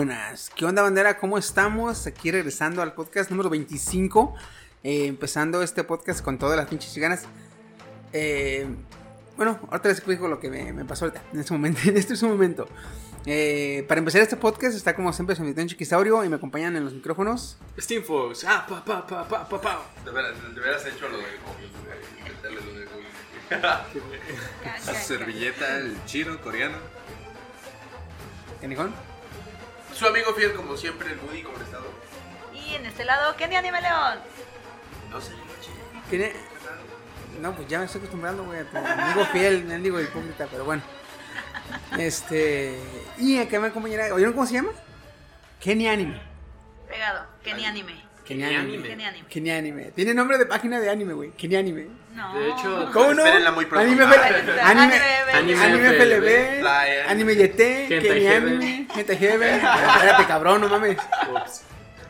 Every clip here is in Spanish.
Buenas. ¿Qué onda, bandera? ¿Cómo estamos? Aquí regresando al podcast número 25. eh, empezando este podcast con todas las pinches ganas. Eh, bueno, ahorita les explico lo que me, me pasó ahorita, en este momento. En este es un momento. Eh, para empezar este podcast está como siempre su invitado Chiquisaurio y me acompañan en los micrófonos. Steam Fox. Ah, pa, pa, pa, pa, pa, pa. De veras, de veras hecho lo de Intentarle lo de Su servilleta, el chino coreano. ¿Canijón? Su amigo fiel, como siempre, el Woody, como el estado. Y en este lado, Kenny Anime León. No sé, ¿Quién es? No, pues ya me estoy acostumbrando, güey, a tu amigo fiel, no digo hipócrita, pero bueno. Este. Y acá me acompañará. ¿Oyeron cómo se llama? Kenny Anime. Pegado, Kenny Anime. Kenny. Anime. Kenny Anime. Kenny Anime. Tiene nombre de página de anime, güey. Kenny Anime. No. De hecho, ¿Cómo no? Espérenla muy pronto. Anime, Ah, FL anime, Anime anime, FLB, FLB. Anime YT, Hentai Kenny Heaven. Anime, Gente Heaven. Espérate, cabrón, no mames. ups.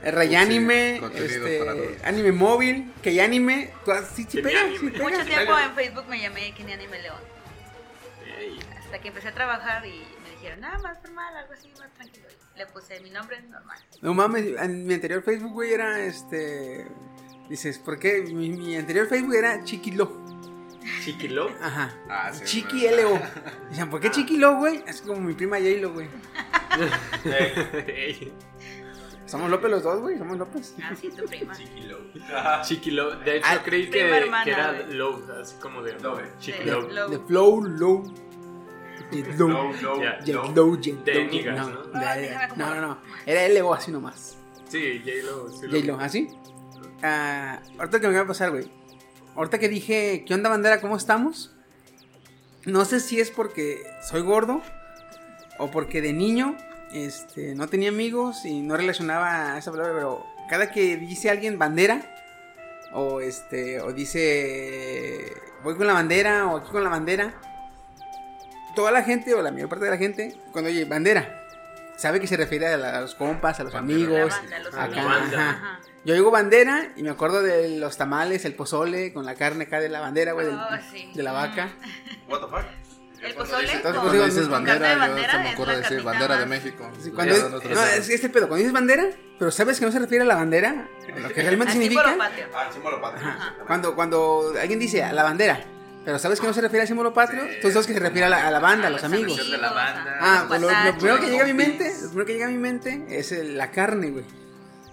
El Ray Anime, contenido para este, anime móvil, que Anime. Sí, sí pega, sí pega. Mucho tiempo en Facebook me llamé Kenny Anime León. Hasta que empecé a trabajar y me dijeron, nada más normal, algo así, más tranquilo. Y Le puse mi nombre normal. No mames, en mi anterior Facebook, güey, era este. Dices, ¿por qué? Mi, mi anterior Facebook era Chiquilo. Chiquilo. Ajá. Ah, sí, Chiqui. LO. Dicen, ¿por qué Chiquilo, güey? Es como mi prima J-Lo, güey. Ey, Somos López los dos, güey. Somos López. Ah, sí, tu prima. Chiquilo. Chiquilo. De hecho, Ah, creí que, hermana, que era low, así como de Low. Chiquilo. De- Low. De Flow, Low. Ya. J-Lo, no. J-Lo. De niggas, ¿no? de- Ah, de- déjame No, no, no. Era LO así nomás. Sí, J-Lo. sí lo- J-Lo, ¿así? Ah, ahorita que me va a pasar, güey. Ahorita que dije, ¿qué onda, bandera? ¿Cómo estamos? No sé si es porque soy gordo o porque de niño este, no tenía amigos y no relacionaba esa palabra, pero cada que dice alguien bandera o este o dice voy con la bandera o aquí con la bandera, toda la gente o la mayor parte de la gente cuando oye bandera sabe que se refiere a, la- a los compas, a los amigos, La banda, los acá, amigos. ajá. Yo digo bandera y me acuerdo de los tamales, el pozole con la carne acá de la bandera, güey, Oh, sí. de la vaca. What the fuck? El Cuando pozole. Entonces, con- pues, dices bandera, de yo bandera se me ocurre decir bandera de México. Sí, cuando es, no, es este pedo, cuando dices bandera, pero sabes que no se refiere a la bandera, a lo que realmente Al significa. símbolo patrio. Ah, el símbolo patrio. Ajá. Cuando, cuando alguien dice a la bandera, pero sabes que no se refiere al símbolo patrio, entonces sabes que se refiere a la, a la banda, a los amigos. de la banda. Ah, pues lo, primero que llega a mi mente, lo primero que llega a mi mente es el- la carne, güey.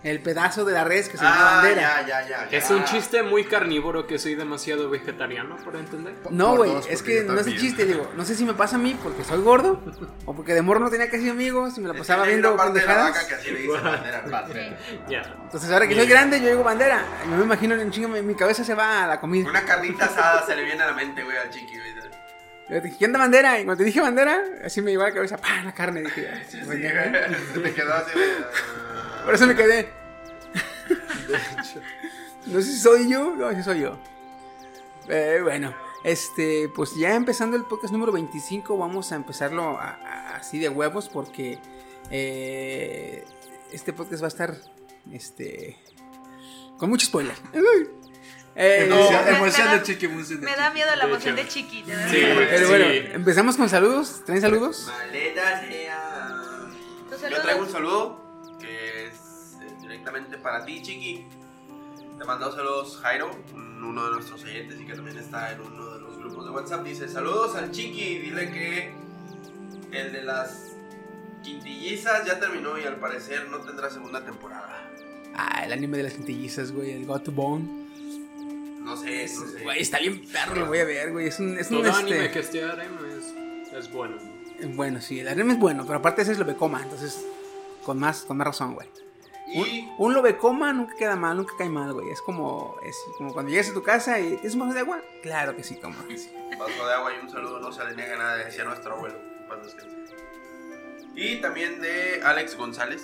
El pedazo de la res que se llama Ah, bandera. ya, ya, ya. Es un chiste muy carnívoro que soy demasiado vegetariano, por entender. No, güey, es que no es un también. chiste, digo, no sé si me pasa a mí porque soy gordo o porque de morro no tenía casi amigos y me la Es que pasaba viendo pendejadas. Entonces ahora que soy grande yo digo bandera, me imagino en chingo, mi, cabeza se va a la comida. Una carnita asada se le viene a la mente, güey, al chiqui, güey. Yo dije, ¿qué onda bandera? Y cuando te dije bandera, así me llevó a la cabeza, ¡pah! La carne, dije, "Ah, Sí, sí, pendeja". güey. Me quedó así. Por eso me quedé. No sé si soy yo, no, si soy yo. Eh, bueno, este, pues ya empezando el podcast número 25, vamos a empezarlo a- a- así de huevos porque eh, este podcast va a estar, este, con mucho spoiler. Eh, me emoción de chiqui, emoción de Me da miedo la De emoción hecho. de chiqui. de Sí, pero bueno, Sí. empezamos con saludos. ¿Traen saludos? Maleta sea. Yo traigo un saludo directamente para ti, Chiqui. Te mando saludos, Jairo, un- uno de nuestros oyentes y que también está en uno de los grupos de WhatsApp. Dice: Saludos al Chiqui, dile que el de las quintillizas ya terminó y al parecer no tendrá segunda temporada. Ah, el anime de las quintillizas, güey, el Got to Bone. No sé, no sé. Güey, está bien perro, lo voy a ver, güey. Es un, es un este, anime que esté harem es, es bueno. Bueno, sí, el anime es bueno, pero aparte ese es lobecoma, entonces con más, con más razón, güey. Y Un, un lobecoma nunca queda mal, nunca cae mal, güey. Es como, es como cuando llegas a tu casa y ¿tienes un vaso de agua? Claro que sí, como que sí. vaso de agua y un saludo, no se le niega nada, decía nuestro abuelo. Y también de Alex González.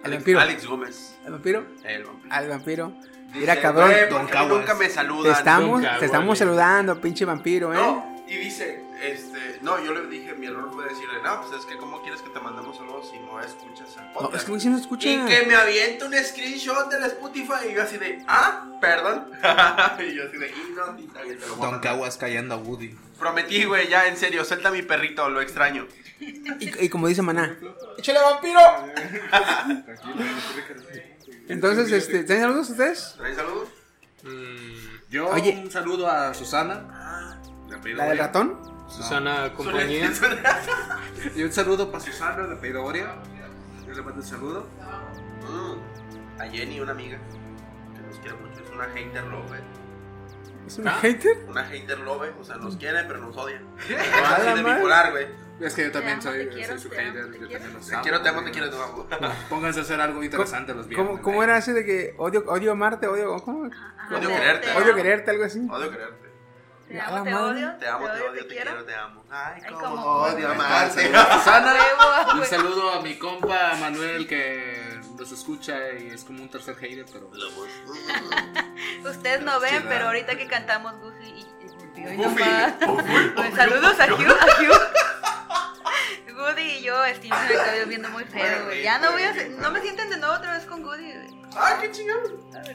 El Alex, vampiro. Alex Gómez. ¿Al vampiro? El vampiro. Al vampiro. Dice, Mira, cabrón, "Güey, Don ¿por qué a mí Caguas. nunca me Te saludan. estamos, Nunca, te estamos saludando, pinche vampiro, ¿eh? No, y dice, este, no, yo le dije, mi error fue decirle, no, pues es que cómo quieres que te mandemos saludos si no escuchas el No, podcast. es que si no escucha. Y que me avienta un screenshot del Spotify y yo así de, ah, perdón. y yo así de, y no, y te lo voy a Don mandar". Caguas callando a Woody. Prometí, güey, ya en serio, suelta a mi perrito, lo extraño. Y, y como dice Maná, ¡Échale vampiro! entonces, este, ¿tienen saludos ustedes? ¿Traes saludos? Mm, Yo Oye. un saludo a Susana. apellido ¿La del ratón? Susana compañía. Y un saludo para Susana de apellido Oria. Yo le mando un saludo. Mm, A Jenny, una amiga que nos quiere mucho. Es una hater love. ¿Es un ¿Ah? hater? Una hater love. O sea, nos quiere, pero nos odia. A Así de bipolar, güey. Es que yo también Te soy, te quiero, soy su hater. te Yo quiero. también los Te amo. quiero, te amo, te quiero, te amo. Pónganse a hacer algo interesante los viernes. ¿Cómo, cómo era ese de que odio, odio amarte, odio, ¿cómo? Odio te- quererte. te Odio quererte, algo así. Odio quererte. Te amo, te odio. Te amo, te odio, te quiero, te amo. Ay, Ay, cómo odio odio. amarte. Susana. Un saludo a mi compa Manuel que nos escucha y es como un tercer hater, pero Ustedes no ven, pero ahorita que cantamos Goofy y y Goofy. Pues, Saludos a Hugh, a Hugh. Goody y yo, Steve, me estoy viendo muy feo, güey. Ya no voy a no me sienten de nuevo otra vez con Goody, güey. Ay, qué chingón.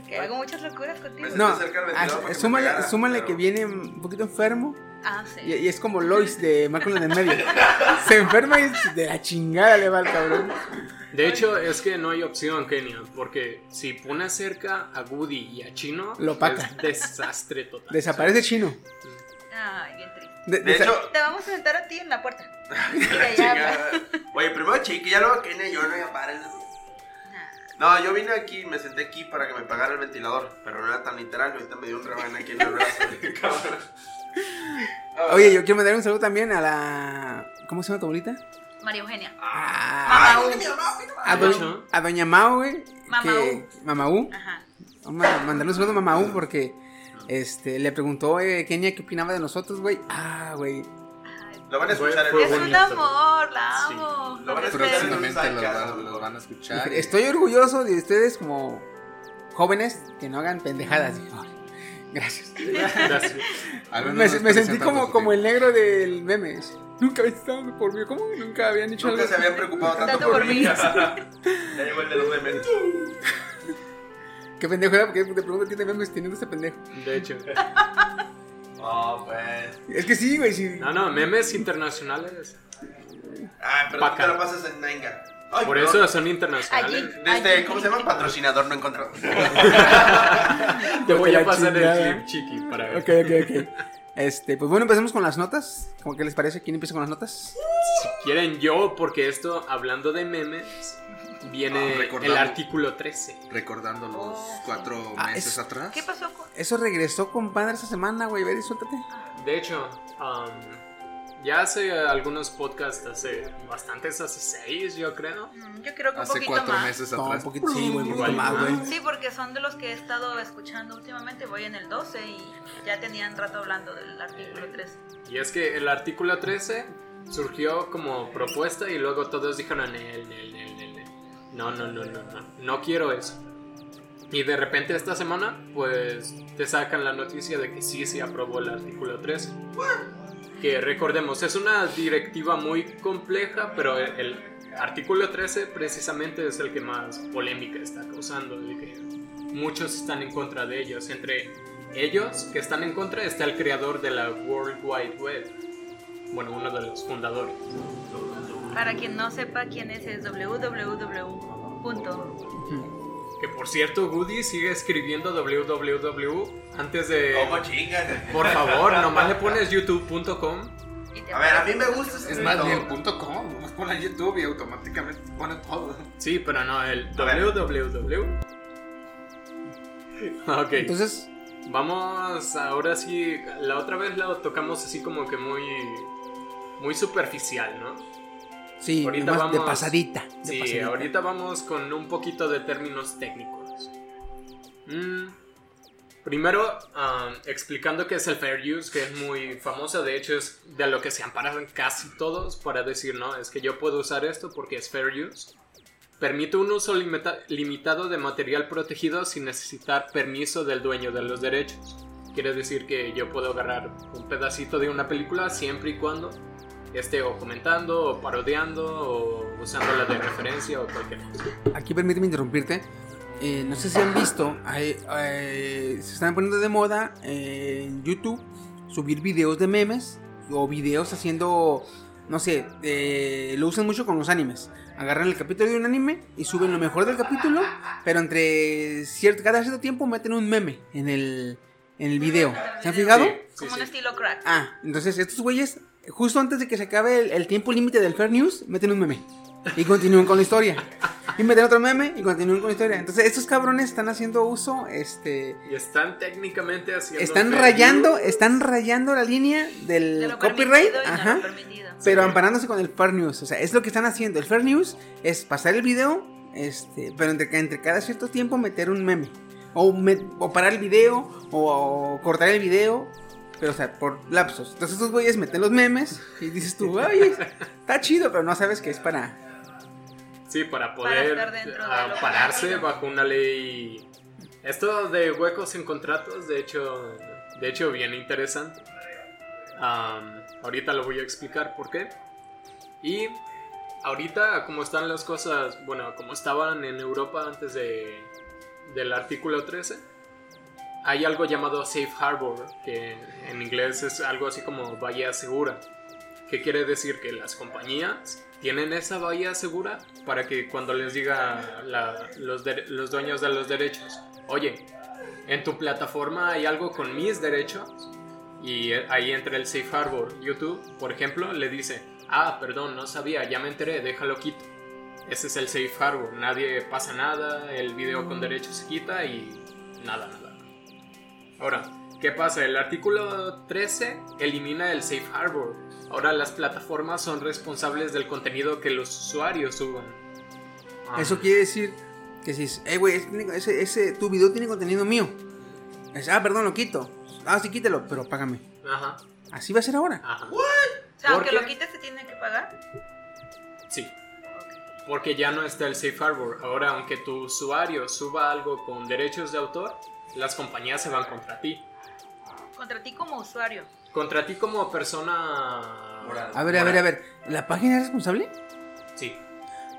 Que hago muchas locuras contigo. Me- No, ventilador ah, súmale, pegara, súmale pero- que viene un poquito enfermo Ah, y, sí. y es como Lois de Malcolm en el medio. Se enferma y de la chingada le va al cabrón. De hecho, es que no hay opción, Kenia, porque si pones cerca a Woody y a Chino, Lo opaca. es desastre total. Desaparece chino. Ay, bien triste. De- De hecho, Te vamos a sentar a ti en la puerta. Chingada. Oye, primero Chiqui, ya luego Kenia y yo no ya paren. No, yo vine aquí, me senté aquí para que me pagara el ventilador, pero no era tan literal, ahorita me dio un rebán aquí en el brazo. Oye, yo quiero mandar un saludo también a la. ¿Cómo se llama tu abuelita? María Eugenia. A, Mamá U. a, do- a Doña Mao, güey. Mamá que- Mamá U. Ajá. Vamos a mandarle un saludo a Mamá U porque este, le preguntó eh, Kenia qué opinaba de nosotros, güey. Ah, güey. Lo van a escuchar en Es un amor, la Sí. amo. Lo van a escuchar próximamente los, van- los van a escuchar. Estoy orgulloso de ustedes como jóvenes que no hagan pendejadas. Gracias. Gracias. Me, me sentí como, como el negro del meme. Nunca había estado por mí. ¿Cómo? Nunca habían dicho Nunca algo. se habían preocupado tanto, Tanto por por mí. ya llegó el de los memes. Qué pendejo era porque te pregunto a ti de memes teniendo este pendejo. De hecho. Oh, pues. Es que sí, güey. Sí. No, no, memes internacionales. Ah, pero Pa' tú te lo pasas en Nenga. Ay, Por eso son internacionales. Allí. Desde, ¿cómo se llama? Patrocinador no encontrado. Te voy a pasar chingada. el clip, chiqui, para ver. Ok, ok, ok. Este, pues bueno, empecemos con las notas. ¿Cómo que les parece? ¿Quién empieza con las notas? Si quieren yo, porque esto, hablando de memes, viene Ah, el artículo 13. Recordando los Oh. cuatro Ah, meses es- atrás. ¿Qué pasó con.? Eso regresó, compadre, esta semana, güey. Ve, suéltate. De hecho, um, ya hace algunos podcasts, hace bastantes, hace seis, yo creo. Mm, Yo creo que un Hace poquito cuatro más. meses No, un atrás. poquito, sí, güey, un Igual. más, güey. Sí, porque son de los que he estado escuchando últimamente. Voy en el 12 y ya tenían rato hablando del artículo 3. Y es que el artículo 13 surgió como propuesta y luego todos dijeron, "Nel, nel, nel, nel, nel. No, no, no, no, no, no quiero eso. Y de repente esta semana, pues te sacan la noticia de que sí se aprobó el artículo 13. Que recordemos, es una directiva muy compleja, pero el, artículo 13 precisamente es el que más polémica está causando, que muchos están en contra de ellos. Entre ellos que están en contra está el creador de la World Wide Web, bueno, uno de los fundadores. Para quien no sepa quién es, es www. punto. Que por cierto, Woody sigue escribiendo www antes de... ¿Cómo chingas? Por favor, nomás le pones youtube.com. A ver, a mí me gusta Es ese más método. bien punto com. nomás YouTube y automáticamente pone todo. Sí, pero no, el www. Ok, Entonces, vamos ahora sí. La otra vez lo tocamos así como que muy. Muy superficial, ¿no? Sí, Ahorita nomás de vamos- pasadita. de Sí, pasadita. ahorita vamos con un poquito de términos técnicos. Mm, Primero, um, explicando qué es el fair use, que es muy famoso, de hecho es de lo que se amparan casi todos para decir, no, es que yo puedo usar esto porque es fair use. Permite un uso limita- limitado de material protegido sin necesitar permiso del dueño de los derechos. Quiere decir que yo puedo agarrar un pedacito de una película siempre y cuando esté o comentando, o parodiando, o usándola de referencia o cualquier cosa. Aquí permíteme interrumpirte. Eh, no sé si han visto, hay- eh, se están poniendo de moda eh, en YouTube subir videos de memes o videos haciendo no sé, eh, lo usan mucho con los animes. Agarran el capítulo de un anime y suben lo mejor del capítulo, pero entre cierto, cada cierto tiempo meten un meme en el, en el video. ¿Se han fijado? Sí, Como sí, un estilo crack. Ah, entonces estos güeyes, justo antes de que se acabe el, el tiempo límite del Fair News, meten un meme. Y continúan con la historia. Y meten otro meme y continúan con la historia. Entonces estos cabrones están haciendo uso, este... Y están técnicamente haciendo. Están rayando, están rayando la línea De del lo copyright. no Ajá. Pero Sí. amparándose con el Fair News. O sea, es lo que están haciendo. El Fair News es pasar el video, este, pero entre, entre cada cierto tiempo meter un meme. O, me- o parar el video, o, o cortar el video. Pero, o sea, por lapsos. Entonces, estos güeyes meten los memes y dices tú, ay, está chido, pero no sabes que es para. Sí, para Para poder de ah, pararse permitido. bajo una ley. Esto de huecos en contratos, de hecho, de hecho, bien interesante. Am, ahorita lo voy a explicar por qué. Y ahorita, como están las cosas, bueno, como estaban en Europa antes de, del artículo 13, hay algo llamado Safe Harbor, que en inglés es algo así como bahía segura. ¿Qué quiere decir? Que las compañías tienen esa bahía segura para que cuando les diga los, los dueños de los derechos, oye, en tu plataforma hay algo con mis derechos, y ahí entra el Safe Harbor. YouTube, por ejemplo, le dice, ah, perdón, no sabía, ya me enteré, déjalo quito. Ese es el Safe Harbor, nadie pasa nada, el video con derechos se quita y nada, nada. Ahora, ¿qué pasa? El artículo 13 elimina el Safe Harbor. Ahora las plataformas son responsables del contenido que los usuarios suban. Ah, Eso quiere decir que si, es, eh, güey, ese, ese, tu video tiene contenido mío. Es, ah, perdón, lo quito. Ah, sí, quítelo, pero págame. Ajá, Así va a ser ahora. ajá. O sea, ¿Por aunque qué? lo quites, se tiene que pagar. Sí. Porque ya no está el Safe Harbor. Ahora, aunque tu usuario suba algo con derechos de autor, las compañías se van contra ti. Contra ti como usuario. Contra ti como persona... Moral. A ver, a ver, a ver. ¿La página es responsable? Sí.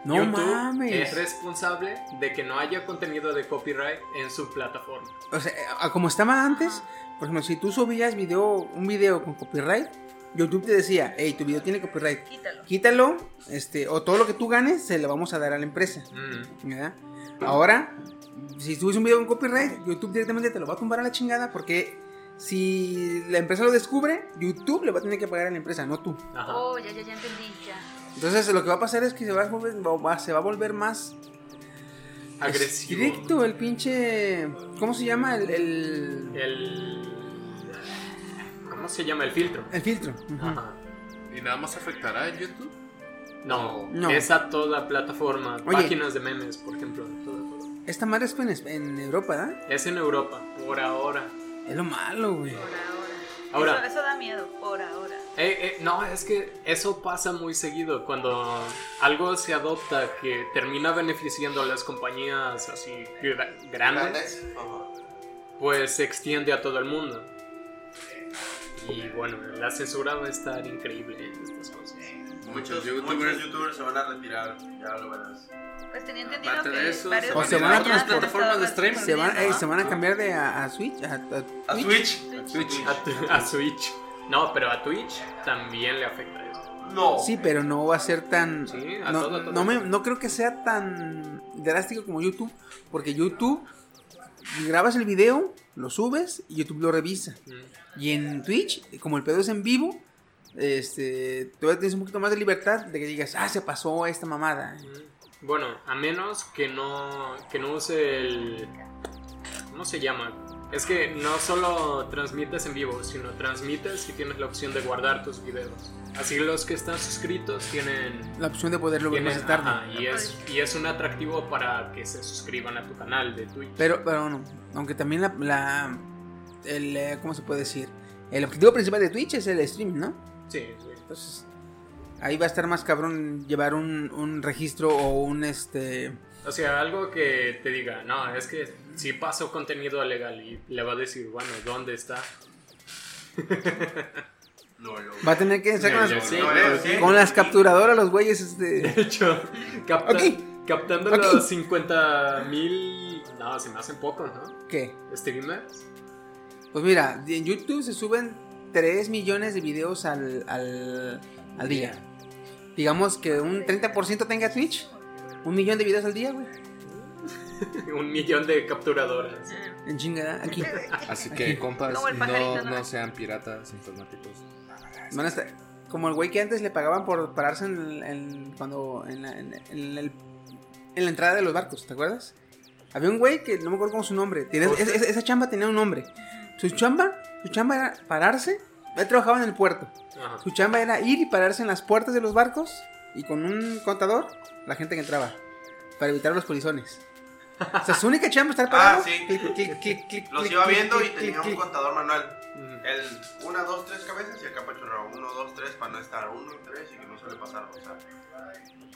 No YouTube mames. es responsable de que no haya contenido de copyright en su plataforma. O sea, como estaba antes, por ejemplo, si tú subías video, un video con copyright, YouTube te decía, hey, tu video tiene copyright, Quítalo. quítalo, este, o todo lo que tú ganes se lo vamos a dar a la empresa. Mm. ¿verdad? Ahora, si subes un video con copyright, YouTube directamente te lo va a tumbar a la chingada porque si la empresa lo descubre, YouTube le va a tener que pagar a la empresa, no tú. Ajá. Oh, ya, ya, ya entendí, ya. Entonces lo que va a pasar es que se va a volver, va- se va a volver más Agresivo. directo el pinche... ¿Cómo se llama? El, el, El... ¿Cómo se llama? El filtro. el filtro. Ajá. ¿Y nada más afectará en YouTube? No, No. es a toda plataforma. Oye. Páginas de memes, por ejemplo. todo. Esta madre es en, en Europa, ¿verdad? Es en Europa, por ahora. Es lo malo, güey. Por ahora. Ahora. Eso, eso da miedo, por ahora. Eh, eh, no, es que eso pasa muy seguido. Cuando algo se adopta que termina beneficiando a las compañías así gra- grandes, pues se extiende a todo el mundo. Y bueno, la censura va a estar increíble en estas cosas. Muchos, youtubers- muchos youtubers se van a retirar, ya lo verás. Pues tenía entendido Aparte que de eso, varios O se van a compañías otras han plataformas estado de streaming. Se van, transmitiendo. eh, se van a cambiar de a, a Switch, a, a A Twitch. Switch. Switch. A, Switch. No, pero a Twitch también le afecta eso. No. Sí, pero no va a ser tan. Sí, a no, todo, a todo. no me- no creo que sea tan drástico como YouTube. Porque YouTube grabas el video, lo subes y YouTube lo revisa. Mm. Y en Twitch, como el pedo es en vivo, este, todavía tienes un poquito más de libertad de que digas, ah, se pasó esta mamada. Bueno, a menos que no, que no use el... ¿Cómo se llama? Es que no solo transmites en vivo, sino transmites y tienes la opción de guardar tus videos. Así los que están suscritos tienen... La opción de poderlo ver más tarde. ajá, y, es, y es un atractivo para que se suscriban a tu canal de Twitch. Pero, pero bueno, aunque también la, la- el, eh, ¿cómo se puede decir? El objetivo principal de Twitch es el streaming, ¿no? Sí, sí. Entonces, ahí va a estar más cabrón llevar un, un registro o un este. O sea, algo que te diga, no, es que si paso contenido legal y le va a decir, bueno, ¿dónde está? No, no. Va a tener que estar Ya, con, las, no, sí. con las capturadoras los güeyes. Este, De hecho, capta- Ok. captando Ok. los 50 mil. No, se me hacen pocos, ¿no? ¿Qué? Streamers. Pues mira, en YouTube se suben 3 millones de videos al, al, al día. digamos que un 30% tenga Twitch, un millón de videos al día, güey. Un millón de capturadoras. En chingada, aquí. Así que, compas, no, ¿no? sean piratas informáticos. Van a estar- como el güey que antes le pagaban por pararse en, en- cuando en la, en- en el- en la entrada de los barcos, ¿te acuerdas? Había un güey que no me acuerdo cómo su nombre. Tiene- ¿Costa? es- es- esa chamba tenía un nombre. Su chamba, su chamba era pararse. Él trabajaba en el puerto. Ajá. Su chamba era ir y pararse en las puertas de los barcos y con un contador, la gente que entraba, para evitar los polizones. O sea, su única chamba es estar parado. Ah, sí. clic, clic, clic, clic, Los iba viendo y tenía un contador manual. El 1, 2, 3 cabezas y acá pachorraba 1, 2, 3 para no estar 1, 3 y que no se le pasara. O sea,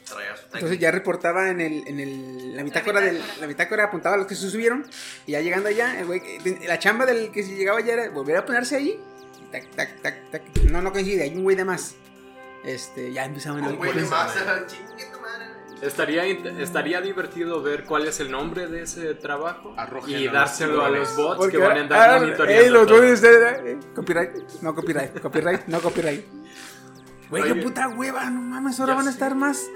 traía su Entonces ya reportaba en el, en el, la bitácora del, bitácora. la bitácora apuntaba a los que se subieron y ya llegando allá, el güey, la chamba del que si llegaba ya era volver a ponerse ahí, y tac, tac, tac, tac, no, no coincide, hay un güey de más, este, ya empezaban Un güey de los más, chingue. Estaría, estaría divertido ver cuál es el nombre de ese trabajo y dárselo a los bots que van a andar ah, monitoreando. eh, los eh, eh, copyright, no copyright, copyright, no copyright. Güey, qué puta hueva, no mames, ahora Ya van a estar más.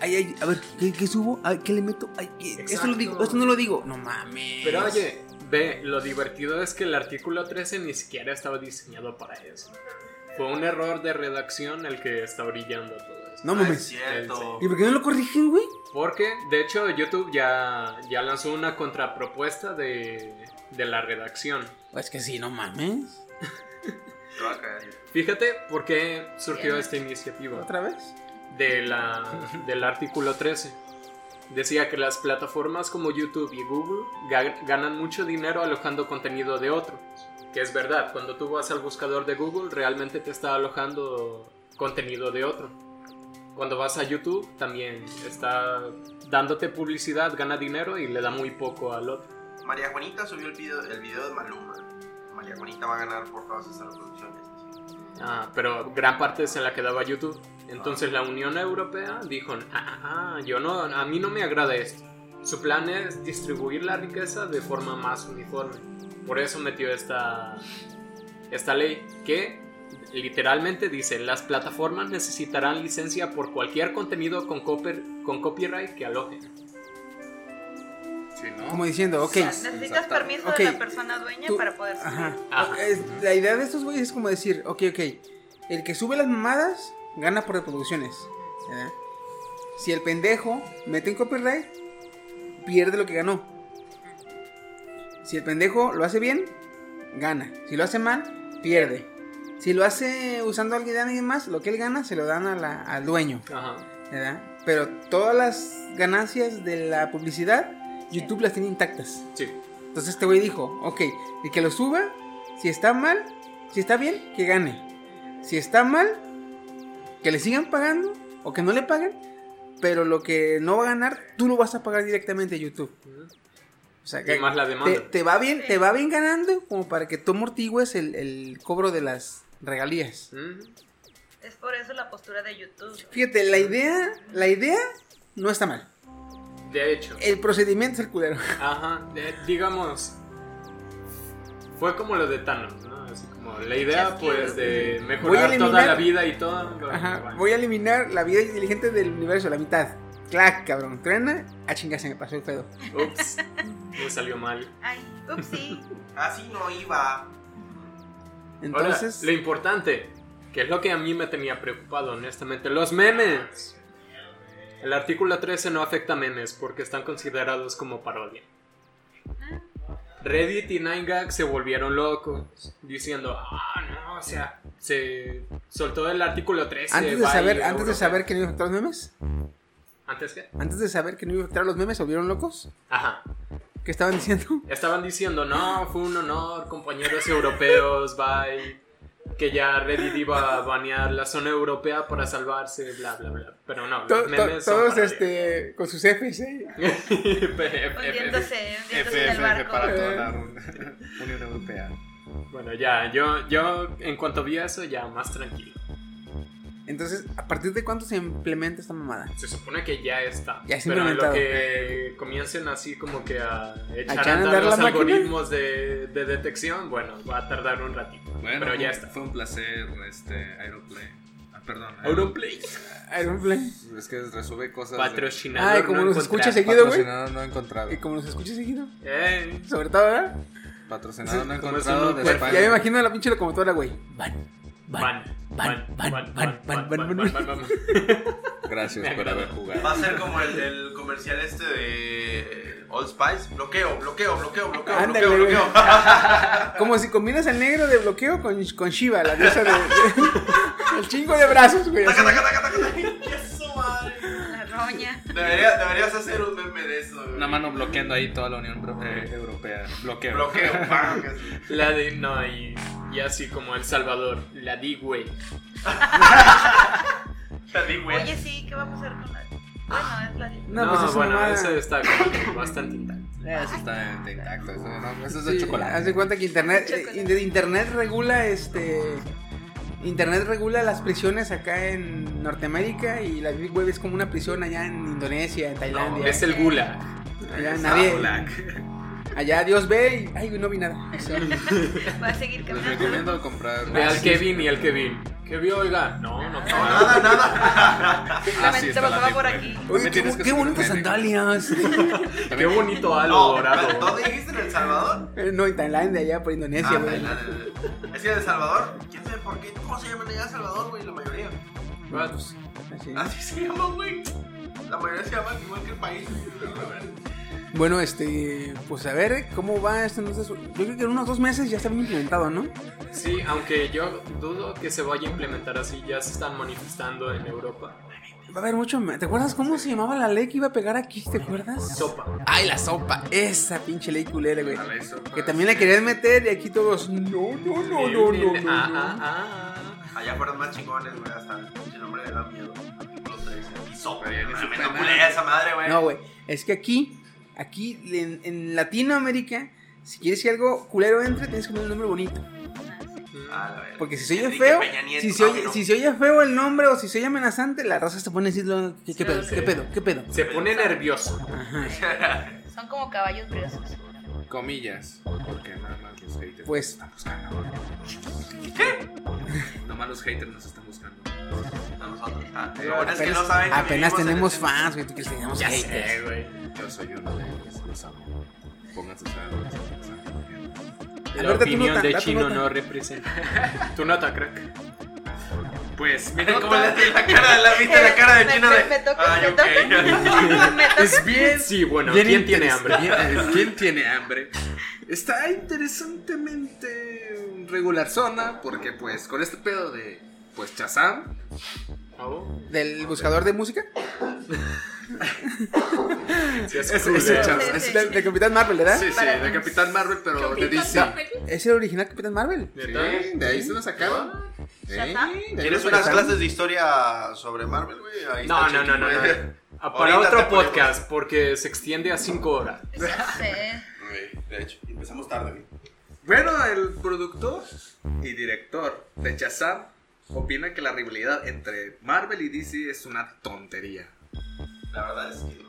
Ay, ay, a ver, ¿qué, qué subo? Ay, ¿Qué le meto? Ay, ¿qué? Lo digo, esto no lo digo. No mames. Pero oye, ve, lo divertido es que el artículo 13 ni siquiera estaba diseñado para eso. Fue un error de redacción el que está brillando todo. No No es mames. cierto. ¿Y por qué no lo corrigen, güey? Porque, de hecho, YouTube ya, ya lanzó una contrapropuesta de, de la redacción. Pues que sí, no mames. Te va a caer. Fíjate por qué surgió Bien. esta iniciativa. ¿Otra vez? de la, del artículo 13. Decía que las plataformas como YouTube y Google ga- ganan mucho dinero alojando contenido de otro. Que es verdad, cuando tú vas al buscador de Google realmente te está alojando contenido de otro. Cuando vas a YouTube también está dándote publicidad, gana dinero y le da muy poco al otro. María Juanita subió el video, el video de Maluma. María Juanita va a ganar por todas estas reproducciones. Ah, pero gran parte se la quedaba YouTube. Entonces la Unión Europea dijo, ah, ah, ah, yo no, a mí no me agrada esto. Su plan es distribuir la riqueza de forma más uniforme. Por eso metió esta, esta ley que literalmente dice, las plataformas necesitarán licencia por cualquier contenido con, copy- con copyright que alojen. Sí, ¿no? Como diciendo, ok. Necesitas permiso Ok. de la persona dueña Tú- para poder subir. Ajá. Ajá. Es- la idea de estos güeyes es como decir, ok, ok. El que sube las mamadas gana por reproducciones. ¿verdad? Si el pendejo mete un copyright, pierde lo que ganó. Si el pendejo lo hace bien, gana. Si lo hace mal, pierde. Si lo hace usando a alguien de alguien más, lo que él gana se lo dan a la- al dueño. Ajá. ¿verdad? Pero todas las ganancias de la publicidad, YouTube las tiene intactas. Sí. Entonces este güey dijo, ok, el que lo suba, si está mal, si está bien, que gane. Si está mal, que le sigan pagando o que no le paguen, pero lo que no va a ganar, tú lo vas a pagar directamente a YouTube. O sea, Y más la demanda. te, te va bien, te va bien ganando como para que tú amortigues el, el cobro de las regalías. Es por eso la postura de YouTube. Fíjate, la idea, la idea no está mal. De hecho. El procedimiento es el culero. Ajá, de- digamos, fue como lo de Thanos, ¿no? Así como la idea, pues, de mejorar eliminar- toda la vida y todo. Ajá, bueno. voy a eliminar la vida inteligente del universo, la mitad. Clac, cabrón. Truena. A chingar se me pasó el pedo. Ups, me salió mal. Ay, upsí. Así no iba. Entonces, Ahora, lo importante, que es lo que a mí me tenía preocupado, honestamente, los memes. El artículo 13 no afecta memes porque están considerados como parodia. Reddit y 9gag se volvieron locos diciendo, ah, no, o sea, se soltó el artículo 13. antes de saber, antes de europeo". saber que no iba a afectar los memes, ¿Antes qué? antes de saber que no iba a afectar los memes, ¿se volvieron locos? Ajá. ¿Qué estaban diciendo? Estaban diciendo, no, fue un honor, compañeros europeos, bye. Que ya Reddit iba a banear la zona europea para salvarse, bla, bla, bla. Pero no, To- los to- memes todos este, con sus Fs, ¿eh? Hundiéndose, hundiéndose en el FFF barco. para toda Eh. la Unión Europea. Bueno, ya, yo, yo en cuanto vi eso, ya más tranquilo. Entonces, ¿a partir de cuándo se implementa esta mamada? Se supone que ya está. Ya está pero en lo que comiencen así como que a echar a a andar los algoritmos de, de detección, bueno, va a tardar un ratito. Bueno, pero ya está. Fue un placer, este, Aeroplay. perdón. Auronplay. Ironplay. Es que resube cosas. de- Patrocinador. Ay, como no nos escucha seguido, güey. Patrocinador no encontrado. Y como nos escucha seguido. Eh, Sobre todo, ¿verdad? Patrocinador no encontrado eso no de España. ya me imagino la pinche locomotora, güey. Van, Van, van, van, van, van, van, van, van, van, van. Gracias por haber jugado. Va a ser como el del comercial este de Old Spice. Bloqueo, bloqueo, bloqueo, bloqueo, Ándale, bloqueo, bloqueo. Como si combinas al negro de bloqueo con, con Shiva, la diosa de, de- El chingo de brazos, güey. Taca, taca, taca, taca, taca. Roña. Debería- deberías hacer un meme de eso. güey. Una mano bloqueando ahí toda la Unión eh, Europea. Bloqueo. Bloqueo. La de, no, y, y así como El Salvador, la di, güey. Te di, güey. Oye, sí, ¿qué va a pasar con la.? Bueno, es la. No, No, pues es bueno, mamada. eso está como bastante intacto. Eso está intacto. Eso, no, eso es de Sí, chocolate. Haz de cuenta que internet, Chocolate. eh, internet regula este. Internet regula las prisiones acá en Norteamérica y la Deep Web es como una prisión allá en Indonesia, en Tailandia. Es el gulag. allá nadie. Allá Dios ve y. Ay, no vi nada. Va a seguir Les caminando. recomiendo comprar. Ve al Kevin y al Kevin. ¿Qué vio, oiga? No, no, No, no. nada, nada. Simplemente Así está se pasaba por aquí. Oye, qué, qué bonitas sandalias. Qué bonito algo No, dorado. ¿dónde dijiste en El Salvador? Eh, no, en Tailandia, allá por Indonesia, Ah, güey. Tailandia. Es que en El Salvador, quién sabe por qué. ¿Cómo se llaman allá en Salvador, güey? La mayoría. Pues, Así. Así se llaman, güey. La mayoría se llaman igual que el país. Bueno, este, pues a ver cómo va esto. Entonces, yo creo que en unos dos meses ya está bien implementado, ¿no? Sí, aunque yo dudo que se vaya a implementar así, ya se están manifestando en Europa. Va a haber mucho. ¿Te acuerdas cómo se llamaba la ley que iba a pegar aquí? ¿Te acuerdas? Sopa. Ay, la sopa. Esa pinche ley culera, güey. La. Que también la querían meter y aquí todos. No, no, no, no, no. no, Ah, no. ah, ah. Allá fueron más chingones, güey. Hasta el pinche nombre de da miedo. Artículo 13. Y sopa. No, güey. Es que aquí, aquí en, en Latinoamérica, si quieres que algo culero entre, tienes que poner un nombre bonito. Ah. Porque si se oye feo, Nieto, si se oye, no. si se oye feo el nombre o si se oye amenazante, la raza se pone a decirlo. ¿Qué, qué pedo? Sí. ¿Qué pedo? ¿Qué pedo? Se pone nervioso. Ajá. Son como caballos briosos. Comillas. Porque nada más los haters Pues- están buscando. ¿Qué? Nada más los haters nos están nosotros. Ah, Lo bueno es que Apenas, no saben que apenas vivimos en tenemos fans, güey. Tú quieres que tengamos Ya haters. sé, güey. Yo soy uno de ellos. Los amo. Pónganse a La opinión nota, de da tu Chino nota. no representa. Tu nota, crack. Pues, mi Mira cómo le la cara, la viste la cara de Me- Chino me- de. me toca, Ay, me ok. toca. Me toca. es bien. Sí, bueno, bien ¿quién tiene interes- hambre? bien- eh, ¿Quién tiene hambre? Está interesantemente regular zona porque pues con este pedo de pues Chazam Oh, ¿Del buscador de música? sí, es cool, ese eh. de Capitán Marvel, ¿verdad? Sí, sí, Para- de Capitán Marvel pero de DC. ¿Es el original Capitán Marvel? Sí, de ahí se lo sacaron. ¿Quieres lo unas clases de historia sobre Marvel, güey? Ahí está No, no, no, no, no. Para otro podcast, porque se extiende a 5 horas. Sí. De hecho, empezamos tarde, güey. Bueno, el productor y director de Shazam opina que la rivalidad entre Marvel y DC es una tontería. La verdad es que.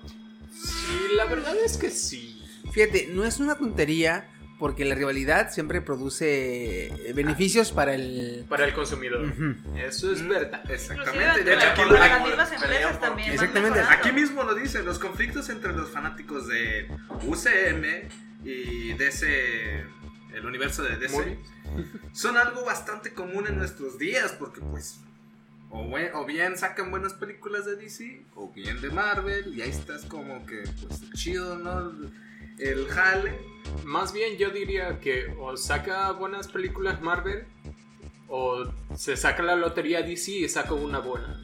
Sí, la verdad es que sí. Fíjate, no es una tontería porque la rivalidad siempre produce eh, beneficios para el... Para el consumidor. Eso es verdad. Inclusive Exactamente. De hecho, aquí, las mismas empresas también. Exactamente. aquí mismo lo dicen, los conflictos entre los fanáticos de UCM y DC, el universo de DC, Muy. son algo bastante común en nuestros días porque pues o, o bien sacan buenas películas de DC o bien de Marvel y ahí estás como que pues chido, ¿no? El jale. Más bien yo diría que o saca buenas películas Marvel o se saca la lotería DC y saca una buena.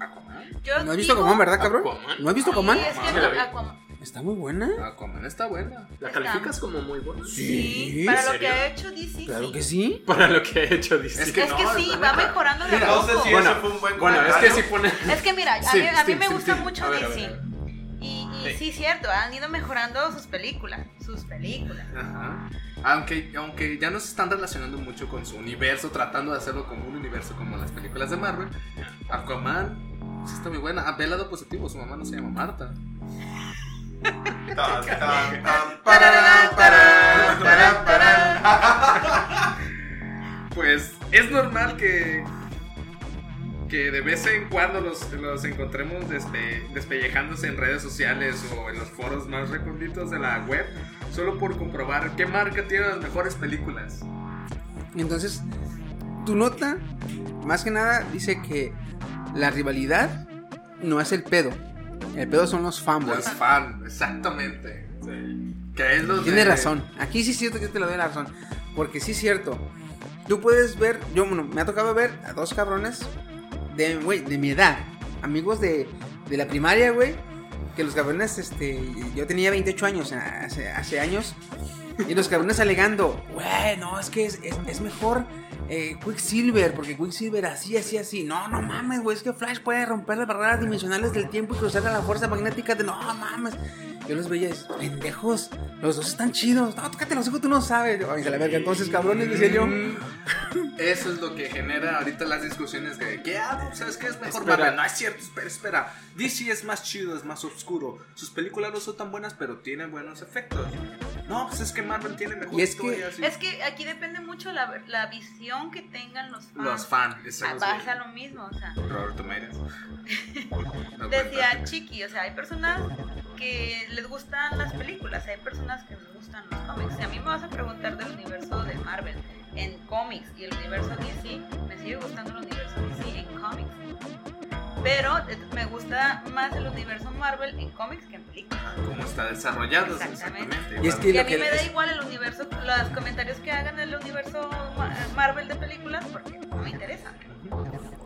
Aquaman. Yo ¿No has visto digo- Aquaman, verdad, cabrón? Aquaman. ¿No has visto Sí, Aquaman? es que Sí, vi. Aquaman- Está muy buena. Aquaman está buena. ¿La Está. calificas como muy buena? Sí, Sí, para ¿en lo serio? que ha hecho DC. Claro sí. que sí. Para lo que ha hecho DC. Es que Es que no, sí, la va neta. mejorando de a No sé poco. si Bueno, fue un buen Bueno, es que comentario. si pone... Es que mira, a Sí, mí, a mí sí, me sí, gusta sí. mucho A ver, a DC. ver, a ver. Y, y Sí. sí, cierto, han ido mejorando sus películas. Sus películas. Ajá. Aunque, aunque ya no se están relacionando mucho con su universo, tratando de hacerlo como un universo como las películas de Marvel. Aquaman sí está muy buena. Ah, ve el lado positivo, su mamá no se llama Marta. Pues es normal que que de vez en cuando los, los encontremos despe- despellejándose en redes sociales o en los foros más recónditos de la web, solo por comprobar qué marca tiene las mejores películas. Entonces, tu nota, más que nada, dice que la rivalidad no es el pedo. El pedo son los fanboys. Los fan, exactamente. Que es lo Tiene de- razón. Aquí sí es cierto que te lo doy la razón. Porque sí es cierto. Tú puedes ver, yo, bueno, me ha tocado ver a dos cabrones de, güey, de mi edad. Amigos de, de la primaria, güey. Que los cabrones, este, yo tenía 28 años, hace, hace años. Y los cabrones alegando, güey, no, es que es, es- es mejor eh, Quicksilver, porque Quicksilver así, así, así. No, no mames, güey, es que Flash puede romper las barreras dimensionales del tiempo y cruzar a la fuerza magnética de... No mames. Yo los veía, pendejos, los dos están chidos. No, tócate los ojos, tú no sabes. Ay, la verga, entonces, cabrones, decía yo. Eso es lo que genera ahorita las discusiones de que, ah, ¿sabes qué es mejor Espera. Marvel? No es cierto, espera, espera. DC es más chido, es más oscuro. Sus películas no son tan buenas, pero tienen buenos efectos. No, pues es que Marvel tiene mejor Y es que- historia. sí. Es que aquí depende mucho la, la visión que tengan los fans. Los fans. Pasa lo mismo, o sea. Roberto Meiras. No Decía. Chiqui, o sea, hay personas que les gustan las películas, hay personas que les gustan los cómics. Si a mí me vas a preguntar del universo de Marvel en cómics y el universo DC, me sigue gustando el universo DC en cómics. Pero me gusta más el universo Marvel en cómics que en películas. Cómo está desarrollado, Exactamente. exactamente. Y es que Y a mí que me da igual el universo, los comentarios que hagan del universo Ma- Marvel de películas porque no me interesan.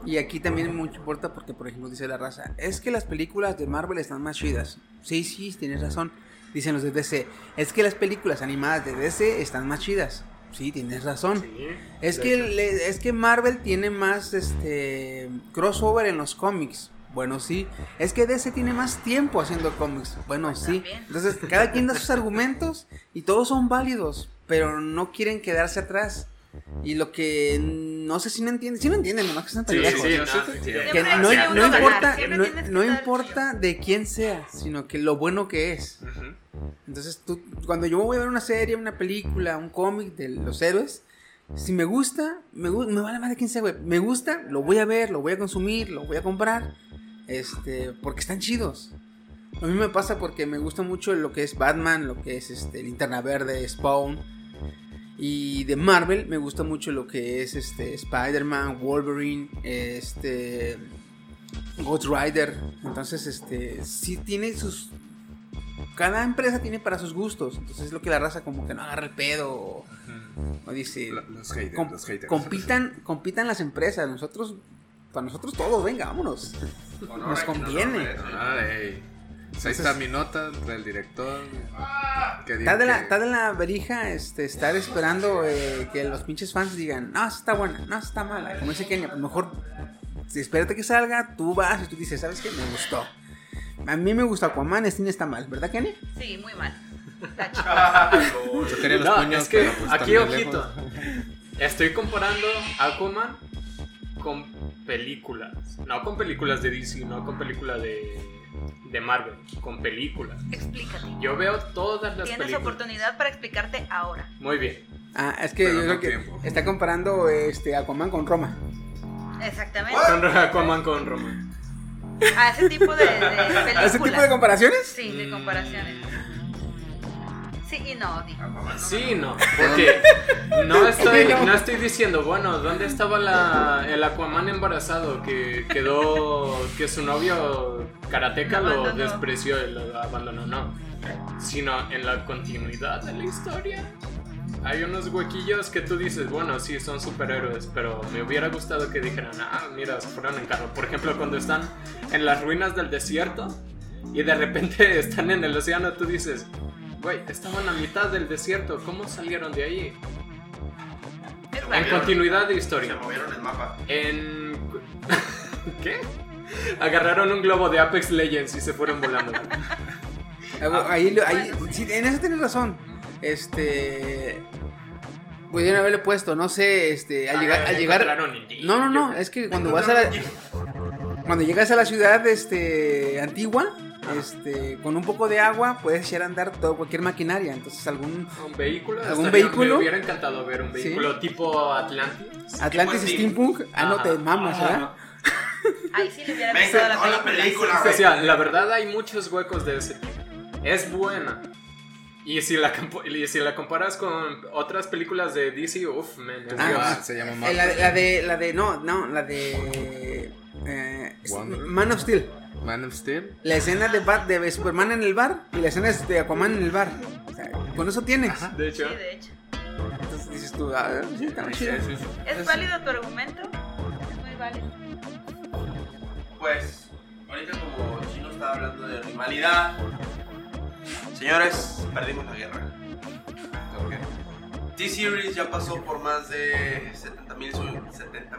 Y aquí también mucho importa porque, por ejemplo, dice la raza, es que las películas de Marvel están más chidas. Sí, sí, tienes razón. Dicen los de DC, es que las películas animadas de DC están más chidas. Sí, tienes razón. Sí, Es que, le- es que Marvel tiene más este crossover en los cómics. Bueno, sí. Es que DC tiene más tiempo haciendo cómics. Bueno, Pues sí. también. Entonces, cada quien da sus argumentos y todos son válidos, pero no quieren quedarse atrás. Y lo que no sé si no entienden, si no entienden, nomás que están Sí, pendejos. sí, Yo no, sí te sí, entiendo. sí. Que no, importa, no, no importa de quién sea, sino que lo bueno que es. Entonces, tú, cuando yo voy a ver una serie, una película, un cómic de los héroes, si me gusta, me, me vale más de quién sea, güey. Me gusta, lo voy a ver, lo voy a consumir, lo voy a comprar, este, porque están chidos. A mí me pasa porque me gusta mucho lo que es Batman, lo que es este, Linterna Verde, Spawn. Y de Marvel me gusta mucho lo que es este Spider-Man, Wolverine, este Ghost Rider. Entonces, este sí tiene sus cada empresa tiene para sus gustos. Entonces es lo que la raza como que no agarra el pedo o, o dice Lo- Los haters, com- los haters. compitan, compitan las empresas. Nosotros, para nosotros todos, venga, vámonos. Honor Nos conviene. honor ahí está mi nota del director. Que Está de, la, que- está de la verija este, estar esperando eh, que los pinches fans digan, no, está buena, no, está mala. Como dice Kenia, pues mejor espérate que salga, tú vas y tú dices, ¿sabes qué? Me gustó. A mí me gusta Aquaman, este está mal, ¿verdad, Kenia? Sí, muy mal. Está chido. Lol. Yo quería los No, puños, es que pero, pues, aquí, ojito. Estoy comparando Aquaman con películas. No con películas de DC, no con películas de, de Marvel. Con películas. Explícate. Yo veo todas las Tienes películas. oportunidad para explicarte ahora. Muy bien. Ah, es que Pero yo no creo que tiempo. está comparando este, Aquaman con Roma. Exactamente. Con Aquaman con Roma. A ese tipo de, de películas. ¿A ese tipo de comparaciones? Sí, de comparaciones. Sí y no, di. Sí, no, porque no estoy, no estoy diciendo, bueno, ¿dónde estaba la, el Aquaman embarazado que quedó, que su novio karateca Lo lo abandonó. despreció y lo abandonó? No, sino en la continuidad de la historia. Hay unos huequillos que tú dices, bueno, sí, son superhéroes, pero me hubiera gustado que dijeran, ah, mira, se fueron en carro. Por ejemplo, cuando están en las ruinas del desierto y de repente están en el océano, tú dices, güey, estaban a mitad del desierto, ¿cómo salieron de ahí? En continuidad de Se historia. movieron el mapa. En... ¿Qué? Agarraron un globo de Apex Legends y se fueron volando. Ah, Ahí, ahí, sí, en eso tienes razón. Este. Pudieron haberle puesto, no sé, este, al llegar, al llegar. No, no, no, es que cuando vas a la, cuando llegas a la ciudad, este, antigua, este, con un poco de agua puedes echar a andar todo cualquier maquinaria, entonces algún ¿Un vehículo? ¿Algún Estaría- vehículo? Me hubiera encantado ver un Sí. vehículo tipo Atlantis. Atlantis Tipo Steampunk, ah no te mamas, ¿verdad? Ahí sí le hubiera gustado la encantó la película. película, O sea, la verdad hay muchos huecos de ese tipo. Es buena. Y si la, y si la comparas con otras películas de DC, uff, man. Ah. Ah, se llama Eh, la, Marvel. la de, la de, no, no, la de eh. Man of Steel. Man of Steel. La escena de, Bat- de Superman en el bar y la escena es de Aquaman en el bar. O sea, con eso tienes. De hecho, Sí, de hecho. Entonces dices tú, ah, sí, está. ¿Es válido tu argumento? Es muy válido. Pues, ahorita como Chino estaba hablando de rivalidad, señores, perdimos la guerra. T-Series ya pasó por más de 70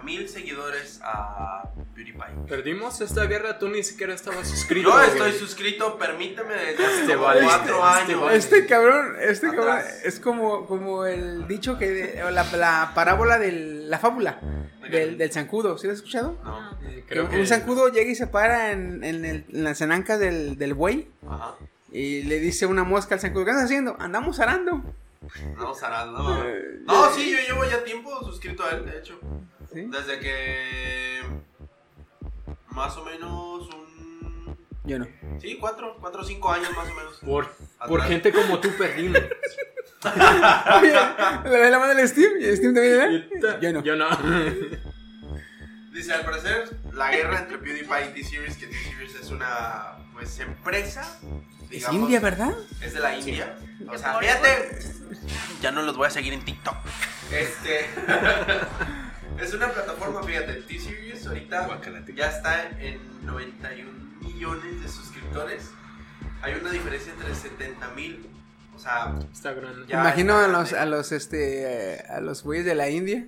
mil seguidores a PewDiePie. perdimos esta guerra, tú ni siquiera estabas suscrito. Yo estoy suscrito, permíteme, desde hace Este vale, cuatro este- este años. vale. Este cabrón, este Atrás. cabrón es como, como el dicho que de- la, la parábola de la fábula del, del zancudo, ¿sí lo has escuchado? No. Eh, Que Creo un, que un zancudo llega y se para en, en, el- en las enancas del, del buey Ajá. Y le dice una mosca al zancudo, ¿qué estás haciendo? Andamos arando. No, Sarando. Eh, No, sí, yo llevo ya tiempo suscrito a él, de hecho. ¿Sí? Desde que. Más o menos un. Yo no. Sí, cuatro, cuatro o cinco años más o menos. Por, por gente como tú perdimos. Oye, la de la mano del Steve, ¿y Steve también era? Yo no. Yo no. Dice, al parecer, la guerra entre PewDiePie y T-Series, que T-Series es una, pues, empresa. Es digamos, India, ¿verdad? Es de la India. O sea, fíjate. Ya no los voy a seguir en TikTok. Este. es una plataforma, fíjate. T-Series ahorita ya está en 91 millones de suscriptores. Hay una diferencia entre 70 mil. O sea, Está grande. Ya Imagino está a los, a los, este, a los güeyes de la India.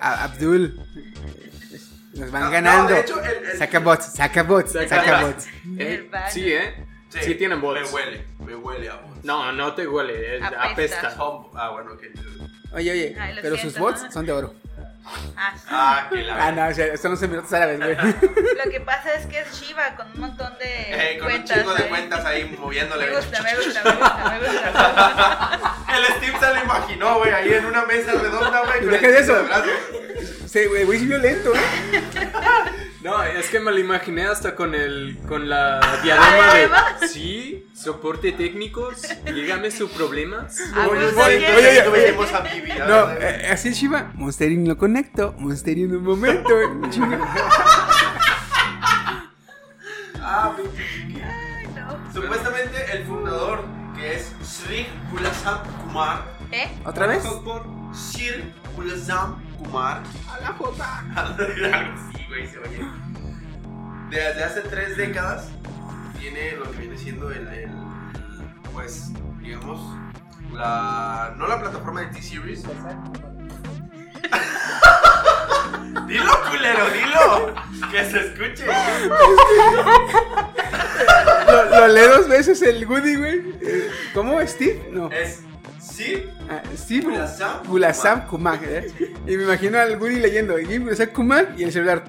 A Abdul. Nos van No, ganando. no, de hecho, el- el- Saca bots, saca bots, Saca saca bots. bots. Eh, baño. sí, ¿eh? Sí, tienen Me bots. huele, me huele a bots. No, no te huele, es- Apesta. apesta. Son- Ah, bueno, ok. Oye, oye, Ay, pero siento, sus bots ¿no? son de oro. Ah, sí. Ah, que la Ah, no, o sea, estos no son minutos árabes, güey. Lo que pasa es que es Shiva con un montón de Eh, con cuentas. un chingo de cuentas ahí moviéndole. Me gusta, me gusta, me gusta, me gusta. El Steve se lo imaginó, güey, ahí en una mesa redonda, güey. de chingo eso. Sí, güey, güey, es violento, ¿eh? No, es que me lo imaginé hasta con el con la diadema diadema? de sí, soporte técnicos, dígame sus problemas. Ah, Oye, pues, No, eh, así es Shiva. Monsterin lo conecto. Monsterin en un momento. eh. Ah. Ay, no. Supuestamente el fundador, que es Sri Kulasam Kumar. ¿Eh? ¿Otra vez? Por Sri Kulasam Kumar. A la J. güey, se. Desde hace tres décadas tiene lo que viene siendo el, el, pues, digamos, la, no la plataforma de T-Series. dilo, culero, dilo. Que se escuche. Lo, lo lee dos veces el Woody, güey. ¿Cómo? ¿Steve? No. Es Sri Ah, Steve Gulasam Gulasam Kumar. ¿eh? Y me imagino al Woody leyendo. Y Gulasam Kumar y el celular.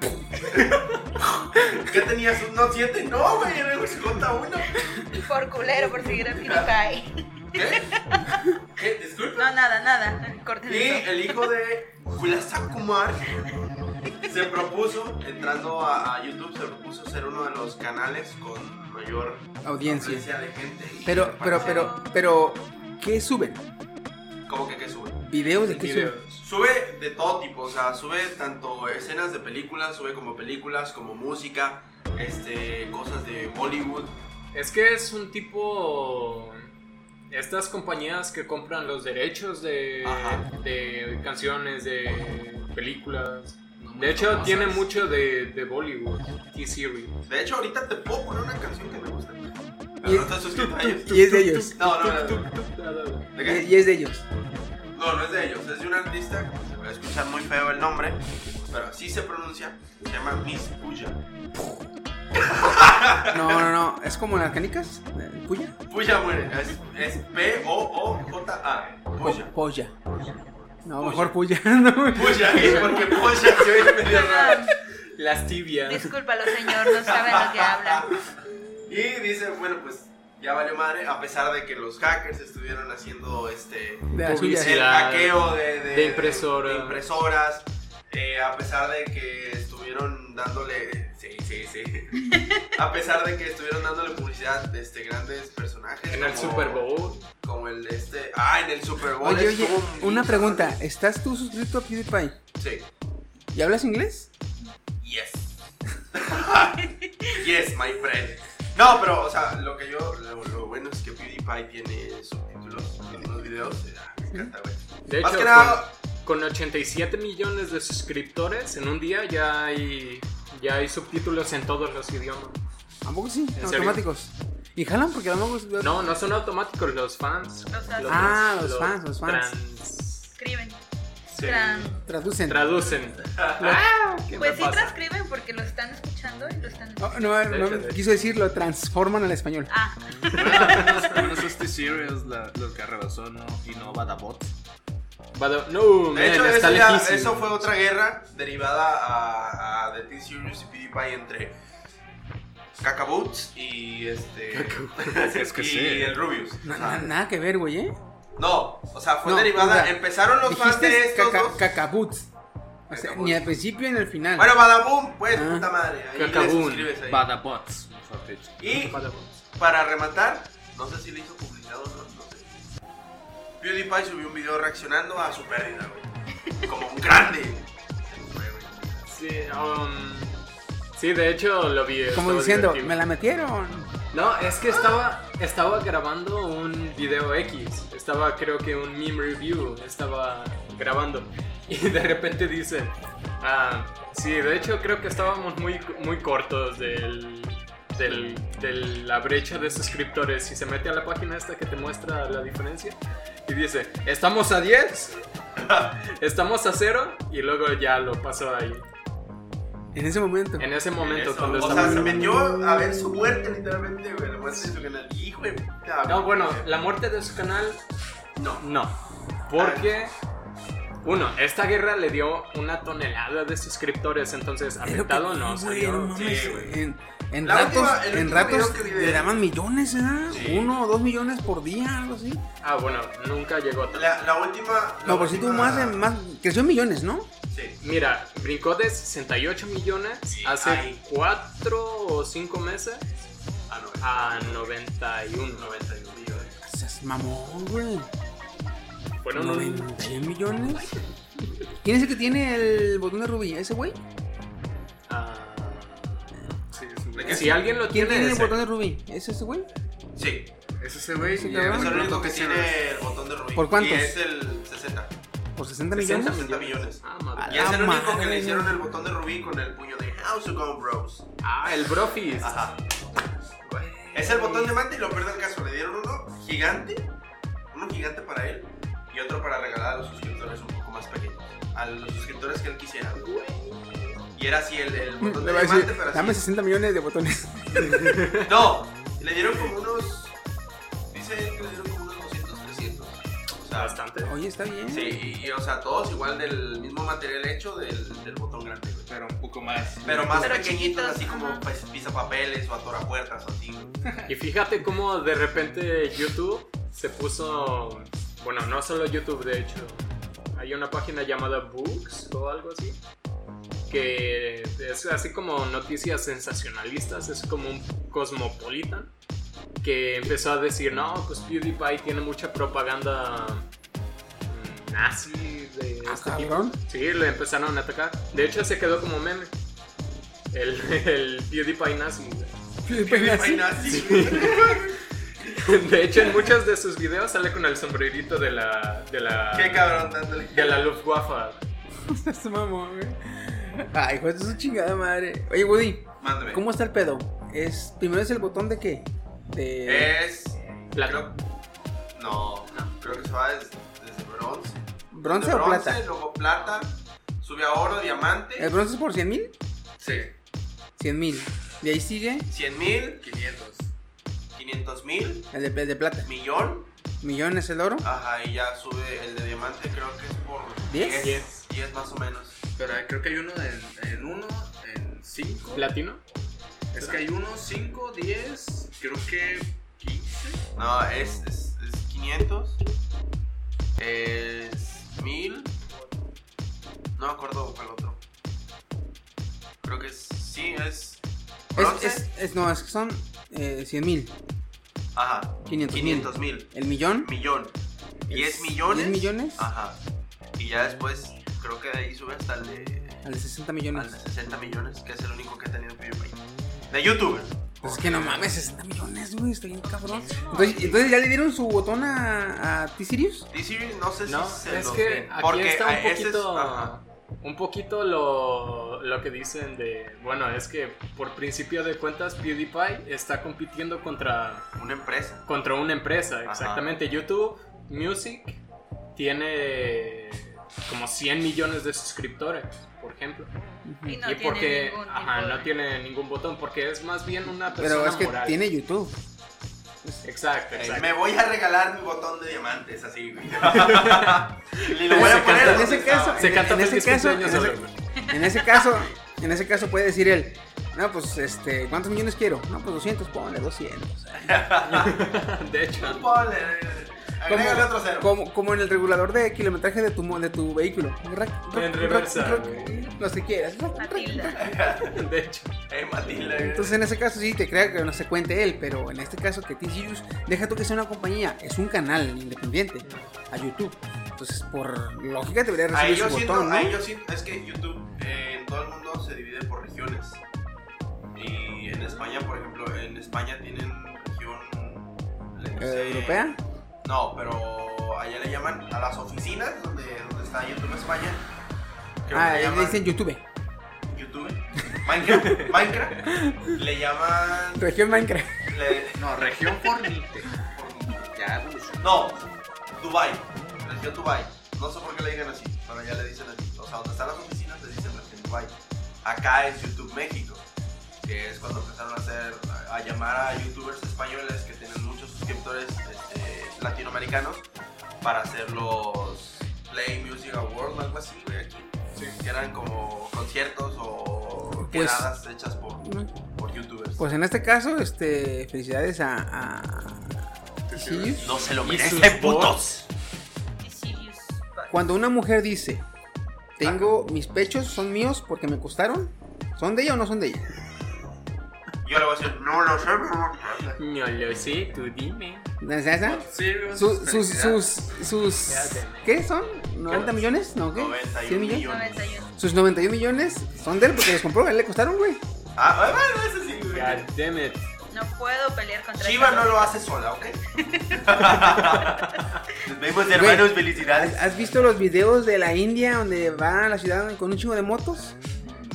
¿Qué tenías? ¿Un Note 7? No, güey, era un J1. Por culero, por seguir a PewDiePie. ¿Qué? ¿Qué? Disculpa. No, nada, nada. Corten Y eso. el hijo de Gulasam Kumar se propuso, entrando a, a YouTube, se propuso ser uno de los canales con mayor Audiencia. de gente. Pero, pero, pero, pero. ¿Qué suben? ¿Cómo que qué sube? ¿Videos de qué Videos. suben? Sube de todo tipo, o sea, sube tanto escenas de películas, sube como películas, como música, este, cosas de Bollywood. Es que es un tipo estas compañías que compran los derechos de, de canciones, de películas. No De hecho, conoces. tiene mucho de, de Bollywood, T-Series. De hecho, ahorita te puedo poner una canción que me gusta. Y- Pero no estás suscrito a ellos. Y es de ellos. No, no, no. no. ¿De Y, qué? y es de ellos. No, no es de ellos, es de un artista, se va a escuchar muy feo el nombre, pero así se pronuncia, se llama Miss Puya. No, no, no. Es como las canicas. ¿Puya? Puya muere, es, es P-O-O-J-A. Puya. Polla. No, Puya. mejor puya. no. Puya, es porque Puya se oye medio raro. Las tibias. Discúlpalo, señor, no sabe lo que habla. Y dice, bueno, pues ya valió madre, a pesar de que los hackers estuvieron haciendo este De el hackeo de, de- de impresora. de impresoras, eh, a pesar de que estuvieron dándole A pesar de que estuvieron dándole publicidad de este, grandes personajes. En el Super Bowl. Como el de este. Ah, en el Super Bowl. Oye, oye, una pregunta. ¿Estás tú suscrito a PewDiePie? Sí. ¿Y hablas inglés? Yes. yes, my friend. No, pero, o sea, lo que yo. Lo, lo bueno es que PewDiePie tiene subtítulos en unos videos. eh, ah, me encanta, güey. De Más hecho, que nada. con, con 87 millones de suscriptores en un día ya hay, ya hay subtítulos en todos los idiomas. ¿A poco sí? Automáticos. ¿Y jalan? Porque a lo mejor... No, no son automáticos los fans. Los fans. Ah, los fans, los fans. trans- Escriben. sí, Tran- Traducen. traducen. Ah, ¿qué Pues sí pasa? transcriben porque lo están escuchando y lo están Oh, no, De no, hecho, de hecho. quiso decir, lo transforman al español. Ah, Menos este Serious, la- lo que rebasó, ¿no? Y no Badabot. Vado- No, man, De hecho, está eso, ya- eso fue otra guerra derivada a, a The T-Series y PewDiePie entre Cacaboots y este. Es que y sí. el Rubius. Nada que ver, güey, ¿eh? No, o sea, fue No, derivada. o sea, empezaron los fans de estos caca- dos. cacaboots. O sea, Cacaboots. ni al principio ni al final. Bueno, Badaboom, pues, Ah. puta madre. Ahí Cacaboom. suscribes ahí. Badabots. Y para rematar, no sé si le hizo publicidad o no, no sé. PewDiePie subió un video reaccionando a su pérdida, güey. Como un grande. Sí, um, sí, de hecho lo vi. Como diciendo, divertido. me la metieron. No, es que estaba, estaba grabando un video X. Estaba, creo que un meme review. Estaba grabando. Y de repente dice: ah, Sí, de hecho, creo que estábamos muy, muy cortos del, del- de la brecha de suscriptores. Y se mete a la página esta que te muestra la diferencia. Y dice: Estamos a 10. Estamos a 0. Y luego ya lo pasó ahí. En ese momento. En ese momento, Eso, cuando o estaba sea, se metió a ver su muerte, literalmente, güey. La muerte de su canal. Hijo de puta. No, bueno, la muerte de su canal No. No, porque uno, esta guerra le dio una tonelada de suscriptores, entonces que afectado no güey, salió. no mames, Sí, güey. En, en ratos, última- en ratos le daban millones, ¿eh? Sí. Uno o dos millones por día, algo así. Ah, bueno, nunca llegó a tanto. La, la última. la No, por si tú última- más, de- más. Creció en millones, ¿no? Sí. Mira, brincó de 68 millones Sí, hace ahí. 4 o 5 meses no, a 91. 91 millones. Seas mamón, güey. Fueron un... 91 millones. ¿Quién es el que tiene el botón de rubí? ¿Ese güey? Sí, es si alguien lo ¿Quién tiene, tiene el ese. botón de rubí? ¿Es ese güey? Sí. Es ese güey. Es el que tiene el botón de rubí. ¿Por cuántos? Y es el 60. ¿Por 60 60 millones? 60 millones. Ah, madre. Y es el único que le hicieron el botón de rubí con el puño de House of Gone Bros. Ah, el Brofist. Ajá. Es el botón de mate y lo peor del caso. Le dieron uno gigante, uno gigante para él y otro para regalar a los suscriptores un poco más pequeños. A los suscriptores que él quisiera. Y era así el, el botón de diamante, decir, pero dame así. 60 millones de botones. No, le dieron como unos. Dice él que le dieron como sea, Bastante. Oye, está bien. Sí, y, y, o sea, todos igual del mismo material hecho del, del botón grande. güey. Pero un poco más. Pero más Pero pequeñitos, chiquitos, así como pues, pisapapeles o atorapuertas o así. güey. Y fíjate cómo de repente YouTube se puso, bueno, no solo YouTube, de hecho, hay una página llamada Books o algo así, que es así como noticias sensacionalistas, es como un cosmopolitan, que empezó a decir, no, pues PewDiePie tiene mucha propaganda mm, nazi de Ah, este tipo. Sí, le empezaron a atacar. De hecho, se quedó como meme. El, el PewDiePie nazi. PewDiePie nazi, güey. De hecho, en muchos de sus videos sale con el sombrerito de la. de la. Qué cabrón dándole. de la Luftwaffe. Este mamón, güey. Ay, hijo de su chingada madre. Oye, Woody, Mándame. ¿cómo está el pedo? Es, primero es el botón de qué? De Es. Plata. creo- no, creo que se va desde, desde bronce. bronce De o plata. Luego plata. Sube a oro, diamante. ¿El bronce es por 100 mil? Sí. 100 mil. De ahí sigue 100 mil, 500. 500 mil, el de, el de plata. millón. Millones el oro. Ajá, y ya sube el de diamante, creo que es por ¿Diez? 10. 10 más o menos. Pero hay- creo que hay uno en, en uno, en 5. ¿Platino? Es que hay uno, 5, 10, creo que 15. No, es, es, es 500. Es 1000. No me acuerdo cuál otro. Creo que es. Sí, es. Es, es, es- no, es que son eh, 100 mil. Ajá. 500 mil. 500 mil. El millón. Millón. 10 Es- millones. 10 millones. Ajá. Y ya después, creo que de ahí sube hasta el de, Al de 60 al millones. de 60 millones, que es el único que ha tenido PewDiePie. De YouTube. Pues es que no mames, 60 millones, güey. Está bien cabrón. Entonces, entonces ya le dieron su botón a, a T-Series. D-Series no sé No, si se es los que den, aquí porque está un es- poquito, un poquito lo, lo que dicen de, bueno, es que por principio de cuentas PewDiePie está compitiendo contra, Una empresa. contra una empresa, Ajá. exactamente. YouTube Music tiene como 100 millones de suscriptores, por ejemplo. Y no y tiene porque, ningún ajá, tipo no de- tiene ningún botón, porque es más bien una persona Pero es que moral. tiene YouTube. Exacto, Eh, exacto. me voy a regalar mi botón de diamantes, así. Y lo voy a Se poner en ese caso- Se en- canta en ese caso- en ese- güey. En ese caso, en ese caso puede decir él, no, pues, este, ¿cuántos millones quiero? No, pues 200, ponle 200. De hecho. Ponle, agrégale otro cero. como, como en el regulador de kilometraje de tu, mo- de tu vehículo. En reversa. Los que quieras. Matilda. De hecho. Matilda. Entonces en ese caso sí te crea que no se cuente él, pero en este caso que T-Series, deja tú que sea una compañía, es un canal independiente a YouTube. Entonces por lógica debería Ahí recibir yo su siento, botón, ¿no? ahí yo siento, es que YouTube eh, en todo el mundo se divide por regiones. Y en España, por ejemplo, en España tienen región no Eh, sé, ¿Europea? No, pero allá le llaman a las oficinas donde, donde está YouTube España. Ah, le llaman dicen YouTube. YouTube. Minecraft, Minecraft. Le llaman. Región Minecraft. le- No, región Fornite. Ya no, Dubai. Región Dubai. No sé por qué le digan así, pero ya le dicen así. O sea, donde están las oficinas le dicen región Dubai. Acá es YouTube México, que es cuando empezaron a hacer, a llamar a youtubers españoles que tienen muchos suscriptores este, latinoamericanos para hacer los Play Music Awards, algo así, güey, aquí. Que eran como conciertos o Pues- quedadas hechas por, por youtubers. Pues en este caso, este, felicidades a, a no se lo merecen, putos. Cuando una mujer dice, tengo mis pechos, son míos porque me costaron, ¿son de ella o no son de ella? Yo le voy a decir, no lo sé. No lo sé, tú dime. ¿Esa, esa? Su- sus, sus, sus, ¿qué son? ¿90 millones? ¿No? ¿Qué? 91 ¿100 millones? millones. 91. Sus 91 millones son de él porque los compró, a él le costaron, güey. Ah, bueno, eso sí, güey. God damn it. No puedo pelear contra Chiva esta no lo hace sola, ¿ok? Nos vemos, hermanos, felicidades. ¿Has, has visto los videos de la India donde van a la ciudad con un chingo de motos?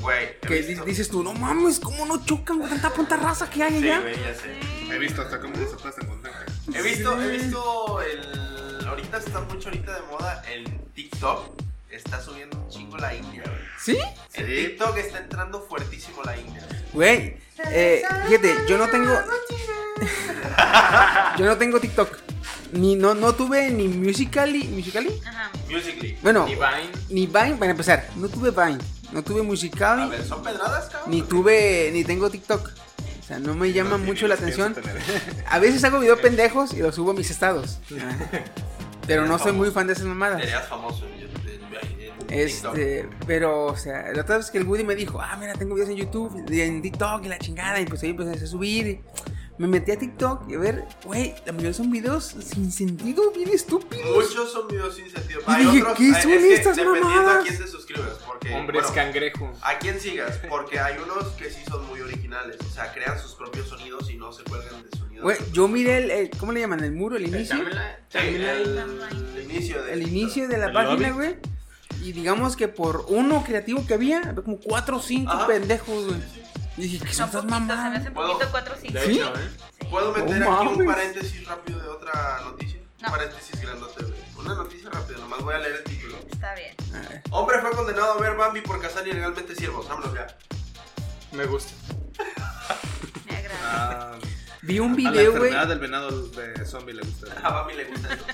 Güey, Que visto- dices tú, no mames, ¿cómo no chocan con tanta punta raza que hay Sí, allá? güey, ya sé. He visto hasta cómo se con tanga. He visto, he visto el... Ahorita está mucho ahorita de moda el TikTok. Está subiendo un chingo la India, güey. ¿Sí? En Sí. TikTok está entrando fuertísimo la India. Güey, eh, fíjate, yo no tengo. yo no tengo TikTok. Ni, no, no tuve ni Musically. ¿Musically? Ajá. Musically. Bueno, Ni Vine. ni Vine, para empezar. No tuve Vine. No tuve A Musically. ver, ¿son pedradas, cabrón? Ni tuve. Ni tengo TikTok. O sea, no me llama No, mucho la atención. A veces hago videos pendejos y los subo a mis estados. Pero no soy muy fan de esas mamadas. Serías famoso en, en- en TikTok. Este, pero, o sea, la otra vez que el Woody me dijo, ah, mira, tengo videos en YouTube, en TikTok y la chingada, y pues ahí empecé a subir. y me metí a TikTok y a ver, güey, la mayoría son videos sin sentido, bien estúpidos. Muchos son videos sin sentido. Y dije, ¿qué eh, son es que estas dependiendo mamadas? a quién te suscribes. Porque, Hombres bueno, cangrejo. a quién sigas. Porque hay unos que sí son muy originales. O sea, crean sus propios sonidos y no se cuelgan de sonidos. Güey, yo miré el, el- ¿cómo le llaman? El muro, el inicio. Timeline. el, el inicio de El inicio de la ¿El página, lobby? güey. Y digamos que por uno creativo que había, había como cuatro o cinco Ajá. pendejos, güey. Y dije, ¿qué son No, estas poquito, se me hace ¿Puedo? poquito 4 5. De ¿Sí? ¿eh? ¿Puedo meter No aquí un paréntesis rápido de otra noticia? No. Un paréntesis grandote, güey. Una noticia rápida, nomás voy a leer el título. Está bien. A ver. Hombre fue condenado a ver Bambi por cazar ilegalmente ciervos. Vámonos ya. Me gusta. Me agrada. Ah, Vi un a la video, güey. enfermedad del venado de zombie le gusta. A Bambi le gusta eso.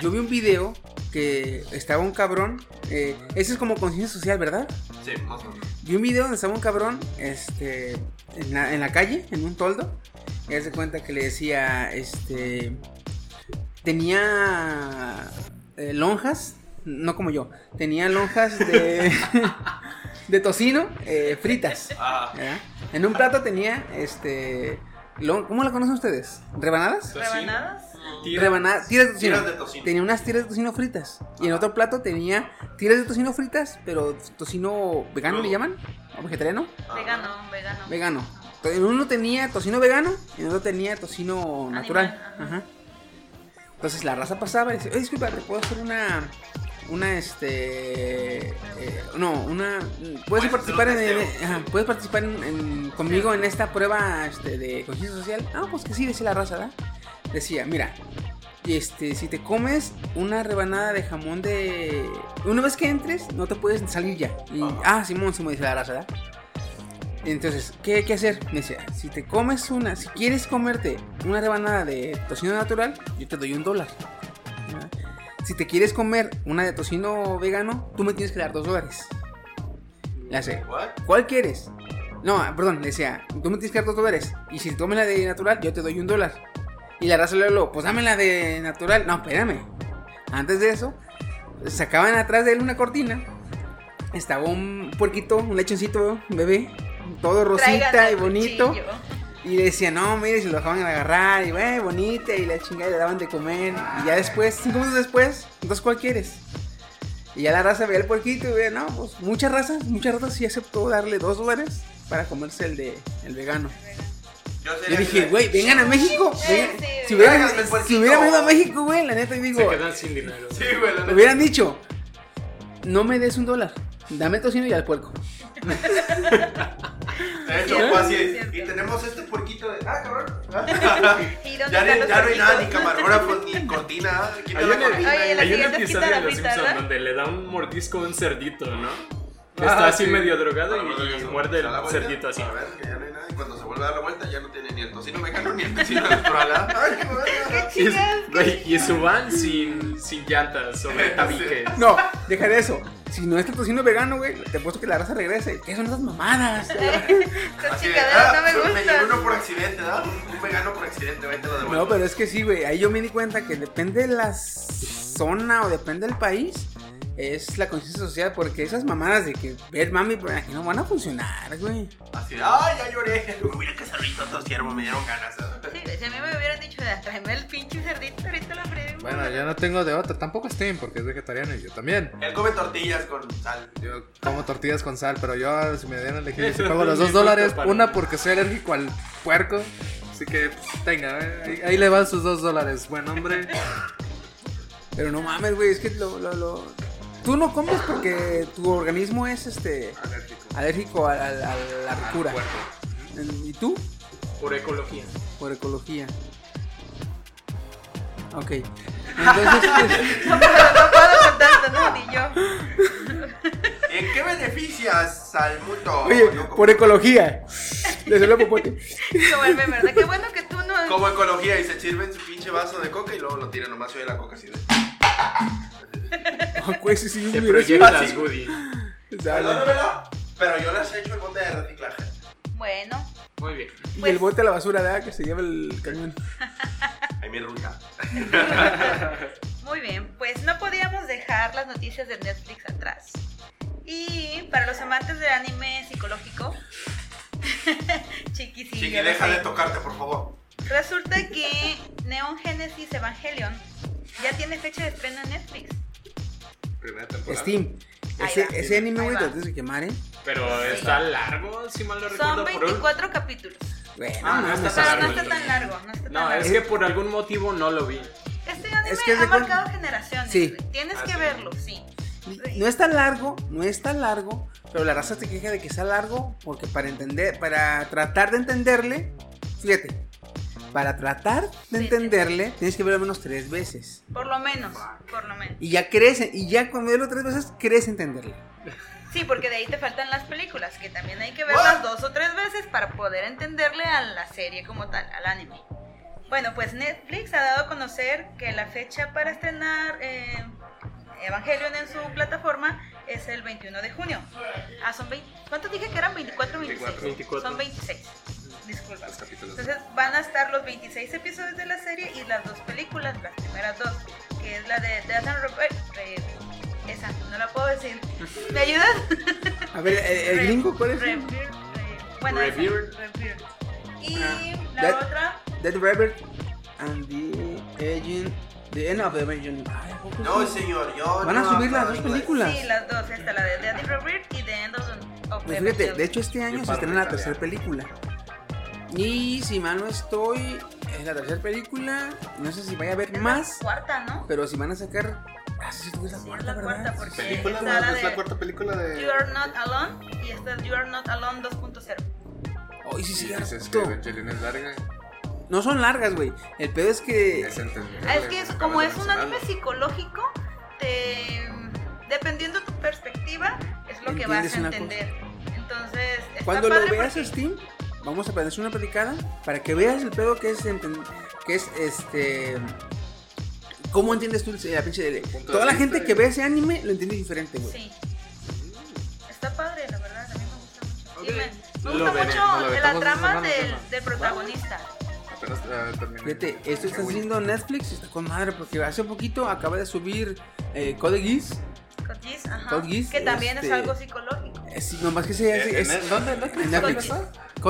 Yo vi un video que estaba un cabrón. Eh, ese es como conciencia social, ¿verdad? Sí, más o menos. Vi un video donde estaba un cabrón este, en, la, en la calle, en un toldo. Y hace cuenta que le decía, este. Tenía eh, lonjas, no como yo, tenía lonjas de, de tocino eh, fritas. Ah. En un plato tenía, este... lo- ¿Cómo la conocen ustedes? ¿Rebanadas? ¿Rebanadas? Tira- Rebanadas, tiras de tocino. Tiras de tocino. Tenía unas tiras de tocino fritas. Y en otro plato tenía tiras de tocino fritas, pero tocino vegano le llaman, o vegetariano, Vegano, vegano. vegano. En uno tenía tocino vegano y en otro tenía tocino natural. ajá. Ajá. Entonces la raza pasaba y decía, oye, disculpa, ¿te puedo hacer una, una, este, eh, no, una, puedes participar en, en- ajá, puedes participar en, en- conmigo en esta prueba, este, de conciencia social? Ah, pues que sí, decía la raza, ¿verdad? Decía, mira, este, si te comes una rebanada de jamón de, una vez que entres, no te puedes salir ya. Y, ah, Simón, Simón, dice la raza, ¿verdad? Entonces, ¿qué hay que hacer? Me decía, si te comes una, si quieres comerte una rebanada de tocino natural, yo te doy un dólar. ¿verdad? Si te quieres comer una de tocino vegano, tú me tienes que dar dos dólares. Ya sé. ¿Cuál quieres? No, perdón, le decía, tú me tienes que dar dos dólares. Y si tomes la de natural, yo te doy un dólar. Y la raza le habló, pues dame la de natural. No, espérame. Antes de eso, sacaban atrás de él una cortina. Estaba un puerquito, un lechoncito, un bebé, todo rosita Traigan y bonito. cuchillo. Y le decía, no, mire, si lo dejaban agarrar, y güey, bonita, y la chingada le daban de comer. Y ya después, cinco minutos después, entonces, ¿cuál quieres? Y ya la raza veía el puerquito y veía, no, pues muchas razas, muchas razas sí aceptó darle dos dólares para comerse el de el vegano. Yo, Yo sería dije, güey, vengan a México. Sí, vengan- sí, si hubieran, si venido a México, güey, la neta, y digo, Se quedan sin dinero. Sí, güey, la me neta. hubieran dicho, no me des un dólar, dame tocino y al puerco. De hecho, fue así. Y tenemos este puerquito de. Ah, cabrón. ¿Y dónde ya, están ni- los ya no hay nada, ni puerquitos? camarógrafos, ni cortina. Hay la un, cortina. Oye, la hay un siguiente episodio de Los Simpsons donde le da un mordisco a un cerdito, ¿no? Ah, Está así sí. medio drogado vuelta y, se- muerde el vuelta, cerdito así. A ver, que ya no hay nada. Y cuando se vuelve a dar la vuelta, ya no tiene ni el tocino vegano ni el tocino natural. Ay, qué verga. Y, es- y su van sin, sin llantas sobre tabiques. No, deja de eso. Si no es el tocino vegano, güey, te apuesto que la raza regrese. ¿Qué son esas mamadas? Estas chingaderas no ah, me solo Me llegó gustan. uno por accidente, ¿verdad? Un vegano por accidente, ahí te lo devuelvo. No, pero es que sí, güey. Ahí yo me di cuenta que depende de la zona o depende del país. Es la conciencia social, porque esas mamadas de que ver mami por aquí no van a funcionar, güey. Así de, ay, ya lloré. Uy, mira qué cerdito todo siervo, me dieron ganas. Sí, si a mí me hubieran dicho, de tráeme el pinche cerdito, ahorita la frego. Bueno, yo no tengo de otra. Tampoco Steam porque es vegetariano y yo también. Él come tortillas con sal. Yo como tortillas con sal, pero yo si me dieran a elegir, si pago los dos dólares, una porque soy alérgico al puerco. Así que, pues, tenga, eh, ahí, ahí le van sus dos dólares. Buen hombre. Pero no mames, güey, es que lo, lo, lo- Tú no comes porque tu organismo es este Alérgico. alérgico a, a- a la ricura. ¿Y tú? Por ecología. Por ecología. Ok. Entonces, pues, No puedo, no puedo con tanto, no, ni yo. ¿En qué beneficias al mundo? oye, por ecología. Le salió popote. Como el meme, ¿verdad? Qué bueno que tú no. Como ecología y se sirven su pinche vaso de coca y luego lo tiran nomás y oye la coca así de. Güey, sí, sí, Te mira, sí. proyectas, Woody. Sale. Perdónamelo, pero yo les he hecho el bote de reciclaje. Bueno, Muy bien. Y Pues- el bote a la basura, ¿verdad? Que se lleva el camión. Ahí mi ruta. muy bien. Pues no podíamos dejar las noticias de Netflix atrás. Y para los amantes del anime psicológico, chiqui, sí, Chiqui, yo lo deja sé. de tocarte, por favor. Resulta que Neon Genesis Evangelion ya tiene fecha de estreno en Netflix. Primera temporada. Steam. Ese, va. ese anime, güey, te tienes que quemar, ¿eh? Pero está largo, si mal no Son recuerdo. por un- 24 capítulos. Güey, no Ah, no está largo. no está tan largo, no está tan No, largo. es que por algún motivo no lo vi. Este anime Es que es de ha marcado generaciones. Sí. Tienes Ah, que sí. verlo, sí. No es tan largo, no es tan largo, pero la raza te queja de que sea largo porque para entender, para tratar de entenderle, fíjate, para tratar de Sí. entenderle tienes que verlo al menos tres veces. Por lo menos, por lo menos. Y ya crece, y ya cuando verlo tres veces, crees entenderle. Sí, porque de ahí te faltan las películas, que también hay que verlas dos o tres veces para poder entenderle a la serie como tal, al anime. Bueno, pues Netflix ha dado a conocer que la fecha para estrenar eh, Evangelion en su plataforma es el 21 de junio. Ah, son 20. ¿Cuántos dije que eran? 24 o 26. 24. Son 26. Disculpa. Los capítulos. Entonces van a estar los 26 episodios de la serie y las dos películas, las primeras dos, que es la de Death and Robert. eh, esa, no la puedo decir. ¿Me ayudas? A ver, ¿el, el gringo cuál es? Rebirth, eh, Bueno. Rebirth. Y Ah, la Dead- otra, Dead Rabbit and the Agent. The End of the Agent. ¿a No, señor, yo Van a no subir las dos películas. sí, las dos, esta, la de Dead Rebirth y The End of, the- Pues the fíjate, de hecho este año se estrena la tercera película. Y si mal no estoy, es la tercera película. No sé si vaya a haber Es más, la cuarta, ¿no? pero si van a sacar. Ah, sí, es la Sí, es cuarta, la ¿verdad? cuarta, porque Película, esta era es la cuarta película de. You Are Not Alone y esta es You Are Not Alone 2.0. Ay, sí, sí, Sí, dices que es larga. No son largas, güey. El pedo es que. Es. Ah, es que es, como es un mencionarlo. anime psicológico, te, dependiendo de tu perspectiva, es lo que vas a entender. Entonces, está Cuando lo veas porque- Steam, vamos a hacer una platicada para que veas el pedo que es que es este cómo entiendes tú la pinche de toda la gente que ve ese anime lo entiende diferente, güey. Sí. Está padre, la verdad, a mí me gusta mucho. Ok. me, gusta veré, mucho la trama del, protagonista. Apenas eh, terminé. Fíjate, esto está haciendo Netflix y está con madre porque hace poquito acaba de subir eh, Code Geass. Code Geass, ajá, Code Geass, que también este- es algo psicológico. Eh, sí, nomás que se Eh, hace. ¿en es- el- ¿Dónde? ¿En Netflix? Netflix.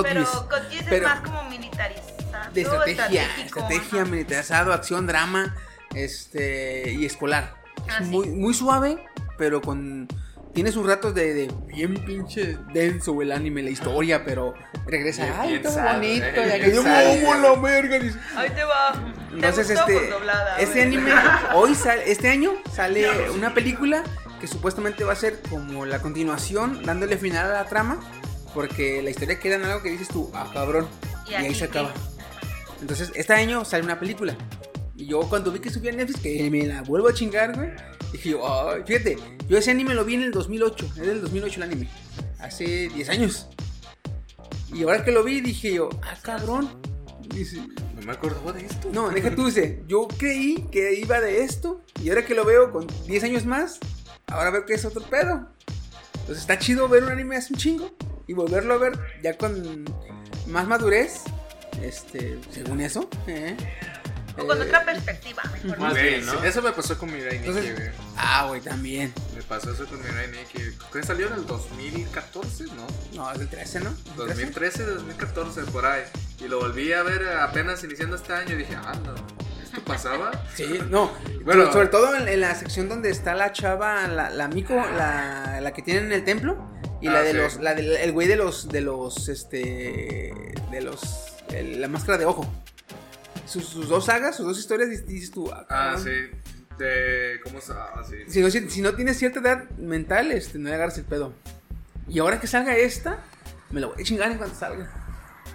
Code Pero Geass Pero- es más como militarizado. de estrategia, estrategia, ajá. militarizado, acción, drama, este y escolar. Ah, es sí. muy, muy suave, pero con tiene sus ratos de, de bien pinche denso el anime, la historia, pero regresa, Bien ay, todo bonito, eh, y bien aquello, pensado. "Oh, la verga". Ahí te va. Entonces ¿Te gustó? este Pues doblada, este anime hoy sale, este año sale una película que supuestamente va a ser como la continuación, dándole final a la trama, porque la historia queda en algo que dices tú, ah, cabrón, ¿Y y ahí se acaba. Entonces, este año sale una película. Y yo cuando vi que subía Netflix, que me la vuelvo a chingar, güey. Dije yo, ay, fíjate, yo ese anime lo vi en el 2008. Es del 2008 el anime. Hace 10 años. Y ahora que lo vi, dije yo, ah, cabrón. Dice, No me acordaba de esto. no, deja tú, dice, yo creí que iba de esto. Y ahora que lo veo con 10 años más, ahora veo que es otro pedo. Entonces está chido ver un anime hace un chingo. Y volverlo a ver ya con más madurez. Este, según eso. ¿eh? O con Eh, otra perspectiva, mejor Más bien, ¿no? Eso me pasó con Mirai Nikki, güey. Ah, güey, también. Me pasó eso con Mirai Nikki. ¿Qué salió en el 2014? ¿No? No, es del 13, ¿no? ¿El 13? 2013, 2014, por ahí. Y lo volví a ver apenas iniciando este año y dije, ah, no, ¿esto pasaba? Sí, no. Bueno. Sobre todo en, en la sección donde está la chava, la, la Miko, la, la que tienen en el templo. Y Ah, la de sí. los, la del el güey de los, de los, este, de los, el- la máscara de ojo. Sus, sus dos sagas, sus dos historias, dices- tú. Ah, cabrón. sí. De, ¿Cómo ah, sí. Si no, si, si no tienes cierta edad mental, este, no le agarras el pedo. Y ahora que salga esta, me la voy a chingar en cuanto salga.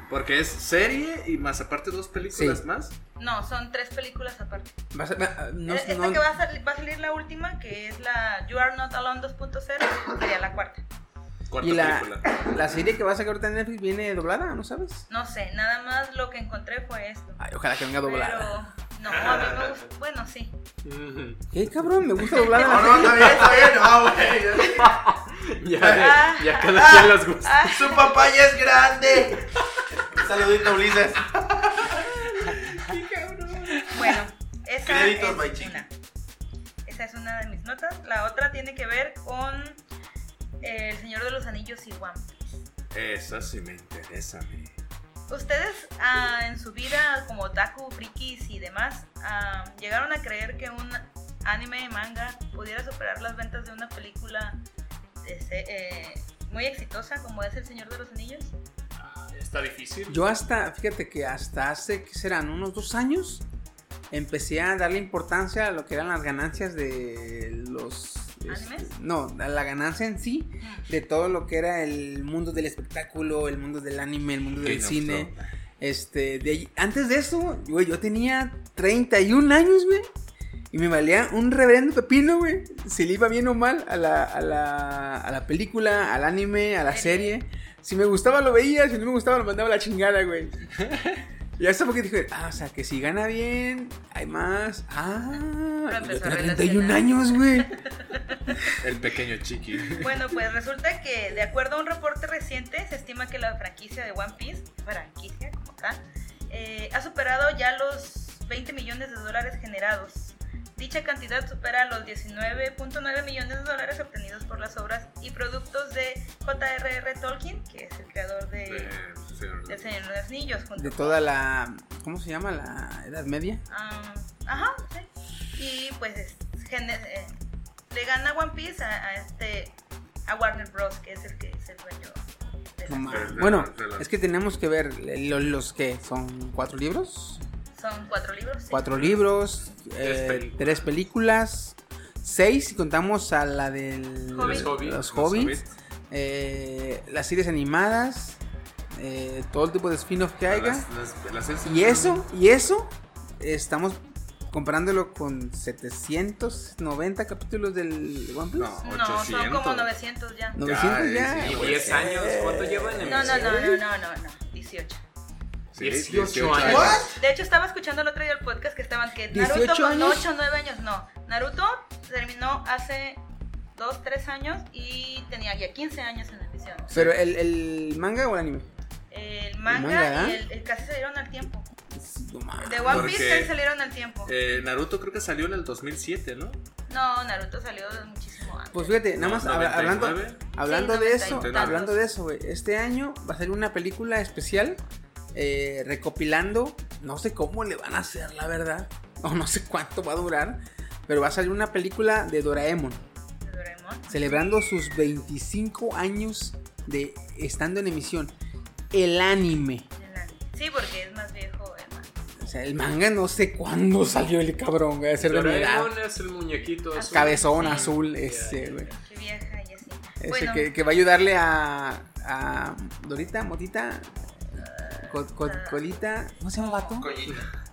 Porque es serie y más aparte dos películas Sí. más. No, son tres películas aparte. Vas a- va- no, Esta no- que va a, salir, va a salir la última, que es la You Are Not Alone 2.0, sería la cuarta. Cuarta y la, película. la serie que va a sacar ahorita en Netflix viene doblada, ¿no sabes? No sé, nada más lo que encontré fue esto. Ay, ojalá que venga doblada. Pero, no, a mí me gusta. Bueno, sí. ¿Qué cabrón? Me gusta doblada. No, no, está bien, está bien. Ah, güey. Ya, ya cada quien las gusta. Ah, Su papá ya es grande. Saludito, Ulises. bueno, esa Créditos, es una. Esa es una de mis notas. La otra tiene que ver con El Señor de los Anillos y One Piece. Esa sí me interesa a mí. ¿Ustedes ah, en su vida como otaku, frikis y demás ah, llegaron a creer que un anime manga pudiera superar las ventas de una película de eh, muy exitosa como es El Señor de los Anillos? Ah, Está difícil. Yo hasta, fíjate que hasta hace, ¿qué serán? Unos dos años, empecé a darle importancia a lo que eran las ganancias de los... este, ¿Animes? no, la ganancia en sí, de todo lo que era el mundo del espectáculo, el mundo del anime, el mundo del cine. Este, de ahí- antes de eso, güey, yo tenía 31 años, güey. Y me valía un reverendo pepino, güey. Si le iba bien o mal a la, a la, a la película, al anime, a la serie. Si me gustaba lo veía, si no me gustaba lo mandaba a la chingada, güey. Y hasta porque dije, ah, o sea, que si gana bien, hay más. Ah, tenía 31 relacionar. años, güey. El pequeño chiqui. Bueno, pues resulta que de acuerdo a un reporte reciente, se estima que la franquicia de One Piece, franquicia como tal, eh, ha superado ya los 20 millones de dólares generados Dicha cantidad supera los 19.9 millones de dólares obtenidos por las obras y productos de J.R.R. Tolkien, que es el creador de, Eh, sí, del Señor de los Anillos. junto De toda la. ¿Cómo se llama? La Edad Media. Ah, ajá, sí. Y pues es- gene- eh, le gana One Piece a, a este a Warner Bros, que es el que es el dueño de de Bueno, de es que tenemos que ver los, los que son cuatro libros. Son cuatro libros. sí. Cuatro libros, eh, películas. tres películas, seis si contamos a la del Hobbit. Los los Los Hobbits, Hobbit. eh, las series animadas, eh, todo el tipo de spin-off que haya. Las- las- las Y eso, y eso, estamos comparándolo con 790 capítulos del One Piece. No, No, son 800. como 900 ya. 900 ya. sí, Y güey. 10 años, ¿cuánto llevan en No, no, no, no, no, no, no, 18. Sí, 18 años. ¿What? De hecho, estaba escuchando el otro día el podcast que estaban que 18 Naruto con años. 8 o 9 años. No, Naruto terminó hace 2, 3 años y tenía ya 15 años en emisión. Pero el, el manga o el anime? El manga, manga, y ¿eh? el, el casi salieron al tiempo. No. De One Porque- Piece casi salieron al tiempo. Eh, Naruto creo que salió en el 2007, ¿no? No, Naruto salió muchísimo antes. Pues fíjate, nada No, más habla- hablando, 99. hablando Sí, de 90 y eso, tantos. hablando de eso, güey. Este año va a salir una película especial eh, recopilando, no sé cómo le van a hacer, la verdad, o no sé cuánto va a durar, pero va a salir una película de Doraemon, de Doraemon. celebrando sus 25 años de estando en emisión. El anime. El anime. Sí, porque es más viejo el manga. O sea, el manga no sé cuándo salió el cabrón, güey, a ser de mi edad. Doraemon es el muñequito azul. Cabezón Sí. azul, Ya, ese, ya, güey. ya. Qué vieja y así. Ese bueno, que, que va a ayudarle a, a Dorita, Motita, Co- co- Colita, ¿cómo se llama el vato? Collita.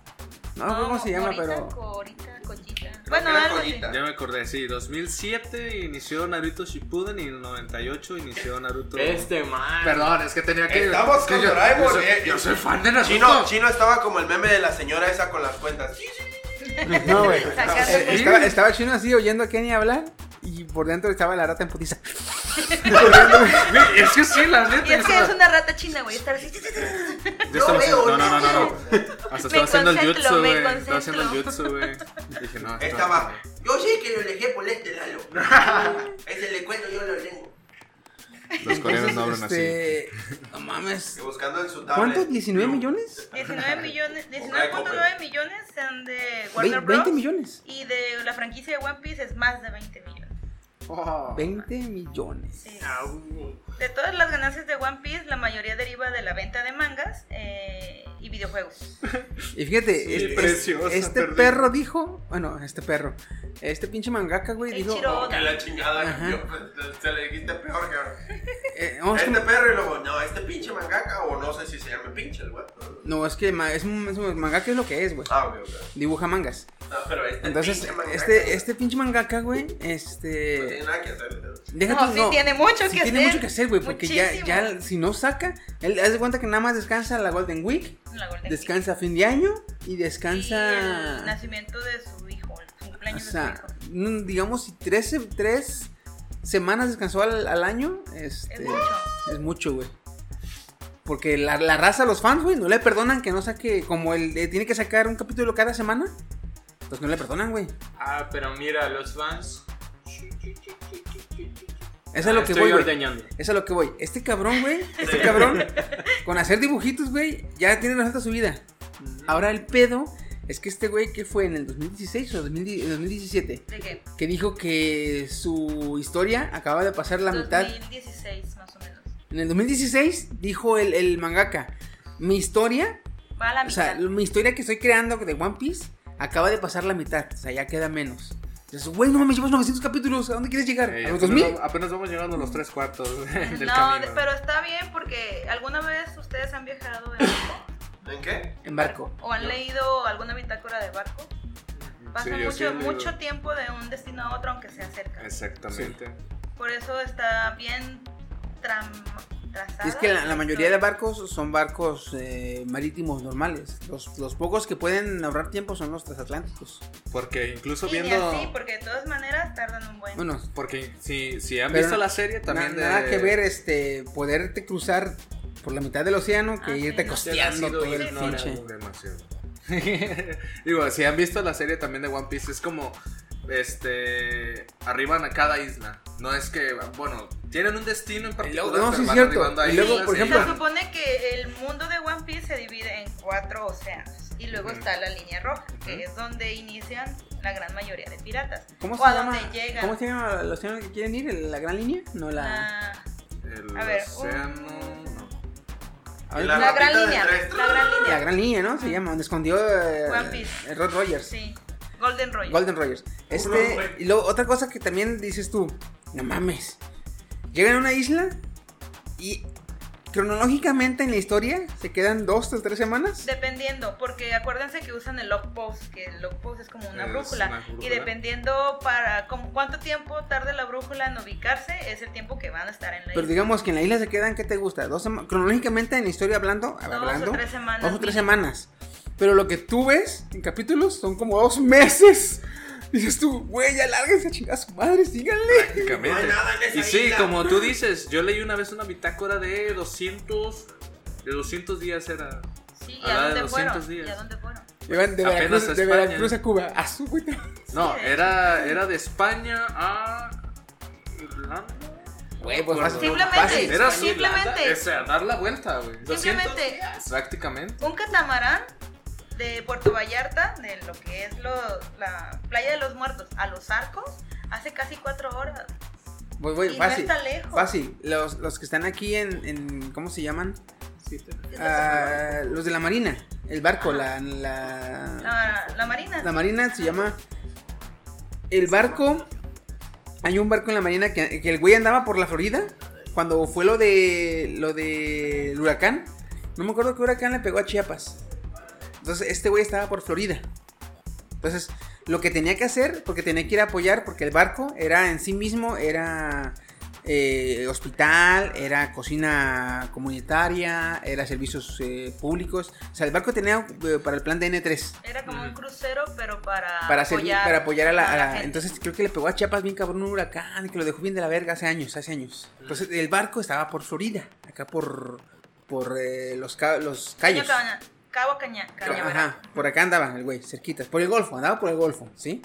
No, no, ¿cómo se llama? Morita, Pero Corita, Collita. Bueno, algo así. Ya me acordé, sí, 2007 inició Naruto Shippuden y en el 98 inició Naruto... Este man. Perdón, es que tenía que... Estamos que con yo, Doraemon, yo soy, eh. yo soy fan de Naruto. Chino, Chino estaba como el meme de la señora esa con las cuentas. No, güey. Estaba chino así oyendo a Kenny hablar y por dentro estaba la rata en putiza. Es que sí, la neta. Y es que es una rata china, güey. Estar así. yo estaba haciendo- veo, no, no, no, no, no. Hasta Me estaba haciendo el concentro, jutsu, me güey. Estaba concentro. haciendo el jutsu, güey. Dije, no. Estaba. Yo sé que lo dejé por este Lalo. Ese le cuento, yo lo tengo. Los coreanos no hablan así. Este, no mames. Buscando en su tablet. ¿Cuántos? ¿19 millones? 19 millones, Coca, 19.9 millones son de Warner Bros. 20 millones. Y de la franquicia de One Piece es más de 20 millones. 20 millones. Sí. Au. De todas las ganancias de One Piece, la mayoría deriva de la venta de mangas eh, y videojuegos. Y fíjate, Sí, este, preciosa, este perro dijo, bueno, este perro, este pinche mangaka, güey, dijo, Oh, que la chingada Ajá. cambió. Se le dijiste peor, cabrón. eh, no, es Este que, perro y luego, no, este pinche mangaka, o no sé si se llama pinche el güey. no, es que ma- es un, es mangaka es lo que es, güey, Ah, ok, ok. dibuja mangas. No, pero este Entonces, pinche mangaka, este, este pinche mangaka, güey, No tiene este, nada que hacer. deja No, tú, sí tiene mucho sí que tiene hacer. mucho que hacer, güey, porque ya, ya, si no saca, él hace cuenta que nada más descansa la Golden Week, La Golden descansa fin de año y Y descansa... el nacimiento de su hijo, el O cumpleaños sea, de su hijo. mm, digamos, si tres, tres semanas descansó al, al año, este, Es mucho. es mucho, güey. Porque la, la raza, los fans, güey, no le perdonan que no saque, como el de- tiene que sacar un capítulo cada semana. Pues no le perdonan, güey. Ah, pero mira, los fans. Eso es lo que Estoy voy. Eso es lo que voy. Este cabrón, güey, este cabrón, con hacer dibujitos, güey, ya tiene resuelta su vida. Ahora el pedo es que este güey, que fue en el 2016 o 2010 en 2017, ¿De qué? que dijo que su historia acaba de pasar la mitad 2016 más o menos. En el 2016 dijo el, el mangaka, mi historia, Va a la o sea, mitad. mi historia que estoy creando de One Piece acaba de pasar la mitad, o sea, ya queda menos. Entonces, güey, no mames, llevas 900 capítulos, ¿a dónde quieres llegar? Eh, ¿A los apenas 2000? vamos- Apenas vamos llegando a los tres cuartos del no, camino. pero está bien porque alguna vez ustedes han viajado en barco ¿En qué? En barco. o han leído alguna bitácora de barco. Pasa Sí, mucho, mucho tiempo de un destino a otro aunque sea cerca. Exactamente. Por eso está bien tram- trazada. Y es que la, mayoría de barcos son barcos eh, marítimos normales. Los, los pocos que pueden ahorrar tiempo son los transatlánticos. Porque incluso Sí, viendo. así, porque de todas maneras tardan un buen. Bueno, Porque si, si han Pero visto la serie na- también de. nada que ver este poderte cruzar por la mitad del océano que Ah, sí, irte no. costeando todo el pinche. Demasiado. Digo, si han visto la serie también de One Piece, es como. Este. Arriban a cada isla. No es que. Bueno, tienen un destino en particular. no, pero sí, van cierto. Y luego, por ejemplo- Se supone que el mundo de One Piece se divide en cuatro océanos. Y luego está la línea roja, que es donde inician la gran mayoría de piratas. ¿Cómo o se a llama? donde llegan. ¿Cómo se llama los señores que quieren ir? ¿La gran línea? No, la. la, El A ver, océano. no. A ver, la- la gran línea. La gran la línea. gran línea, ¿no? Se llama, donde escondió eh, One Piece. el Rod Rogers. Sí. Golden Royal. Golden Rogers. Este, y luego otra cosa que también dices tú, no mames. Llegan a una isla y cronológicamente en la historia se quedan dos o tres semanas. Dependiendo, porque acuérdense que usan el log post, que el log post es como una, Es brújula, una brújula. Y dependiendo para como, cuánto tiempo tarde la brújula en ubicarse, es el tiempo que van a estar en la Pero isla. digamos que en la isla se quedan, ¿qué te gusta? Dos cronológicamente en la historia hablando, hablando o tres semanas dos o tres mínimo. semanas. Pero lo que tú ves en capítulos son como dos meses. Dices tú, güey, ya lárguense a chingar a su madre, síganle. Prácticamente. No hay nada en esa y sí, isla. como tú dices, yo leí una vez una bitácora de 200. De 200 días era. Sí, ¿y Ah, a de dónde 200 fueron? días. ¿Y a dónde fueron? Llevan de Veracruz, a de España. Veracruz a Cuba. A su puta. No, era, era de España a. Irlanda. Güey, pues No, fácil. Simplemente, fácil. Era simplemente. Irlanda, O sea, dar la vuelta, güey. 200 Simplemente. días, Prácticamente. Un catamarán de Puerto Vallarta, de lo que es lo- la playa de los muertos, a los arcos, hace casi cuatro horas. Voy, voy, Y no fácil. está lejos. Fácil. Los, los que están aquí en, en- ¿Cómo se llaman? Ah, los de la Marina. El barco, la. La, La, la marina. la Marina se llama. El barco. Hay un barco en la Marina que, que el güey andaba por la Florida. Cuando fue lo de. Lo de. El huracán. No me acuerdo qué huracán le pegó a Chiapas. Entonces, este güey estaba por Florida. Entonces, lo que tenía que hacer, porque tenía que ir a apoyar, porque el barco era en sí mismo, era eh, hospital, era cocina comunitaria, era servicios eh, públicos. O sea, el barco tenía eh, para el plan de N3. Era como un crucero, pero para, Para, servir- para apoyar a la, a la- gente. Entonces creo que le pegó a Chiapas bien cabrón un huracán que lo dejó bien de la verga hace años, hace años. Entonces el barco estaba por Florida, acá por, por eh, los, los callos. Cabo Caña, Cañaveral. Ajá, por acá andaba el güey, cerquita. Por el Golfo, andaba por el Golfo, ¿sí?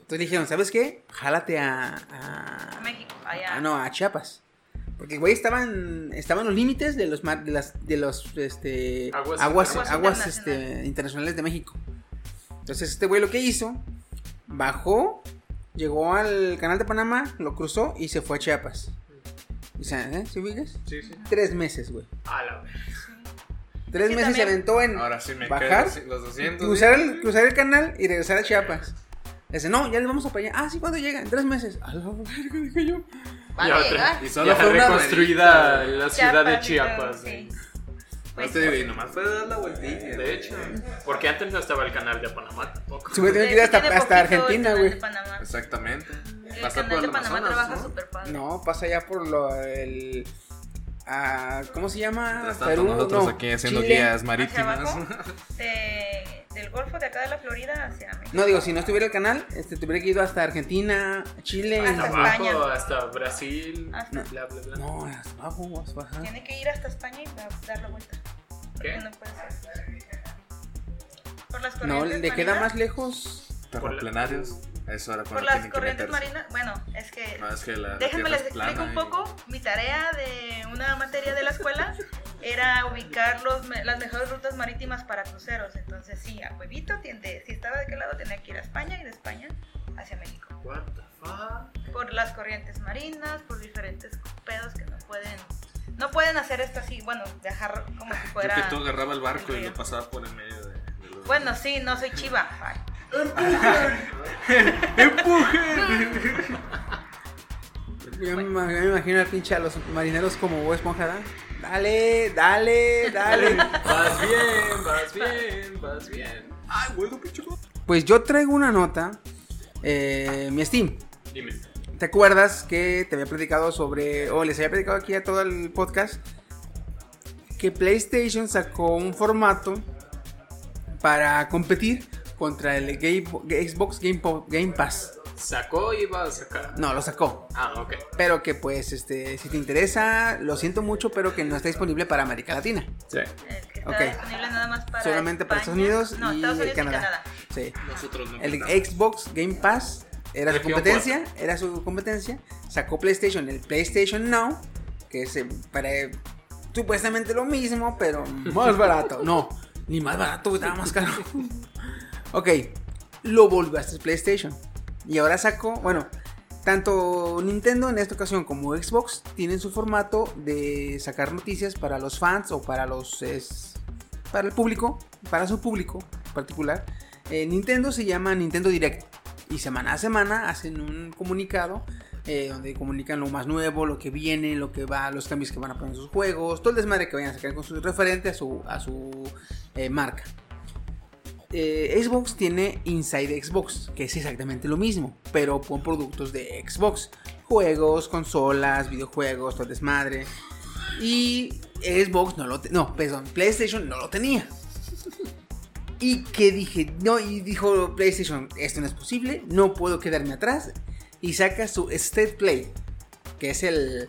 Entonces dijeron, ¿sabes qué? Jálate a... A a México, allá. ah, no, a Chiapas. Porque el güey estaba en, estaba en los límites de los, mar- de las, de los este, Aguas aguas, internacionales. aguas, este, internacionales de México. Entonces este güey lo que hizo, bajó, llegó al canal de Panamá, lo cruzó y se fue a Chiapas. O sea, ¿eh? ¿Sí ubicas? Sí, sí. Tres meses, güey. A la vez. Tres que meses se también- aventó en Ahora sí me bajar, quedo los 200. cruzar el, cruzar el canal y regresar a Chiapas. Dice, no, ya les vamos a allá. Ah, sí, ¿cuándo llegan? Tres meses. A la verga, dije yo. Y a llegar. Y solo fue una reconstruida avenida, la ciudad de Chiapas, Chiapas. sí. sí. Pues, No te digo, y nomás fue dar la vueltilla. De hecho, porque antes no estaba el canal de Panamá tampoco. Se me tiene que ir de hasta, hasta Argentina, canal güey. de Panamá. Exactamente. El Pasa canal por de el Panamá Amazonas, trabaja ¿no? súper padre. No, pasa ya por lo el ah, ¿cómo se llama? Perú, nosotros no, aquí haciendo Chile. guías marítimas. abajo, de- del Golfo de acá de la Florida hacia México. No digo, si no estuviera el canal, este tuviera que ir hasta Argentina, Chile, Hasta no, Abajo España. hasta Brasil, Hasta- bla, bla, bla. no, hasta abajo, más baja. Tiene que ir hasta España y da- dar la vuelta. ¿Qué? Porque no puede ser. Por las No, le queda más lejos. Terraplenarios. Eso era Por las corrientes marinas. Bueno, es que. No, es que la, la Déjenme tierra les es explico plana un y- poco. Mi tarea de una materia de la escuela era ubicar los, las mejores rutas marítimas para cruceros. Entonces, sí, a Huevito, tiende, si estaba de qué lado, tenía que ir a España y de España hacia México. What the fuck? Por las corrientes marinas, por diferentes pedos que no pueden. No pueden hacer esto así, bueno, viajar como si fuera. que tú agarraba el barco el y lo pasaba por en medio de, de los- Bueno, sí, no soy chiva. Ay. Me, ima- yo me imagino al pinche a los marineros como Bob Esponja, ¿da? Dale, dale, dale. Vas bien, vas bien, vas bien. Ay, bueno, pinche pues yo traigo una nota, eh, mi Steam. Dime. ¿Te acuerdas que te había platicado sobre, o les había platicado aquí a todo el podcast, que PlayStation sacó un formato para competir contra el Game- Xbox Game, Game Pass? sacó y iba a sacar. No, lo sacó. Ah, ok. Pero que pues, este, si te interesa, lo siento mucho, pero que no está disponible para América Latina. Sí. El que está Ok. disponible nada más para Solamente para. Estados Unidos no, y Estados Unidos Canadá. y Canadá. Sí. Nosotros no El. Xbox Game Pass era su competencia, era su competencia. Sacó PlayStation, el PlayStation Now, que es eh, para eh, supuestamente lo mismo, pero más barato. No, ni más barato, estaba más caro. ok, lo volvió a hacer PlayStation. Y ahora sacó, bueno, tanto Nintendo en esta ocasión como Xbox tienen su formato de sacar noticias para los fans o para los es, para el público, para su público particular. Eh, Nintendo se llama Nintendo Direct y semana a semana hacen un comunicado eh, donde comunican lo más nuevo, lo que viene, lo que va, los cambios que van a poner en sus juegos, todo el desmadre que vayan a sacar con su referente a su, a su eh, marca. Eh, Xbox tiene Inside Xbox, que es exactamente lo mismo, pero con productos de Xbox. Juegos, consolas, videojuegos, todo desmadre. Y Xbox no lo no, perdón, PlayStation no lo tenía. Y que dije, no, y dijo PlayStation, esto no es posible, no puedo quedarme atrás. Y saca su State Play, que es el,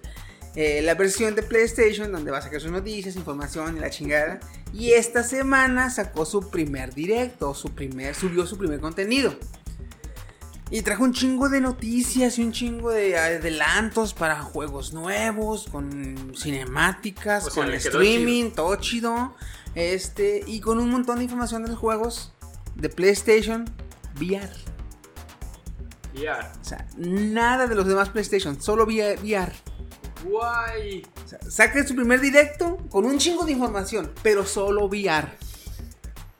eh, la versión de PlayStation donde va a sacar sus noticias, información y la chingada. Y esta semana sacó su primer directo, su primer, subió su primer contenido. Y trajo un chingo de noticias y un chingo de adelantos para juegos nuevos, con cinemáticas, O sea, con streaming, todo chido. Este, y con un montón de información de los juegos de PlayStation VR. Ya. O sea, nada de los demás PlayStation, solo VR. Guay. O sea, saca su primer directo con un chingo de información, pero solo VR.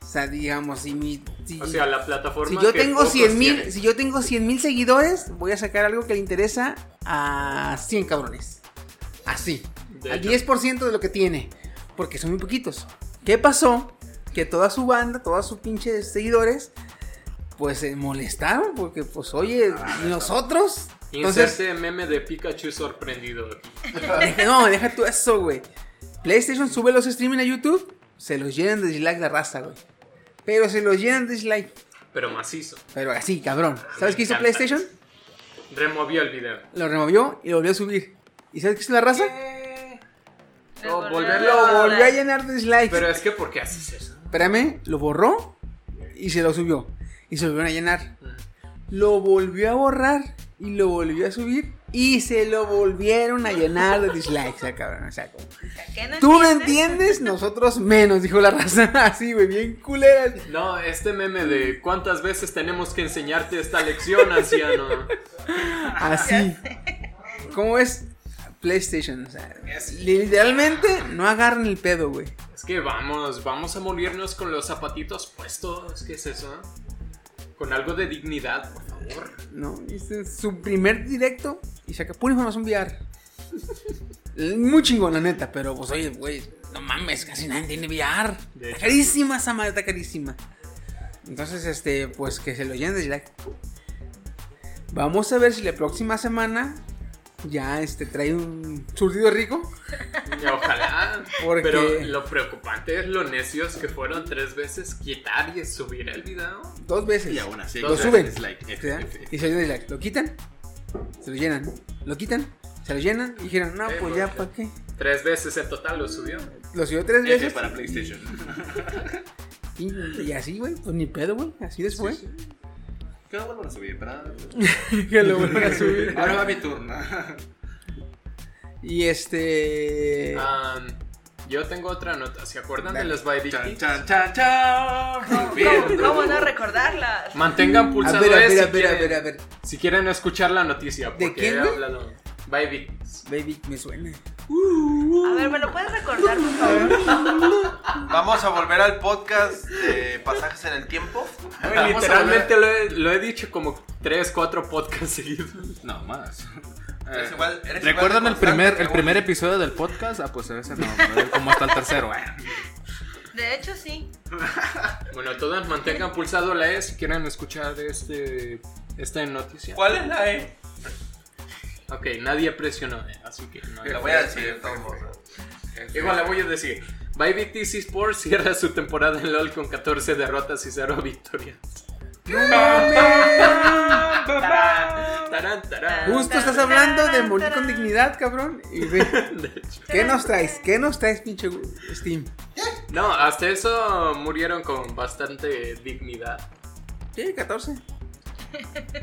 O sea, digamos, si mi. Si, O sea, la si plataforma. yo que tengo pocos 100 mil, si yo tengo 100 mil seguidores, voy a sacar algo que le interesa a 100 cabrones. Así. De al hecho. 10% de lo que tiene. Porque son muy poquitos. ¿Qué pasó? Que toda su banda, todos sus pinches seguidores, pues se molestaron. Porque, pues, oye, ¿y nosotros? Entonces, Inserte meme de Pikachu sorprendido. No, deja tú eso, güey. PlayStation sube los streaming a YouTube, se los llenan de dislike la raza, güey. Pero se los llenan de dislike. Pero macizo. Pero así, cabrón. ¿Sabes qué hizo PlayStation? Removió el video. Lo removió y lo volvió a subir. ¿Y sabes qué hizo la raza? Volverlo- Lo volvió a llenar de dislikes. Pero es que, ¿por qué haces eso? Espérame, lo borró y se lo subió. Y se lo volvieron a llenar. Lo volvió a borrar y lo volvió a subir. Y se lo volvieron a llenar de dislikes, ah, cabrón. O sea, como, ¿Qué no Tú no entiendes? entiendes, nosotros menos, dijo la raza. Así, güey, bien culeras. No, este meme de cuántas veces tenemos que enseñarte esta lección, anciano. Así. ¿Cómo es? PlayStation. O sea, literalmente no agarran el pedo, güey. Es que vamos, vamos a morirnos con los zapatitos puestos. ¿Qué es eso? Con algo de dignidad, por favor. No, este es su primer directo y saca pura información VR. Muy chingón, la neta, pero pues oye, güey, no mames, casi nadie tiene VR. Está carísima esa madre, está carísima. Entonces, este, pues que se lo llenen de dislike. Vamos a ver si la próxima semana ya este trae un surtido rico. Y Ojalá. Porque- Pero lo preocupante es lo necios que fueron tres veces quitar y subir el video. Dos veces. Y aún así, lo suben. dislike, F. F, F. Y se lo dislike. Lo quitan, se lo llenan. Lo quitan, se lo llenan. Y dijeron, no, pues ya, ¿para qué? Tres veces en total lo subió. Lo subió tres F veces. para PlayStation. Y, y así, güey, pues ni pedo, güey. Así después. Que lo vuelvan a subir, pero... que lo vuelvan a subir. Ahora va mi turno. Y este. Yo tengo otra nota. ¿Se acuerdan de los Baby Chan, chan, chan, chan. ¿Cómo, no recordarlas? Mantengan a pulsado ver, a ver, si a ver, a quieren- ver, a ver. Si quieren escuchar la noticia, porque quién, he güey? hablado. Baby. Baby, me suena. A ver, ¿me lo puedes recordar, por favor? Vamos a volver al podcast de pasajes en el tiempo. Literalmente lo he, lo he dicho como 3, 4 podcasts seguidos. No, más. Eres Eh, igual- eres ¿Recuerdan de el primer, constante el primer episodio del podcast? Ah, pues ese no, pero como hasta el tercero. eh. De hecho, sí. Bueno, todos mantengan pulsado la E si quieren escuchar este, esta noticia. ¿Cuál es la E? Ok, nadie presionó, eh, así que no hay- La voy a decir. Igual la voy a decir. Baby TC Sports cierra su temporada en LOL con 14 derrotas y 0 victorias. Justo estás hablando de morir con dignidad, cabrón. Y ve, ¿qué nos traes? ¿Qué nos traes, pinche Steam? No, hasta eso murieron con bastante dignidad. Sí, 14.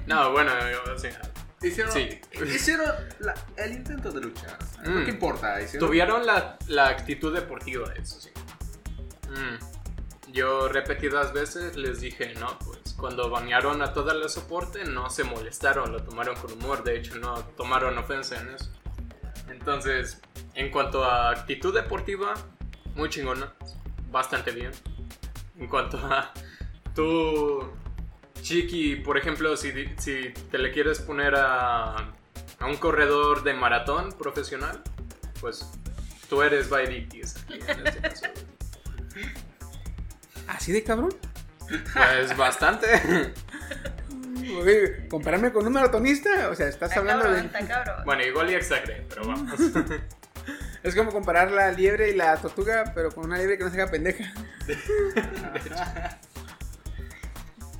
No, bueno, o sea, Hicieron, Sí. hicieron la- el intento de luchar. Mm. ¿Qué importa? Hicieron- tuvieron la, la actitud deportiva, eso sí. Mm. Yo repetidas veces les dije, no, pues cuando banearon a toda la soporte no se molestaron, lo tomaron con humor, de hecho no tomaron ofensa en eso. Entonces, en cuanto a actitud deportiva, muy chingona, bastante bien. En cuanto a tú, Chiqui, por ejemplo, si, si te le quieres poner a, a un corredor de maratón profesional, pues tú eres Vaidictis aquí en este caso. ¿Así de cabrón? Pues bastante. Oye, compararme con un maratonista, o sea, estás Está hablando cabrón, de... está cabrón. Bueno, igual y exageré, pero vamos. Es como comparar la liebre y la tortuga, pero con una liebre que no se haga pendeja.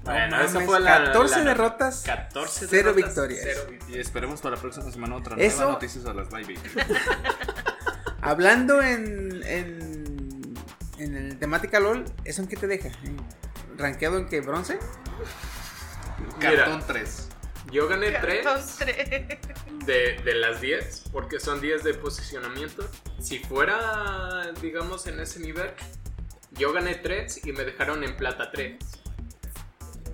Bueno, No esa fue la. 14 la- derrotas, 14 cero derrotas, victorias. cero victorias. Y esperemos para la próxima semana otra Eso- nueva noticias a las baby. Hablando en, en, en el temática LOL, ¿eso en qué te deja? ¿En- ¿Rankeado en qué? ¿Bronce? Mira. Cartón 3. Yo gané 3 Son tres. de, de las 10, porque son 10 de posicionamiento. Si fuera, digamos, en ese nivel, yo gané 3 y me dejaron en plata 3.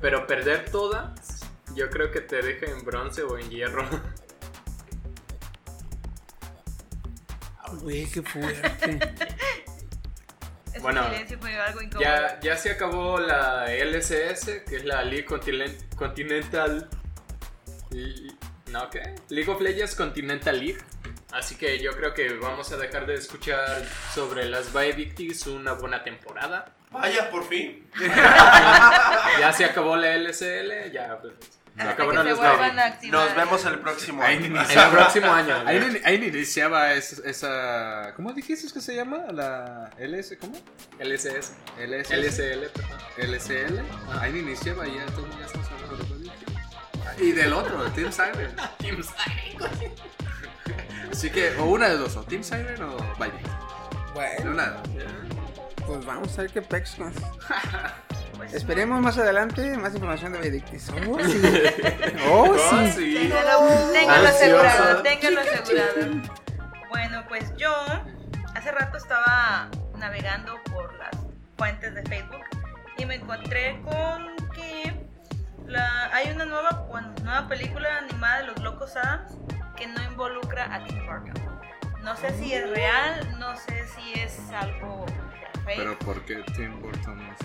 Pero perder todas, yo creo que te deja en bronce o en hierro. Güey, qué fuerte. Ese Bueno, silencio fue algo. Ya, ya se acabó la LCS, que es la League Continen- Continental. ¿No qué? League of Legends Continental League. Así que yo creo que vamos a dejar de escuchar sobre las Victis una buena temporada. Vaya, por fin. Ya se acabó la LCL, ya pues, se Hasta acabaron que se las vuelvan Bye a activar. Nos vemos el próximo Ahí año. En el próximo año. Ahí, ahí ni iniciaba es- esa. ¿Cómo dijiste que se llama? La LS. ¿Cómo? LCS. LS. LCL, perdón. LCL. Ahí ni iniciaba ya. Entonces ya estamos hablando de. Y del otro, de Team Siren. Team Siren. Así que, o una de dos, o Team Siren o Baby. Bueno, Una. Pues vamos a ver qué pex con- Pues, Esperemos más adelante más información de Benedictis. Oh, sí. Oh, Oh, sí. sí. Téngalo, téngalo asegurado, téngalo asegurado. Bueno, pues yo hace rato estaba navegando por las fuentes de Facebook y me encontré con que la- hay una nueva, bueno, nueva película animada de los Locos Adams que no involucra a Tim Burton. No sé si es real, no sé si es algo Pero ¿por qué Tim Burton es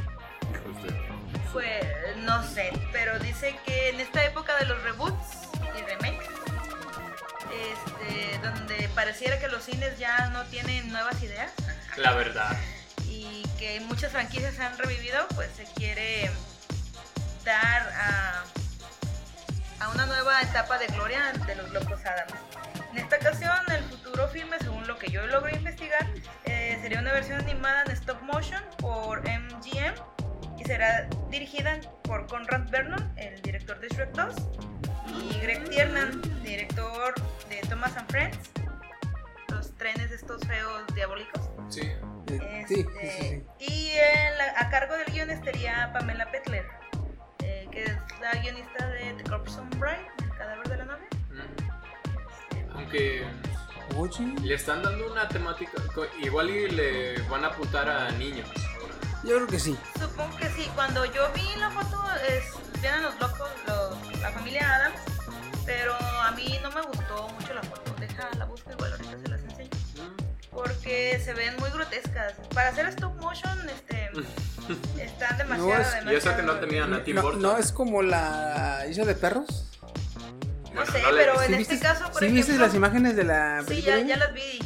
hijos de.? Pues no sé, pero dice que en esta época de los reboots y remakes, este, donde pareciera que los cines ya no tienen nuevas ideas La verdad. y que muchas franquicias han revivido, pues se quiere dar a, a una nueva etapa de gloria de los locos Adams. En esta ocasión, el futuro filme, según lo que yo logré investigar, eh, sería una versión animada en stop motion por MGM y será dirigida por Conrad Vernon, el director de Shrek 2, y Greg Tiernan, director de Thomas and Friends, los trenes estos feos diabólicos. Sí. Eh, Sí, sí, sí, Este. Y a cargo del guion estaría Pamela Petler, eh, que es la guionista de The Corpse Bride, El cadáver de la novia. Aunque Oye, le están dando una temática, igual y le van a apuntar a niños. yo creo que sí. Supongo que sí, cuando yo vi la foto, es, vienen los locos, los- la familia Adams, pero a mí no me gustó mucho la foto. Deja la busco igual, ahorita se las enseño. Porque se ven muy grotescas. Para hacer stop motion, este, están demasiado, es- demasiado. Y eso que no tenían a Tim No, Burton. no es como la isla de perros. No sé, no le- pero ¿Sí en viste, este caso, por ¿sí ejemplo. viste las imágenes de la Sí, ya, ya las vi.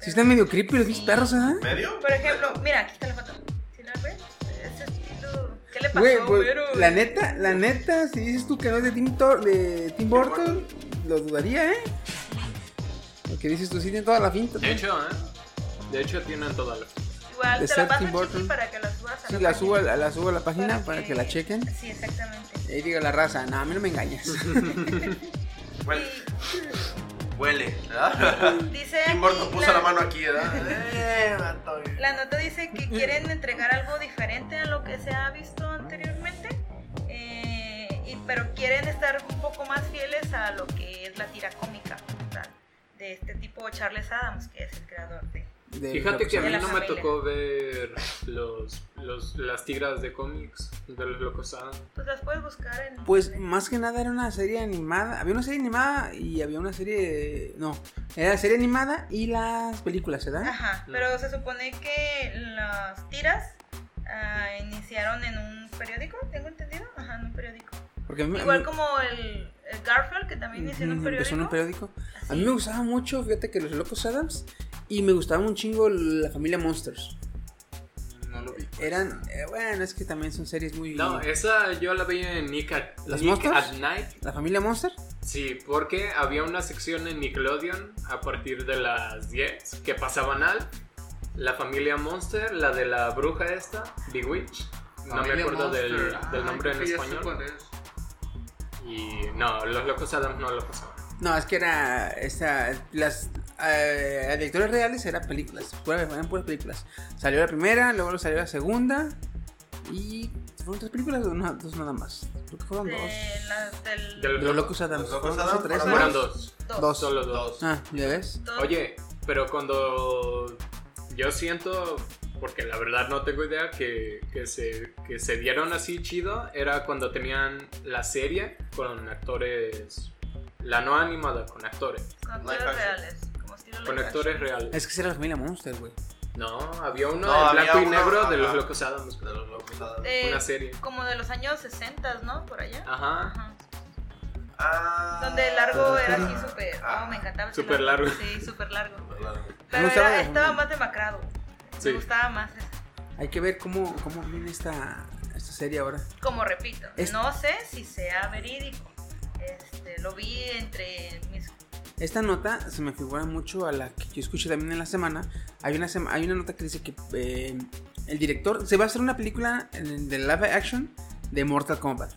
Sí están medio creepy los pinches perros, ¿eh? ¿Medio? Por ejemplo, mira, aquí está la foto. ¿Sí la ves? Ese estilo. ¿Qué le pasó, Güey, pues, güero? la neta, la neta, si dices tú que no es de Tim, Thor- de Tim Burton, lo dudaría, ¿eh? Porque dices tú, sí tiene toda la finta. De hecho, ¿eh? De hecho tienen toda la... Igual de te la paso Tim chiqui Burton. para que la subas a Sí, la, la página. subo, a la, la subo a la página para que la chequen. Sí, exactamente. Y ahí diga la raza, no, a mí no me engañas. Huele. Huele. ¿verdad? dice Tim Burton aquí puso la mano aquí, ¿verdad? Eh. La nota dice que quieren entregar algo diferente a lo que se ha visto anteriormente, eh, y- pero quieren estar un poco más fieles a lo que es la tira cómica de este tipo Charles Adams, que es el creador de... de Fíjate que a mí no me tocó ver los, los, las tigras de cómics de los locos Adams. Pues las puedes buscar en... Pues más que nada era una serie animada. Había una serie animada y había una serie. No, era la serie animada y las películas, ¿verdad? Ajá, pero se supone que las tiras ah, iniciaron en un periódico, tengo entendido, ajá, en un periódico. Porque Igual como el Garfield, que también inició en un periódico. empezó en un periódico. A mí me gustaba mucho, fíjate que los locos Adams. Y me gustaba un chingo la familia Monsters. No lo vi. Eran, eh, bueno, es que también son series muy. No, esa yo la vi en Nick at, ¿Las Nick Monsters? at Night. La familia Monster. Sí, porque había una sección en Nickelodeon a partir de las 10 que pasaban al la familia Monster, la de la bruja esta, Bewitch. No me acuerdo del, Ah, nombre en español. cuál es. Y no, los locos Adams no lo pasaban. No, es que era. Esta, las eh, directores reales eran películas. Eran puras películas. Salió la primera, luego salió la segunda. Y. ¿Fueron tres películas o no, dos nada más? Creo que fueron De dos. la- del- De De los locos Adams. Los Locos ¿Fueron Adams tres? fueron Fueron ¿no? dos. dos. Dos. Solo dos. Dos. Ah, ya ves. Dos. Oye, pero cuando yo siento, porque la verdad no tengo idea, que, que, se, que se dieron así chido, era cuando tenían la serie con actores, la no animada, con actores, Con actores reales. Como estilo con actores action. reales. Es que esa era la familia Monster, güey. No, había uno No, en había blanco y negro de los locos Adams. De los locos Adams. De- Una serie. Como de los años 60, ¿no? Por allá. Ajá. Ajá. Ah. Donde el largo era así súper. Ah. Oh, me encantaba. Súper largo. Sí, súper largo. Pero era- estaba más demacrado. Sí. Me gustaba más ese. Hay que ver cómo, cómo viene esta, esta serie ahora. Como repito, Es- no sé si sea verídico. Este, lo vi entre mis. Esta nota se me figura mucho a la que yo escuché también en la semana. Hay una, sema- hay una nota que dice que eh, el director se va a hacer una película en- de live action de Mortal Kombat.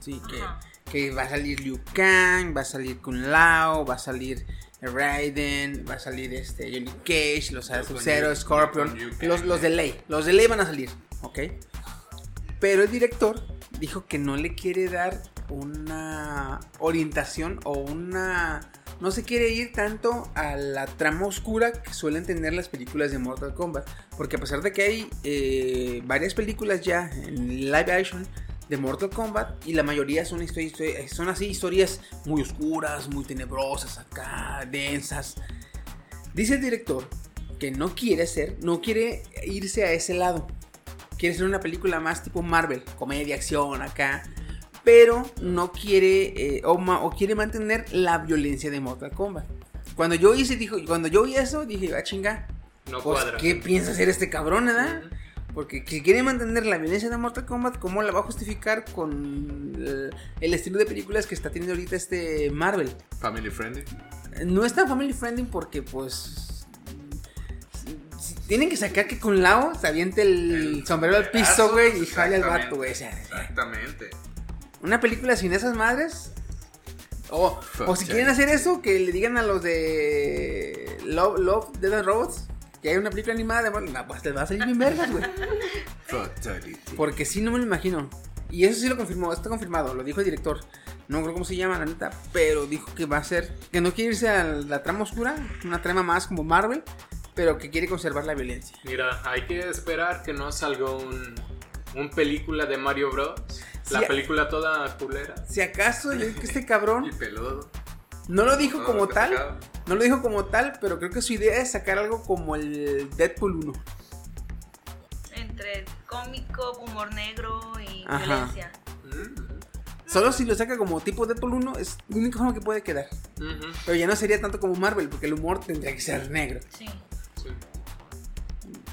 Sí, que, Ajá. que va a salir Liu Kang, va a salir Kun Lao, va a salir Raiden, va a salir este Johnny Cage, los Sub-Zero, Scorpion, los, los de ley, los de ley van a salir, ¿ok? Pero el director dijo que no le quiere dar una orientación o una... No se quiere ir tanto a la trama oscura que suelen tener las películas de Mortal Kombat. Porque a pesar de que hay eh, varias películas ya en live action de Mortal Kombat y la mayoría son, histo- histo- son así historias muy oscuras, muy tenebrosas acá, densas. Dice el director que no quiere ser, no quiere irse a ese lado. Quiere ser una película más tipo Marvel, comedia, acción acá. Pero no quiere eh, o, quiere mantener la violencia de Mortal Kombat. Cuando yo hice, dijo, cuando yo vi eso, dije, ah, chinga, No pues, cuadra. ¿qué piensa hacer este cabrón? Ujú. Porque que quiere mantener la violencia de Mortal Kombat, ¿cómo la va a justificar con el, estilo de películas que está teniendo ahorita este Marvel? Family friendly. No es tan family friendly porque, pues. si- si Tienen que sacar que con Lao se aviente el, El sombrero al piso, güey, y jale al vato, güey. O sea, Exactamente. una película sin esas madres. O, o si quieren hacer eso, que le digan a los de Love, Love Death and Robots que hay una película animada de Marvel. No, pues te va a salir bien vergas, güey. Fatality. Porque sí, no me lo imagino. Y eso sí lo confirmó, está confirmado, lo dijo el director. No creo cómo se llama, la neta, pero dijo que va a ser, que no quiere irse a la trama oscura, una trama más como Marvel, pero que quiere conservar la violencia. Mira, hay que esperar que no salga un, un película de Mario Bros. La película toda culera. Si acaso, yo que este cabrón Y peludo. no lo dijo como tal. No lo dijo como tal, pero creo que su idea es sacar algo como el Deadpool 1. Entre cómico, humor negro y Ajá. violencia. Mm, Solo si lo saca como tipo Deadpool 1 es la única forma que puede quedar. Pero ya no sería tanto como Marvel, porque el humor tendría que ser negro. Sí. sí.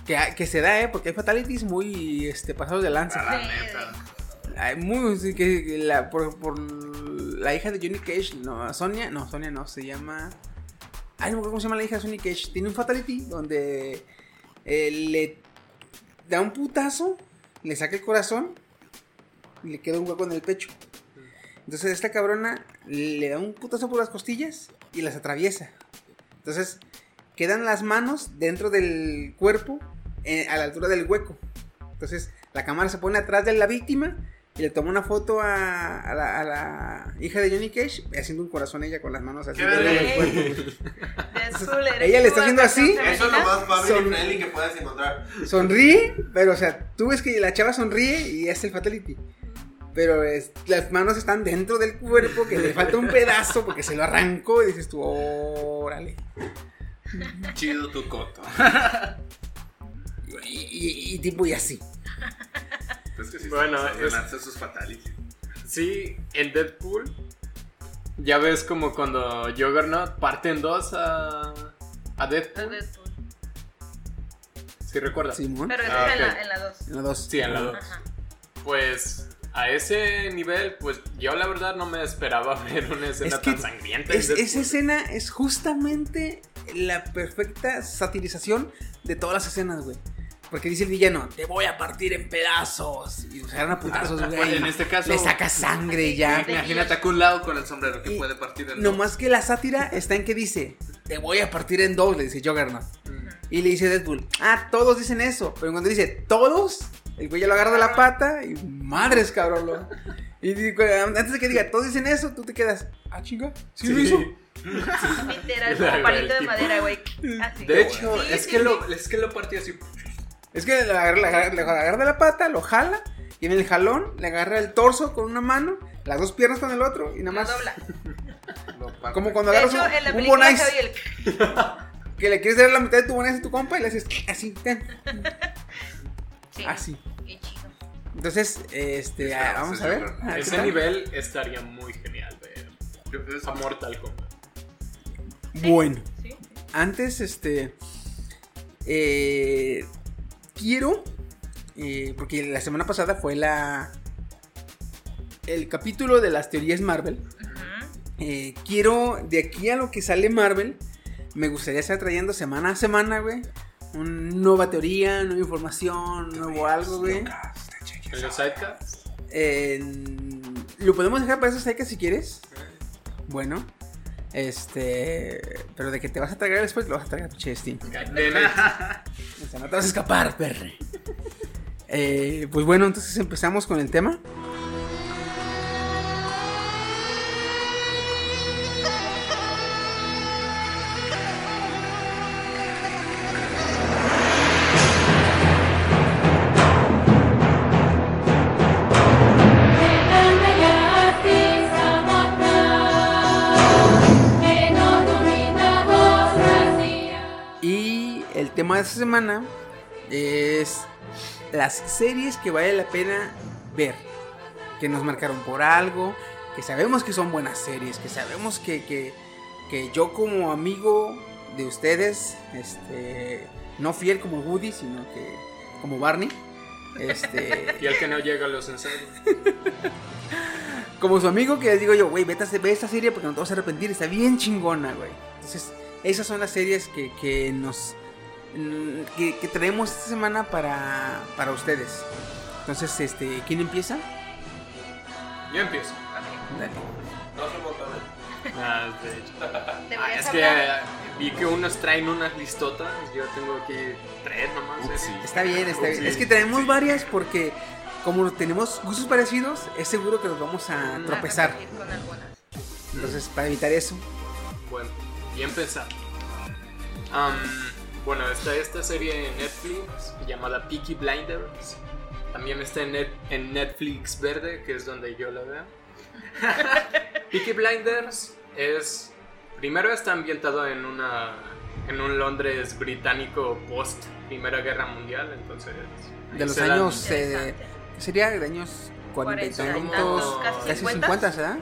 Que, que se da, ¿eh? Porque hay fatalities muy este, pasados de lanza. La neta. Muy, sí, que que la, por, por la hija de Johnny Cage, no, Sonia, no, Sonia no, se llama... Ay, no me acuerdo cómo se llama la hija de Cage. Tiene un fatality donde eh, le da un putazo, le saca el corazón y le queda un hueco en el pecho. Entonces esta cabrona le da un putazo por las costillas y las atraviesa. Entonces quedan las manos dentro del cuerpo eh, a la altura del hueco. Entonces la cámara se pone atrás de la víctima y le toma una foto a, a la, a la hija de Johnny Cage haciendo un corazón ella con las manos así. Deadpool, eres Ella le está haciendo así. Eso es lo más Son- friendly que puedes encontrar. Sonríe, pero o sea, tú ves que la chava sonríe y es el fatality. Pero es- las manos están dentro del cuerpo, que le falta un pedazo porque se lo arrancó y dices tú, órale. Chido tu coto. Y, y- y tipo y así. Es que sí, Bueno, se es- sus fatalities. Sí, en Deadpool. Ya ves como cuando Juggernaut parte en dos a, a Deadpool. Deadpool. ¿Sí recuerdas? Simón. Pero esa Ah, es en la- en la 2. En la dos. Sí, en la dos. Ajá. Pues a ese nivel, pues yo la verdad no me esperaba ver una escena Es que tan sangrienta. Es- esa escena es justamente la perfecta satirización de todas las escenas, güey. Porque dice el villano, te voy a partir en pedazos. Y se agarran a putazos, güey. Bueno, en este caso- Le saca sangre ya. Imagínate a Kun Lao con el sombrero que Y puede partir en No más que la sátira está en que dice, te voy a partir en dos, le dice Juggernaut. Y le dice Deadpool, ah, todos dicen eso. Pero cuando dice todos, el güey ya lo agarra de la pata y madres, cabrón. lo- Y antes de que diga, todos dicen eso, tú te quedas, ah, chinga, ¿sí, lo hizo? Literal, como palito de madera, güey. Así. De hecho, Sí, es, sí, que sí. lo, es que lo partí así. Es que le agarra, le agarra- le agarra de la pata, lo jala, y en el jalón le agarra el torso con una mano, las dos piernas con el otro, y nada más. dobla. Lo parte. Como cuando De agarras hecho, un, en la un película bonais, se oye el... que le quieres dar la mitad de tu bonais a tu compa y le haces así, ten, Sí. así. Qué chido. Entonces, este, ah, vamos a ver. lugar. a ver qué Ese tal. nivel estaría muy genial ver a Mortal Kombat. Bueno. Sí. Antes, este. eh, quiero. eh, porque la semana pasada fue la. El capítulo de las teorías Marvel. Eh, quiero, de aquí a lo que sale Marvel, me gustaría estar trayendo semana a semana, güey. Una nueva teoría, nueva información, nuevo algo, güey. En los sidecasts. En- Lo podemos dejar para esos secas si quieres. Bueno. Este. Pero de que te vas a tragar después, lo vas a tragar, pinche Steam. O sea, no te vas a escapar, perre. Eh, pues bueno, entonces empezamos con el tema. Esta semana es las series que vale la pena ver. Que nos marcaron por algo. Que sabemos que son buenas series. Que sabemos que, que, que yo como amigo de ustedes, este, no fiel como Woody, sino que como Barney. Este, Y el que no llega a los ensayos. como su amigo que les digo yo, güey, vete a ve esta serie porque no te vas a arrepentir, está bien chingona, güey. Entonces, esas son las series que, que nos que, que traemos esta semana para, para ustedes. Entonces, este, ¿quién empieza? Yo empiezo. Ok. Dale. No botones. Ah, de hecho. Es que vi que unos traen unas listotas. Yo tengo aquí tres nomás. ¿eh? Está bien, está bien. Sí. Es que traemos varias porque como tenemos gustos parecidos, es seguro que nos vamos a Mm. tropezar. A repetir con algunas. Entonces, para evitar eso, Bueno, y empezar. Am, bueno, está esta serie en Netflix llamada Peaky Blinders. También está en, Net- en Netflix Verde, que es donde yo la veo. Peaky Blinders es. Primero está ambientado en una. en un Londres británico post Primera Guerra Mundial, entonces. de los dan- años, eh, Interesante. ¿qué sería? De años 40 y Cuarenta y tantos, casi casi 50, 50, ¿verdad?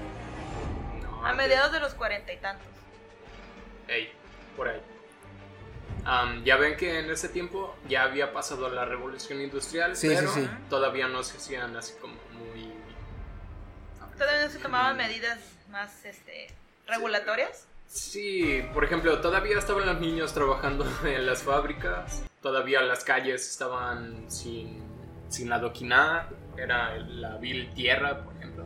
No, A mediados de los cuarenta y tantos. Ey, por ahí. Am, ya ven que en ese tiempo ya había pasado la revolución industrial, Sí, pero sí, sí. todavía no se hacían así como muy... Todavía no se tomaban medidas más este, regulatorias. Sí, por ejemplo, todavía estaban los niños trabajando en las fábricas, todavía las calles estaban sin, sin adoquinar, era la vil tierra, por ejemplo.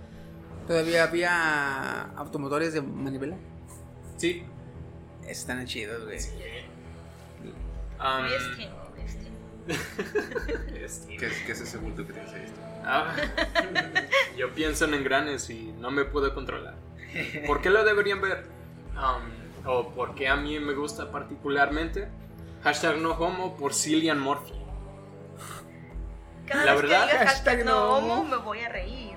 Todavía había automotores de manivela. Sí. Están chidos, güey. Um, Steam. este, ¿Qué, es- qué es ese bulto que tienes ahí? ah, yo pienso en engranes y no me puedo controlar. ¿Por qué lo deberían ver? Um, o por qué a mí me gusta particularmente. Hashtag no homo por Cillian Murphy. Cada La vez verdad, que hashtag no homo. me voy a reír.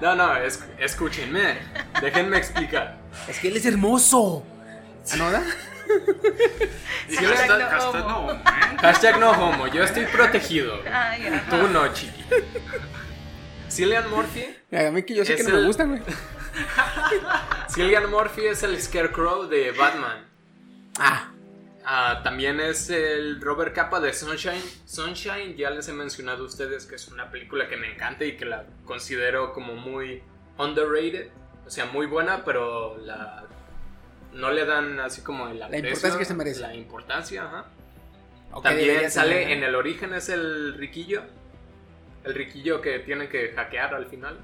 No, no, es- escúchenme. Déjenme explicar. Es que él es hermoso. ¿Ah, no? Si Hashtag lo está- no homo. no, ¿eh? Hashtag no homo, yo estoy protegido. Ay. Tú no, chiqui. Cillian Murphy. A mí que yo sé que no el- me gustan, güey. Cillian Murphy es el Scarecrow de Batman. Ah, Ah, también es el Robert Capa de Sunshine. Sunshine, ya les he mencionado a ustedes que es una película que me encanta y que la considero como muy underrated. O sea, muy buena, pero la no le dan así como el aprecio, importancia que se merece. La importancia, ajá. También sale tener. en el origen es el riquillo. El riquillo que tiene que hackear al final.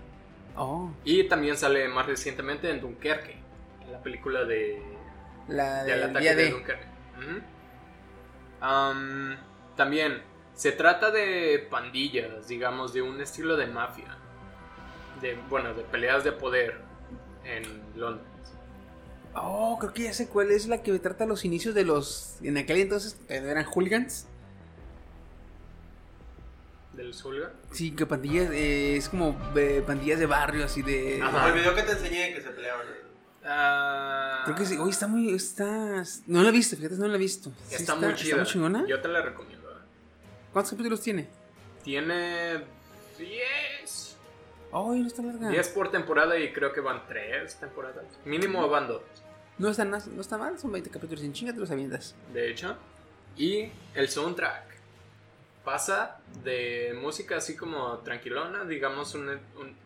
Oh, Y también sale más recientemente en Dunkerque, en la película de, la del ataque día de de. Dunkerque. También se trata de pandillas, digamos, de un estilo de mafia. De, bueno, de peleas de poder en Londres. Oh, creo que ya sé cuál es la que trata los inicios de los. En aquel entonces eh, eran hooligans. Del Zulga. Sí, que pandillas. eh, es como eh, pandillas de barrio, así de. Ajá. El video que te enseñé que se peleaban. Ah, Creo que sí. Oye, está muy. Está... No la he visto, fíjate, no la he visto. Sí está, muy chida. Está muy chingona. Yo te la recomiendo. eh. ¿Cuántos capítulos tiene? Tiene 10. Ay, no está larga. 10 por temporada y creo que van 3 temporadas. Mínimo van 2. No está, no está mal, son 20 capítulos. En chinga te los avientas. de hecho. Y el soundtrack pasa de música así como tranquilona, digamos, un, un-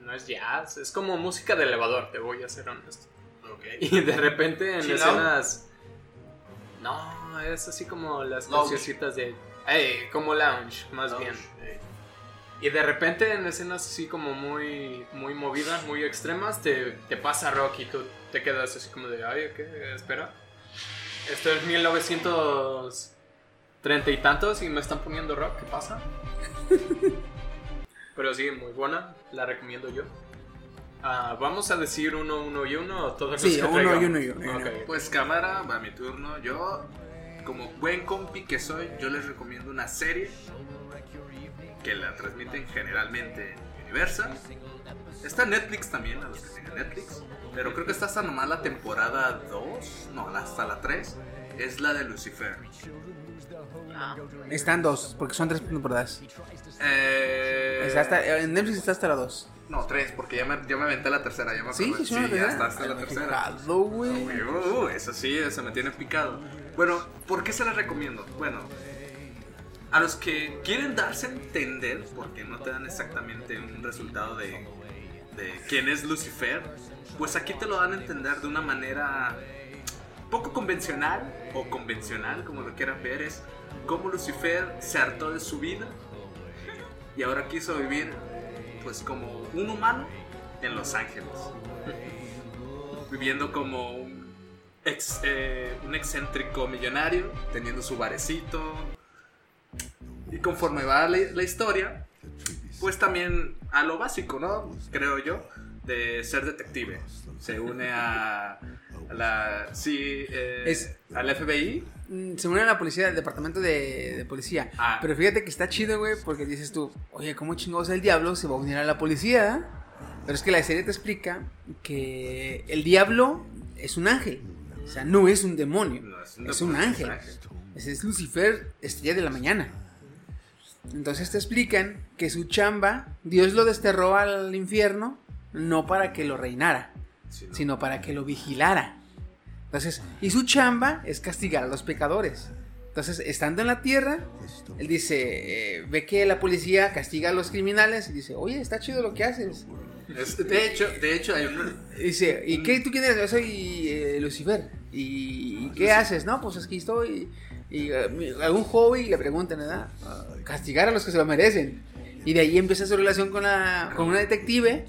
no es jazz, es como música de elevador, te voy a ser honesto. Ok. Y de repente en escenas... No, es así como las Lounge. cancioncitas de... Ey, como lounge, más bien. Eh, Y de repente en escenas así como muy, muy movidas, muy extremas, te, te pasa rock y tú te quedas así como de, ay, ¿qué? Espera. Esto es 1930 y tantos y me están poniendo rock, ¿qué pasa? Pero sí, muy buena, la recomiendo yo. Ah, Vamos a decir uno, uno y uno o todos los Sí, que uno traigamos? y uno y uno. Pues cámara, va mi turno. Yo, como buen compi que soy, yo les recomiendo una serie que la transmiten generalmente en Universal. Está Netflix también, a los que tengan Netflix. Pero creo que está hasta nomás la temporada 2, no, hasta la 3. Es la de Lucifer. Ah, Están dos, porque son tres temporadas. Eh, Está hasta- en Netflix está hasta la dos. No, 3, porque ya me, ya me aventé la tercera. Ya me Sí, sí, la ya está hasta la tercera. güey. Uy, uh, eso sí, eso me tiene picado. Bueno, ¿por qué se las recomiendo? Bueno, a los que quieren darse a entender, porque no te dan exactamente un resultado de, quién es Lucifer, pues aquí te lo dan a entender de una manera poco convencional o convencional, como lo quieran ver, es cómo Lucifer se hartó de su vida y ahora quiso vivir pues como un humano en Los Ángeles viviendo como un, ex, eh, un excéntrico millonario, teniendo su barecito. Y conforme va la, la historia, pues también a lo básico, ¿no? Creo yo, de ser detective. Se une a, a la... Sí, eh, Es- al FBI. Mm, Se une a la policía, al departamento de, de policía. Ah. Pero fíjate que está chido, güey, porque dices tú, oye, ¿cómo chingados el diablo se va a unir a la policía? Pero es que la serie te explica que el diablo es un ángel. O sea, no es un demonio. No, es, es un, ángel. es Lucifer, estrella de la mañana. Entonces te explican que su chamba, Dios lo desterró al infierno, no para que lo reinara, Sí, ¿no? sino para que lo vigilara. Entonces, y su chamba es castigar a los pecadores. Entonces, estando en la tierra, él dice, eh, ve que la policía castiga a los criminales y dice, oye, está chido lo que haces. Es- de hecho, de hecho hay un... Dice, ¿y qué tú quién eres? Yo soy eh, Lucifer. ¿Y, y qué haces? No, pues aquí estoy. Y mi- algún hobby le preguntan, ¿verdad? Ah, castigar a los que se lo merecen. Y de ahí empieza su relación con, la, con una detective.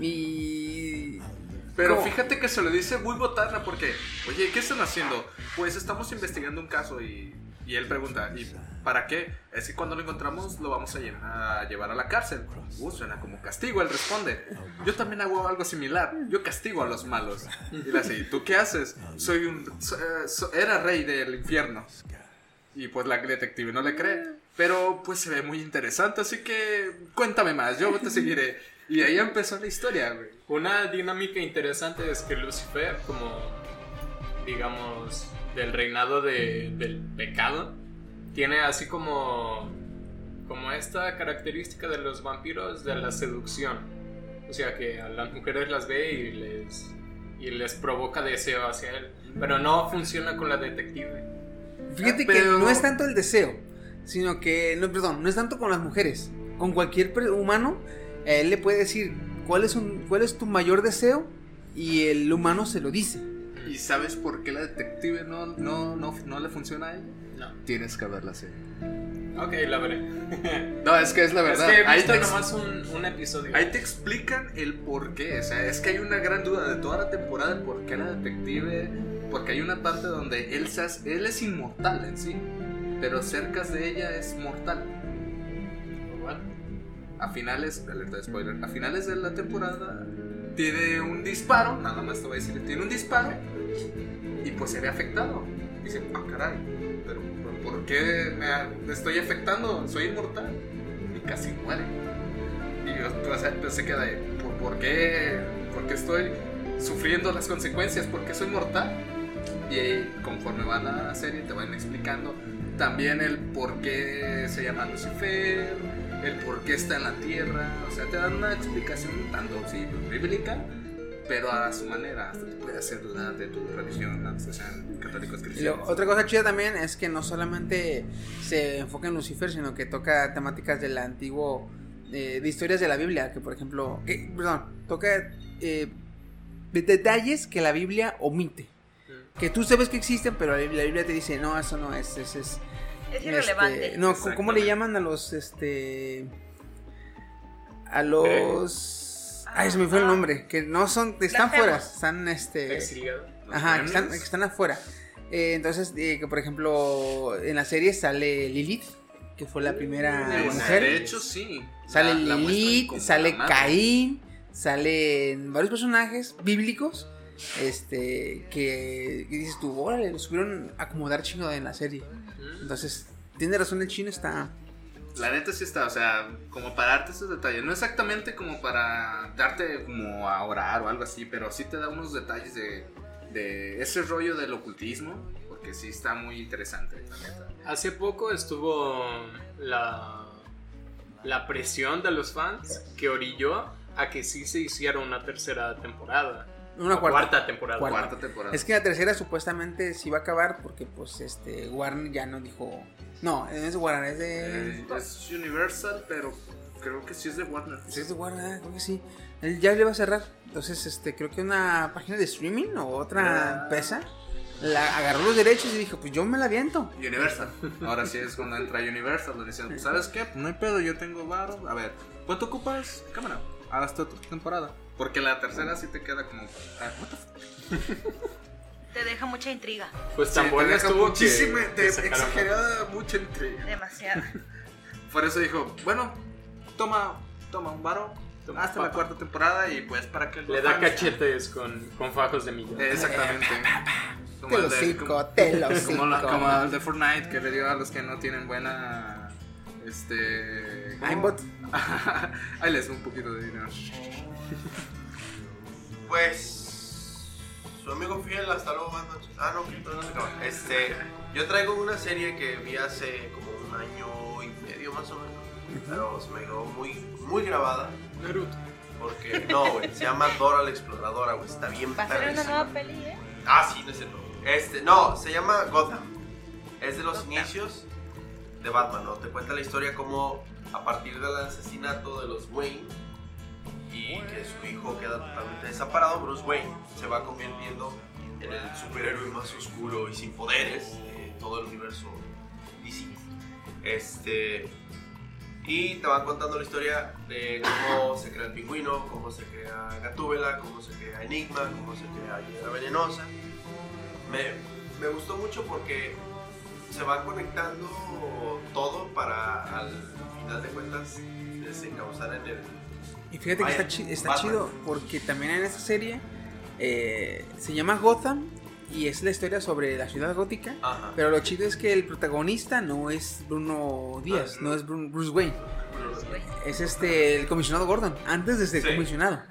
Y. Pero ¿Cómo? fíjate que se lo dice muy botana porque, oye, ¿qué están haciendo? Pues estamos investigando un caso y, y él pregunta, ¿y para qué? Es que cuando lo encontramos lo vamos a, lle- a llevar a la cárcel. Uh, suena como castigo, él responde. Yo también hago algo similar, yo castigo a los malos. Y le hace, ¿y tú qué haces? Soy un... so- eh, so- era rey del infierno. Y pues la detective no le cree. Pero pues se ve muy interesante, así que cuéntame más, yo te seguiré. Y ahí empezó la historia, güey. Una dinámica interesante es que Lucifer, como digamos, del reinado de- del pecado, tiene así como, como esta característica de los vampiros de la seducción. O sea que a las mujeres las ve y les, y les provoca deseo hacia él. Pero no funciona con la detective. Fíjate Ah, pero- que no es tanto el deseo, sino que, no, perdón, no es tanto con las mujeres. Con cualquier humano, a él le puede decir cuál es, un, cuál es tu mayor deseo y el humano se lo dice. ¿Y sabes por qué la detective no, no, no, no le funciona a ella? No. Tienes que ver la serie. Ok, la veré. No, es que es la Es verdad. que he ahí, visto ex- nomás un, un episodio. ahí te explican el por qué. O sea, es que hay una gran duda de toda la temporada de por qué la detective. Porque hay una parte donde él, se hace- él es inmortal en sí. Pero cerca de ella es mortal. A finales, alerta de spoiler, a finales de la temporada tiene un disparo, nada más te voy a decir, tiene un disparo y pues se ve afectado. Dice, ah, caray, pero ¿por- ¿por qué me estoy afectando? Soy inmortal. Y casi muere. Y yo, pues, pues, se queda ahí, ¿por, por qué, ¿por qué estoy sufriendo las consecuencias? ¿Por qué soy mortal? Y ahí, conforme va la serie te van explicando también el por qué se llama Lucifer, el por qué está en la tierra, o sea, te dan una explicación tanto sí, bíblica, pero a su manera, hasta te puede hacer la de tu religión, aunque sean católicos cristianos. otra cosa chida también es que no solamente se enfoca en Lucifer, sino que toca temáticas del antiguo, eh, de historias de la Biblia, que por ejemplo, que, perdón, toca eh, de- detalles que la Biblia omite. Que tú sabes que existen, pero la Biblia, la Biblia te dice, no, eso no es, es, es Es irrelevante. este, no, ¿cómo- ¿cómo le llaman a los, este, a los, ay, se me fue el nombre, que no son, están fuera, están, este, Ajá, que están, que están afuera. Eh, entonces, eh, que por ejemplo, en la serie sale Lilith, que fue la primera De- mujer. De hecho, sí. sale La- Lilith, sale. Caín, salen varios personajes bíblicos. Este, que, que dices tú, órale, lo supieron acomodar chino en la serie. Entonces, tiene razón el chino, está. La neta sí está, o sea, como para darte esos detalles. No exactamente como para darte como a orar o algo así, pero sí te da unos detalles de, de ese rollo del ocultismo, porque sí está muy interesante, la neta. Hace poco estuvo la, la presión de los fans que orilló a que sí se hiciera una tercera temporada. Una cuarta. temporada. Cuarta. Cuarta temporada. Es que la tercera supuestamente sí va a acabar porque, pues, este, Warner ya no dijo. No, no es Warner, es de. Eh, es Universal, pero creo que sí es de Warner. Sí, es de Warner, creo que sí. Él ya le va a cerrar. Entonces, este, creo que una página de streaming o otra Ah. empresa la agarró los derechos y dijo, pues yo me la viento. Universal. Ahora sí es cuando entra Universal, donde dicen, ¿sabes qué? No hay pedo, yo tengo varo. A ver, ¿cuánto ocupas? Cámara, hasta otra temporada. Porque la tercera sí te queda como... ah, what the fuck? Te deja mucha intriga. Pues tan Sí, te buena deja estuvo muchísima, que, de que sacaron- exagerada, mucha intriga. Demasiada. Por eso dijo, bueno, toma, toma un varo Toma, hasta la cuarta temporada y pues para que... Le da cachetes con, con fajos de millón. Eh, Exactamente. Como Te el de- como- como, la- como el de Fortnite que le dio a los que no tienen buena... Este... ¿cómo? Aimbot. Ahí les un poquito de dinero. Pues. Su amigo fiel, hasta luego, buenas noches. Ah, no, que no se acaba. Este. Yo traigo una serie que vi hace como un año y medio más o menos. Pero se me quedó muy, muy grabada. Naruto. Porque, no, güey, se llama Dora la Exploradora, güey. Está bien Va a ser una nueva peli, ¿eh? Ah, sí, no es cierto. Este, no, se llama Gotham. Es de los Gotham. inicios de Batman, ¿no? Te cuenta la historia como a partir del asesinato de los Wayne y que su hijo queda totalmente desamparado, Bruce Wayne se va convirtiendo en el superhéroe más oscuro y sin poderes de todo el universo DC. Este. Y te van contando la historia de cómo se crea el pingüino, cómo se crea Gatúbela, cómo se crea Enigma, cómo se crea Hiedra Venenosa. Me, me gustó mucho porque se va conectando todo para al final de cuentas desencauzar en el... Y fíjate que está, chi- está Batman. chido porque también en esta serie eh, se llama Gotham y es la historia sobre la ciudad gótica. Ajá. Pero lo chido es que el protagonista no es Bruno Díaz, Ah, no es Bru- Bruce Wayne. Güey. Es este el comisionado Gordon, antes de ser Sí. comisionado.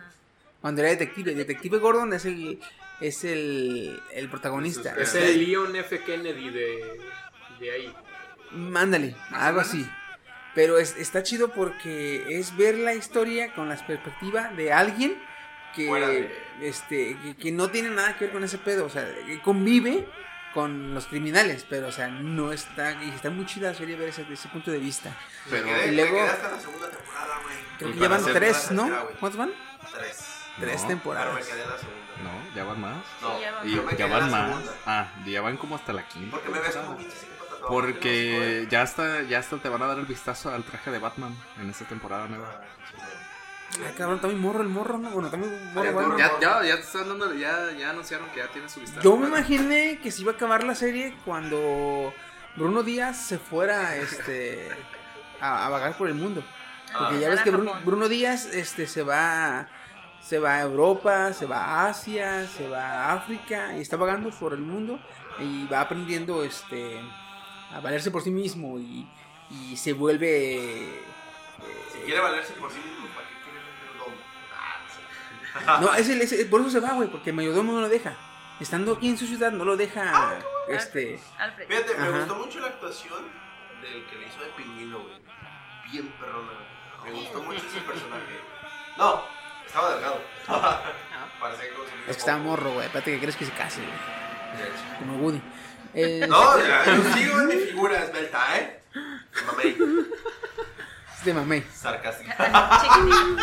Cuando era detective. El detective Gordon es el es el, el protagonista. Es el Leon F. Kennedy de, de ahí. Mm, Ándale, algo así. Pero es- está chido porque es ver la historia con la perspectiva de alguien que, de- este, que, que no tiene nada que ver con ese pedo. O sea, que convive con los criminales, pero o sea, no está. Y está muy chida la serie ver ese, ese punto de vista. Pero- y luego- hasta la segunda temporada, güey. Creo que ya van tres, ¿no? ¿Cuántos van? Tres. Tres No, Pero me temporadas. quedé en la segunda. No, ya van más. No, Sí, ya van Y ya más. segunda. Ah, ya van como hasta la quinta. Porque me ves como pinche psicópata. Porque ya hasta, ya hasta te van a dar el vistazo al traje de Batman en esta temporada nueva. Ah, cabrón, también morro el morro, ¿no? Bueno, también morro, Ya, bueno. Ya, ya, ya te están dando, ya, ya anunciaron que ya tiene su vistazo. Yo me imaginé que se iba a acabar la serie cuando Bruno Díaz se fuera este a, a vagar por el mundo. Porque Ah. ya ves que Bruno. Bruno Díaz este se va se va a Europa, se va a Asia, se va a África y está vagando por el mundo y va aprendiendo este a valerse por sí mismo y, y se vuelve Si quiere valerse por sí mismo, ¿para qué quiere vender domo? Ah, No, es el, es el- por eso se va, güey, porque el mayordomo no lo deja. Estando aquí en su ciudad no lo deja este Alfred. Fíjate, me Ajá. gustó mucho la actuación del que le hizo de pingüino, güey. Bien perrona. Me gustó mucho ese personaje. No, estaba delgado. Parecía que consumía Es que está poco. morro, güey. Espérate que crees que se case, güey. Como Woody. Eh, No, yo sigo en mi figura esbelta, ¿eh? De mamey. sarcástica. Chiquitín.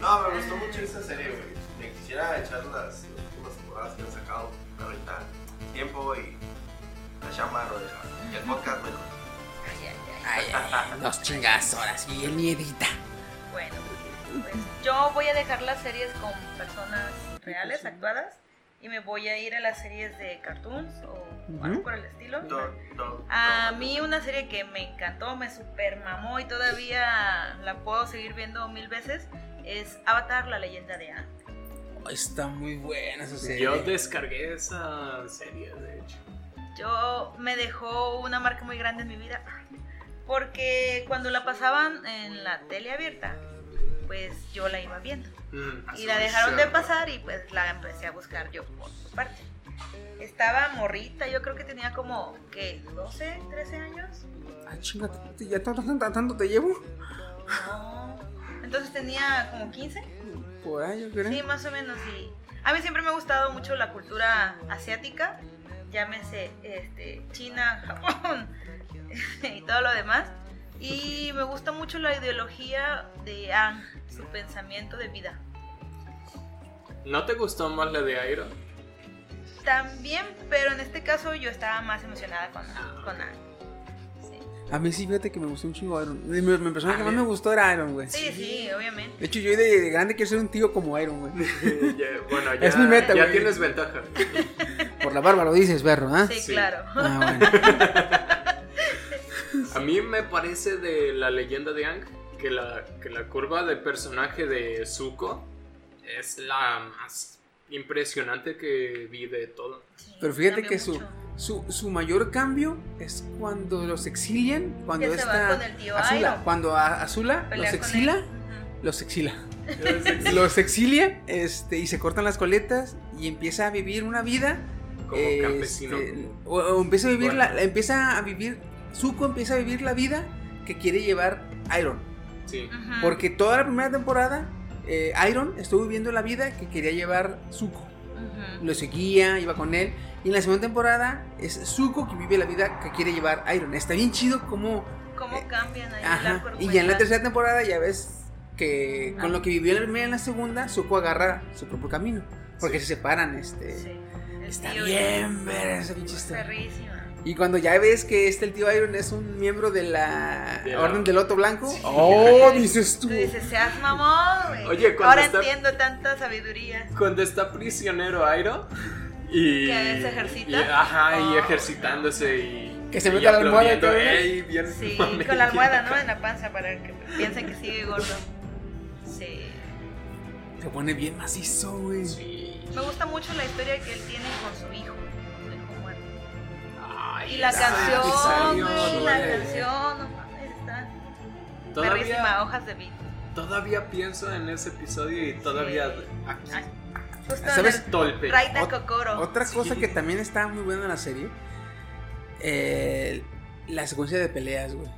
No, me gustó mucho esa serie, güey. Me quisiera echar las, últimas temporadas que han sacado ahorita. Tiempo y la chamba no deja. Y el podcast, bueno. Ay, ay, ay. Ay, ay, ay, dos chingas horas y el miedita. Bueno, pues yo voy a dejar las series con personas reales, actuadas, y me voy a ir a las series de cartoons o algo por el estilo. A mí una serie que me encantó, me super mamó y todavía la puedo seguir viendo mil veces es Avatar, la leyenda de Aang. Está muy buena esa serie. Yo descargué esa serie, de hecho. Yo me dejó una marca muy grande en mi vida porque cuando la pasaban en la tele abierta, pues yo la iba viendo. Mm. Y la dejaron de pasar y pues la empecé a buscar yo por su parte. Estaba morrita, yo creo que tenía como, ¿qué? ¿12, 13 años? Ah, chinga, ¿ya tanto, tanto, tanto te llevo? No. Entonces tenía como 15. Por ahí, yo creo. Sí, más o menos. Y a mí siempre me ha gustado mucho la cultura asiática, llámese este, China, Japón y todo lo demás. Y me gusta mucho la ideología de Aang, su pensamiento de vida. ¿No te gustó más la de Iron? También, pero en este caso yo estaba más emocionada con, con Aang. Sí. A mí sí, fíjate que me gustó un chingo Iron. Mi, mi persona que más me gustó era Iron, güey. sí, sí, obviamente. De hecho, yo de, de grande quiero ser un tío como Iron, güey. Ya, bueno, ya, Es mi meta, ya güey. tienes ventaja. Por la barba lo dices, berro, ¿ah? Sí, Sí. claro. Ah, bueno. A mí me parece de la leyenda de Ang que la, que la curva de personaje de Zuko es la más impresionante que vi de todo. Sí, Pero fíjate que su, mucho. su, su mayor cambio es cuando los exilian, cuando Que se va está con el tío Azula, cuando a Azula los exila, los exila, los exilia, este, y se cortan las coletas y empieza a vivir una vida Como este, campesino. o, o empieza a vivir Bueno. la- empieza a vivir Zuko empieza a vivir la vida que quiere llevar Iron, Sí. Porque toda la primera temporada eh, Iron estuvo viviendo la vida que quería llevar Zuko. Lo seguía, iba con él. Y en la segunda temporada es Zuko que vive la vida que quiere llevar Iron. Está bien chido como... ¿Cómo Eh, cambian ahí Ajá. Y ya en la tercera temporada ya ves que con lo que vivió en la primera y en la segunda, Zuko agarra su propio camino. Porque Sí. se separan, este... Sí, Está bien ver esa pinche historia. Y cuando ya ves que este el tío Iron es un miembro de la De la- Orden del Loto Blanco, oh, dices tú. Dices, seas mamón, güey. Oye, cuando Ahora está- entiendo tanta sabiduría. Cuando está prisionero Airo y. Que se ejercita. y- ajá, y Oh. ejercitándose y. Que se y mete a la almohada, aplaudiendo, cabrón. "Ey, bien Sí, mame". con la almohada, ¿no? En la panza para que piensen que sigue gordo. Sí. Se pone bien macizo, güey. Sí. Me gusta mucho la historia que él tiene con su hijo. Ay, Y la esa canción, güey, la canción, no mames, está Todavía, perrísima, hojas de beat. todavía pienso en ese episodio y todavía. aquí, Justo ¿Sabes? Tolpe. Raita Ot- Kokoro. Otra Sí. cosa que también está muy buena en la serie, eh, la secuencia de peleas, güey.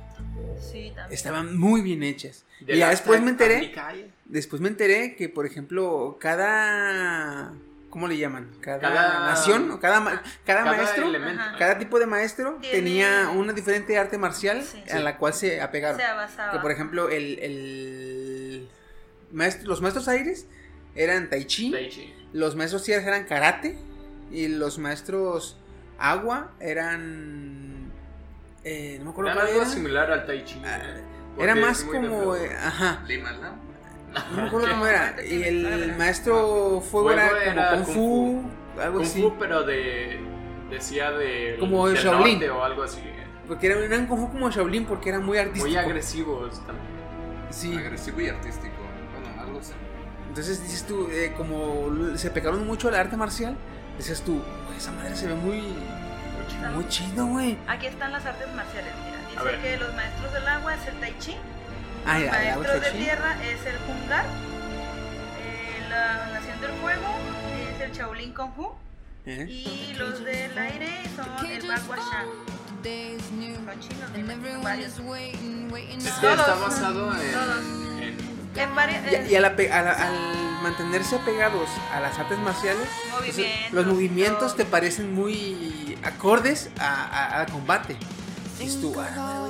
Sí, también. Estaban muy bien hechas. De y ya después me enteré, Nikai. después me enteré que, por ejemplo, cada, ¿cómo le llaman? Cada, Cada- nación, o cada, ma- cada, Cada maestro, elemento. Cada tipo de maestro Tiene- tenía una diferente arte marcial Sí. a la cual se apegaron. se basaba. Que por ejemplo, el, el maestro, los maestros aires eran tai chi, los maestros tierras eran karate y los maestros agua eran eh, no me acuerdo Era cuál algo era. similar al Tai Chi. Ah, porque Era más como eh, ajá, Lima, ¿no? No me acuerdo cómo era. Y el maestro fuego, Fuego era, era como kung fu, Kung algo Kung así. Fu, pero de. Decía de. Como del Shaolin. norte o algo así. Porque era, eran kung fu como Shaolin porque era muy artístico. Muy agresivos también. Sí. Agresivo y artístico. Bueno, algo así. Entonces dices tú, eh, como se pegaron mucho al arte marcial, dices tú, "Güey, esa madre se ve muy, muy chido, güey. Aquí están las artes marciales, mira. Dice que los maestros del agua es el Tai Chi, Ay, los ay, ay, maestros de tierra es el Hungar, eh, la nación del fuego es el Shaolin Kung Fu ¿Eh? y los del aire son el Bagua Shan. Son chinos, imagino, varios. Es que Todos, está basado en. todos. en- En varios, Y, y al, ape- a la- al mantenerse apegados a las artes marciales, entonces, los movimientos todo. te parecen muy acordes a, a- al combate. Tú, "Ah,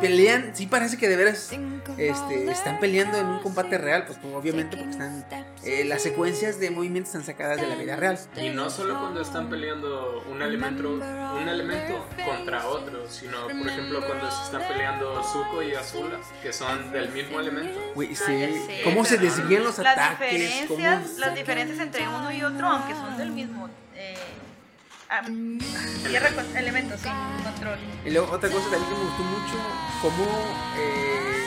pelean, sí parece que de veras este, están peleando en un combate real, pues, pues, obviamente porque están eh, las secuencias de movimientos están sacadas de la vida real. Y no solo cuando están peleando un elemento, un elemento contra otro, sino por ejemplo cuando se están peleando Zuko y Azula, que son del mismo elemento. Sí, sé, cómo se desvían los las ataques, diferencias, cómo... las diferencias entre uno y otro, aunque son del mismo eh, ah, tierra con elementos, sí, control. Y luego otra cosa también que me gustó mucho, cómo eh,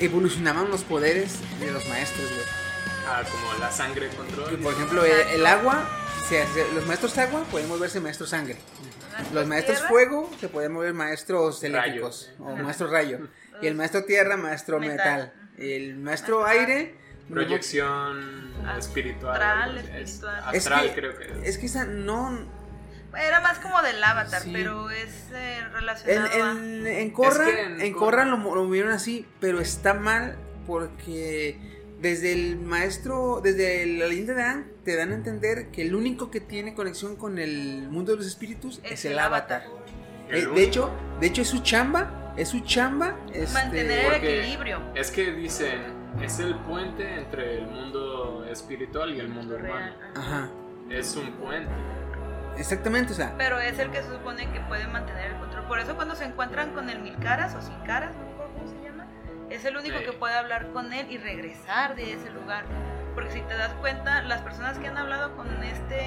evolucionaban los poderes de los maestros, güey. Ah, como la sangre control. Por ejemplo, el, el agua, se hace- los maestros agua pueden volverse maestros sangre. Los maestros tierra, fuego se pueden mover maestros eléctricos o maestro rayo. Y el maestro tierra, maestro metal. Metal. El maestro aire. Proyección espiritual. Astral. Es-. Es Astral que- creo que es. Es que esa no. Era más como del avatar, Sí. pero es eh, En, relacionado a... en, en Korra, Es que en en lo, lo movieron así, pero está mal porque desde el maestro, desde la leyenda de Aang, te dan a entender que el único que tiene conexión con el mundo de los espíritus es, el avatar. El Eh, de hecho, de hecho es su chamba, es su chamba, este, Mantener el equilibrio. Es que dicen, es el puente entre el mundo espiritual y el mundo humano. Ajá, Es un puente. Exactamente, o sea, Pero es el que se supone que puede mantener el control. Por eso cuando se encuentran con el mil caras o sin caras, no me acuerdo cómo se llama, es el único Sí. que puede hablar con él y regresar de ese lugar. Porque si te das cuenta, las personas que han hablado con este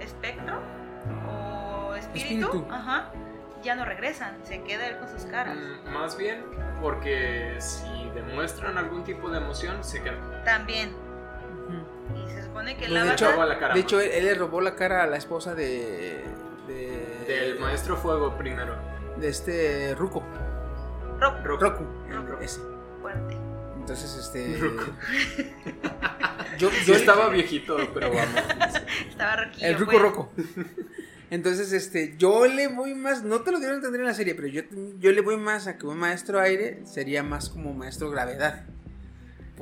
espectro o espíritu, Espíritu. Ajá, ya no regresan, se queda él con sus caras. Mm, Más bien porque si demuestran algún tipo de emoción, se quedan. También. Supone que el Pues de avatar... hecho, la cara. de hecho él, él le robó la cara a la esposa de, de Del maestro fuego primero. de este Ruko, Roku. Roku, Roku. ese. fuerte. Entonces, este. Ruko. Yo, Yo estaba viejito, pero vamos. Estaba roquillo. El Ruco pues. Roco. Entonces, este, yo le voy más, no te lo dieron a entender en la serie, pero yo, yo le voy más a que un maestro aire sería más como maestro gravedad.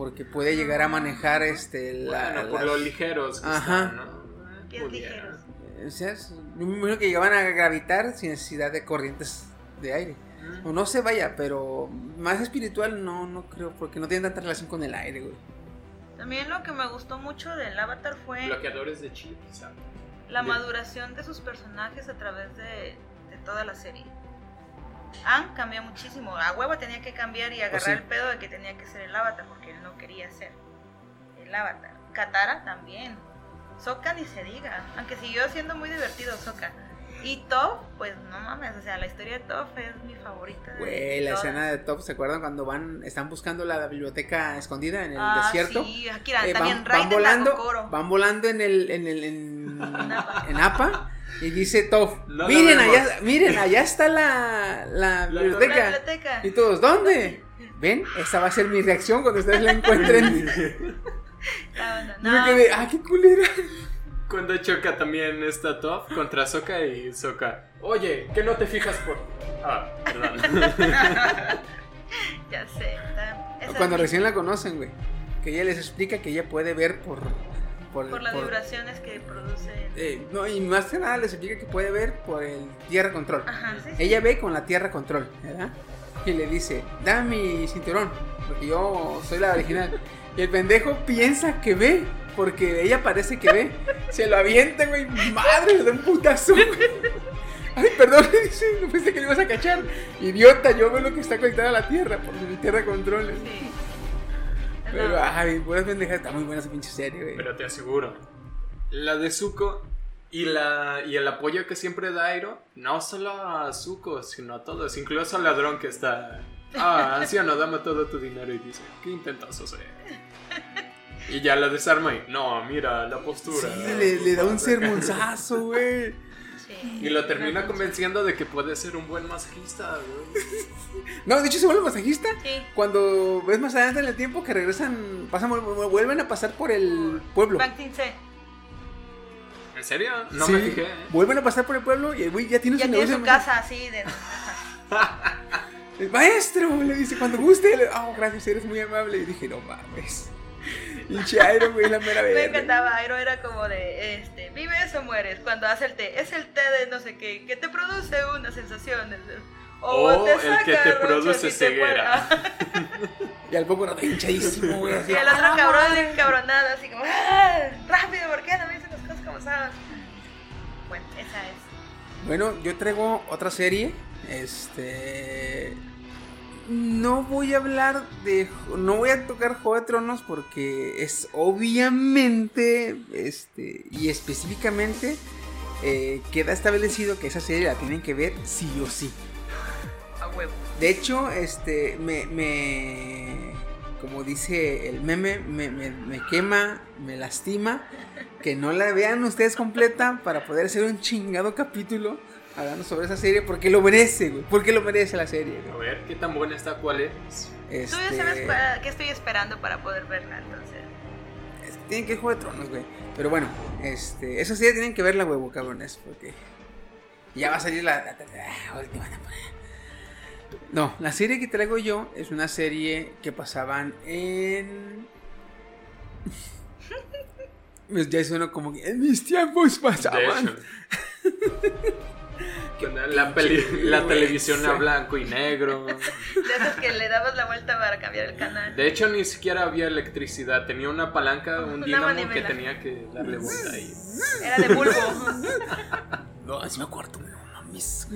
Porque puede llegar a manejar este la, Bueno, por las- lo ligeros que Ajá. están, ¿no? ¿Qué es Pudiera. ligeros? o sea, yo me imagino que llegaban a gravitar sin necesidad de corrientes de aire. Mm. O no se vaya, pero más espiritual no, no creo, porque no tiene tanta relación con el aire, güey. También lo que me gustó mucho del avatar fue Bloqueadores de chi, ¿sabes? la De- maduración de sus personajes a través de, de toda la serie. Anne cambia muchísimo. A huevo tenía que cambiar y agarrar sí. el pedo de que tenía que ser el avatar quería ser el avatar. Katara también. Sokka ni se diga. Aunque siguió siendo muy divertido Sokka. Y Toph, pues no mames, o sea, la historia de Toph es mi favorita. Güey, la todas. escena de Top, ¿se acuerdan cuando van, están buscando la biblioteca escondida en el Ah, desierto? Sí, Akira, Eh, también van, Raiden van volando, van volando en el, en el, en, Apa. en APA y dice Top, No la miren allá, miren, allá está la, la La La biblioteca. biblioteca. Y todos, ¿dónde? ¿Ven? Esa va a ser mi reacción cuando ustedes la encuentren. Ah, no, Yo me no. quedé, ah, qué culera. Cuando choca también esta Toph contra Sokka y Sokka. Oye, que no te fijas por. Ah, perdón. Ya sé. esa Cuando es recién la conocen, güey. Que ella les explica que ella puede ver por... Por, Por las por- vibraciones que produce. eh, no, y más que nada les explica que puede ver por el tierra control. Ajá, sí, sí. Ella ve con la tierra control, ¿verdad? Y le dice, dame mi cinturón, porque yo soy la original. Y el pendejo piensa que ve, porque ella parece que ve. Se lo avienta, güey, madre, le da un putazo, güey. Ay, perdón, le dice, no pensé que le ibas a cachar. Idiota, yo veo lo que está conectado a la tierra, por mi tierra control. Sí. Pero, No. ay, puras pendejas, está muy buena esa pinche serie, güey. Pero te aseguro, la de Zuko y, la, y el apoyo que siempre da Airo, no solo a Zuko, sino a todos, incluso al ladrón que está. Ah, anciano, dame todo tu dinero y dice, ¿qué intentas hacer? Y ya la desarma y, no, mira la postura. Sí, le, le da un sermonzazo, güey. Sí. Y lo termina convenciendo de que puede ser un buen masajista, güey. No, de hecho se vuelve masajista. Sí. Cuando ves más adelante en el tiempo que regresan, pasan, vuelven a pasar por el pueblo. Bank C. ¿En serio? No Sí, me fijé, ¿eh? Vuelven a pasar por el pueblo y el güey ya tiene Ya su tiene su casa así de. El maestro le dice, cuando guste, le- oh, gracias, eres muy amable. Y dije, no mames. Pinche Iron, güey, la mera Me encantaba, Airo era como de, este, vives o mueres cuando hace el té, es el té de no sé qué, que te produce una sensación, O te el que te produce te ceguera. Y al poco rato hinchadísimo, güey. Y Así, el otro cabrón encabronado, así como, ¡ah! Rápido, ¿por qué no me dicen las cosas como son? Bueno, esa es. Bueno, yo traigo otra serie. Este. No voy a hablar de. No voy a tocar Juego de Tronos porque es obviamente. Este. Y específicamente. eh, queda establecido que esa serie la tienen que ver sí o sí. A huevo. De hecho, este. Me. me como dice el meme, me, me- me quema, me lastima. Que no la vean ustedes completa para poder hacer un chingado capítulo hablando sobre esa serie porque lo merece, güey. Porque lo merece la serie, A güey. ver, ¿qué tan buena está? ¿Cuál es? Este, Tú ya sabes para- qué estoy esperando para poder verla, entonces. es que tienen que Juego de Tronos, güey. Pero bueno, este, esa serie tienen que verla, huevo, cabrones, porque ya va a salir la, la- la- la última temporada. No, la serie que traigo yo es una serie que pasaban en. Pues ya suena como que en mis tiempos pasaban. la, peli- la televisión a blanco y negro. De esas que le dabas la vuelta para cambiar el canal. De hecho, ni siquiera había electricidad. Tenía una palanca, un Una dinamo que tenía que darle vuelta ahí. Era de bulbo. No, es me acuerdo, mames.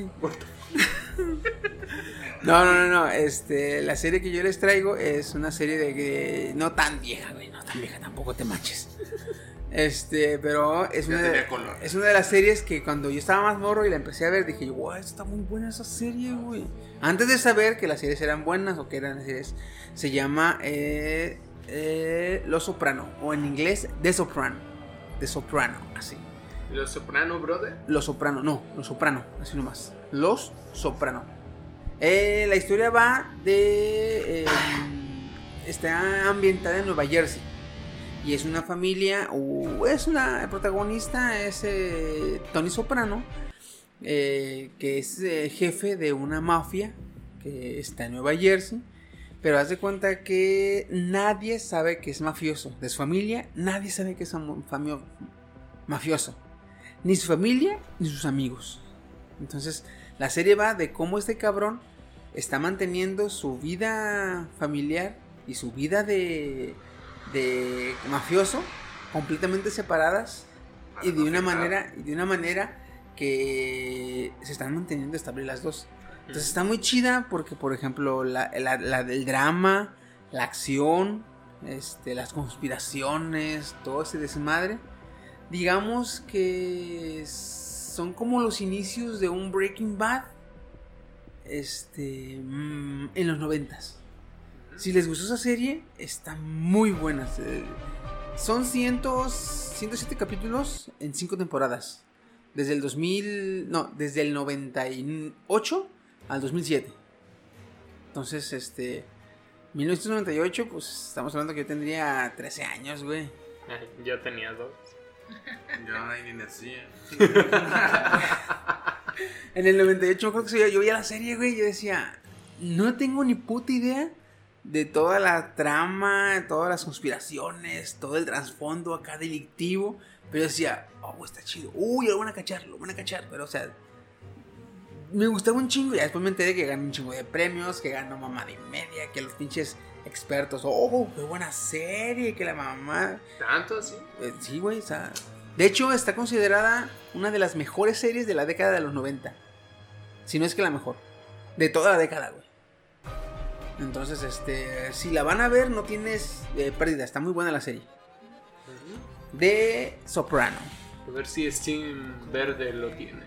No, no, no, no. Este, la serie que yo les traigo es una serie de, de- no tan vieja, güey, no tan vieja, tampoco te manches. Este, pero es una, de, color. es una de las series que cuando yo estaba más morro y la empecé a ver, dije, wow, está muy buena esa serie, güey. Antes de saber que las series eran buenas o que eran series, se llama eh, eh, Los Soprano, o en inglés, The Soprano. The Soprano, así. Los Soprano, brother. Los Soprano, no, Los Soprano, así nomás. Los Soprano. Eh, la historia va de. eh, está ambientada en Nueva Jersey. Y es una familia, o es una. El protagonista es eh, Tony Soprano, eh, que es jefe de una mafia que está en Nueva Jersey. Pero haz de cuenta que nadie sabe que es mafioso. De su familia, nadie sabe que es mafioso ni su familia ni sus amigos. Entonces, la serie va de cómo este cabrón está manteniendo su vida familiar y su vida de, de mafioso completamente separadas para y de una manera, y de una manera que se están manteniendo estables las dos. Entonces está muy chida porque, por ejemplo, la, la- la del drama, la acción, este, las conspiraciones, todo ese desmadre, digamos que son como los inicios de un Breaking Bad, este, mm, en los noventas. Si les gustó esa serie, está muy buena. Son cientos, 107 capítulos en 5 temporadas. Desde el 2000, no, desde el 98 al 2007. Entonces, este, 1998, pues estamos hablando que yo tendría 13 años, güey. Yo tenía dos. Yo ahí ni nacía. En el 98 creo que yo veía la serie, güey, yo decía, no tengo ni puta idea de toda la trama, todas las conspiraciones, todo el trasfondo acá delictivo, pero yo decía, oh, está chido, uy, lo van a cachar, lo van a cachar, pero o sea, me gustaba un chingo y después me enteré que ganó un chingo de premios, que ganó mamá de media, que los pinches expertos, oh, qué buena serie, que la mamá... ¿Tanto así? Eh, sí, güey, o sea, de hecho está considerada una de las mejores series de la década de los 90. Si no es que la mejor. De toda la década, güey. Entonces, este, si la van a ver, no tienes eh, pérdida. Está muy buena la serie. De Soprano. A ver si Steam Verde lo tiene.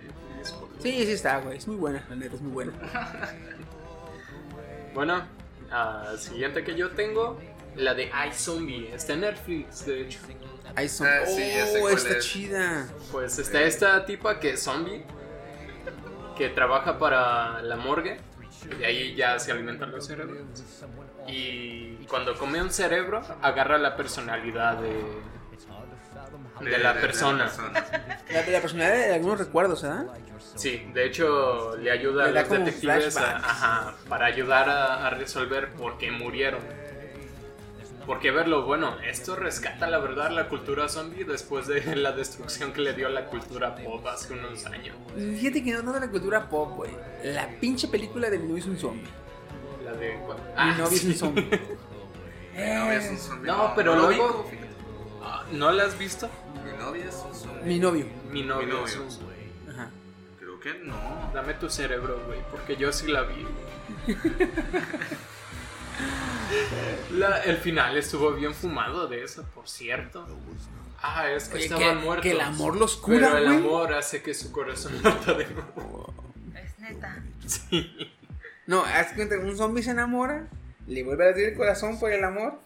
Sí, sí está, güey. Es muy buena, la neta, es muy buena. Bueno, ah, siguiente que yo tengo, la de iZombie. Está en Netflix, de hecho. Son. Ah, sí, oh, está es. chida. Pues está esta tipa que es zombie, que trabaja para la morgue, y ahí ya se alimentan los cerebros. Y cuando come un cerebro, agarra la personalidad de, de la persona. La, la personalidad de algunos recuerdos, ¿verdad? Sí, de hecho le ayuda a Le los detectives a- flashbacks. ajá, para ayudar a, a resolver por qué murieron. Porque verlo, bueno, esto rescata la verdad la cultura zombie después de la destrucción que le dio la cultura pop hace unos años. Fíjate que no no de la cultura pop, güey. La pinche película de Mi novio es un zombie. La de... ¿cuál? Mi Ah, novio es un sí. zombie. Mi novia es un zombie. No, pero lo luego-. Ah, ¿No la has visto? Mi novia es un zombie. Mi novio. Mi novio. Mi novio. es un- Ajá. Creo que no. Dame tu cerebro, güey, porque yo sí la vi. La- el final estuvo bien fumado de eso, por cierto. Ah, es que Oye, estaban que- muertos. que el amor los cura, Pero el güey. amor hace que su corazón lata de nuevo. Es neta. No, haz cuenta, un zombie se enamora, le vuelve a latir el corazón por el amor,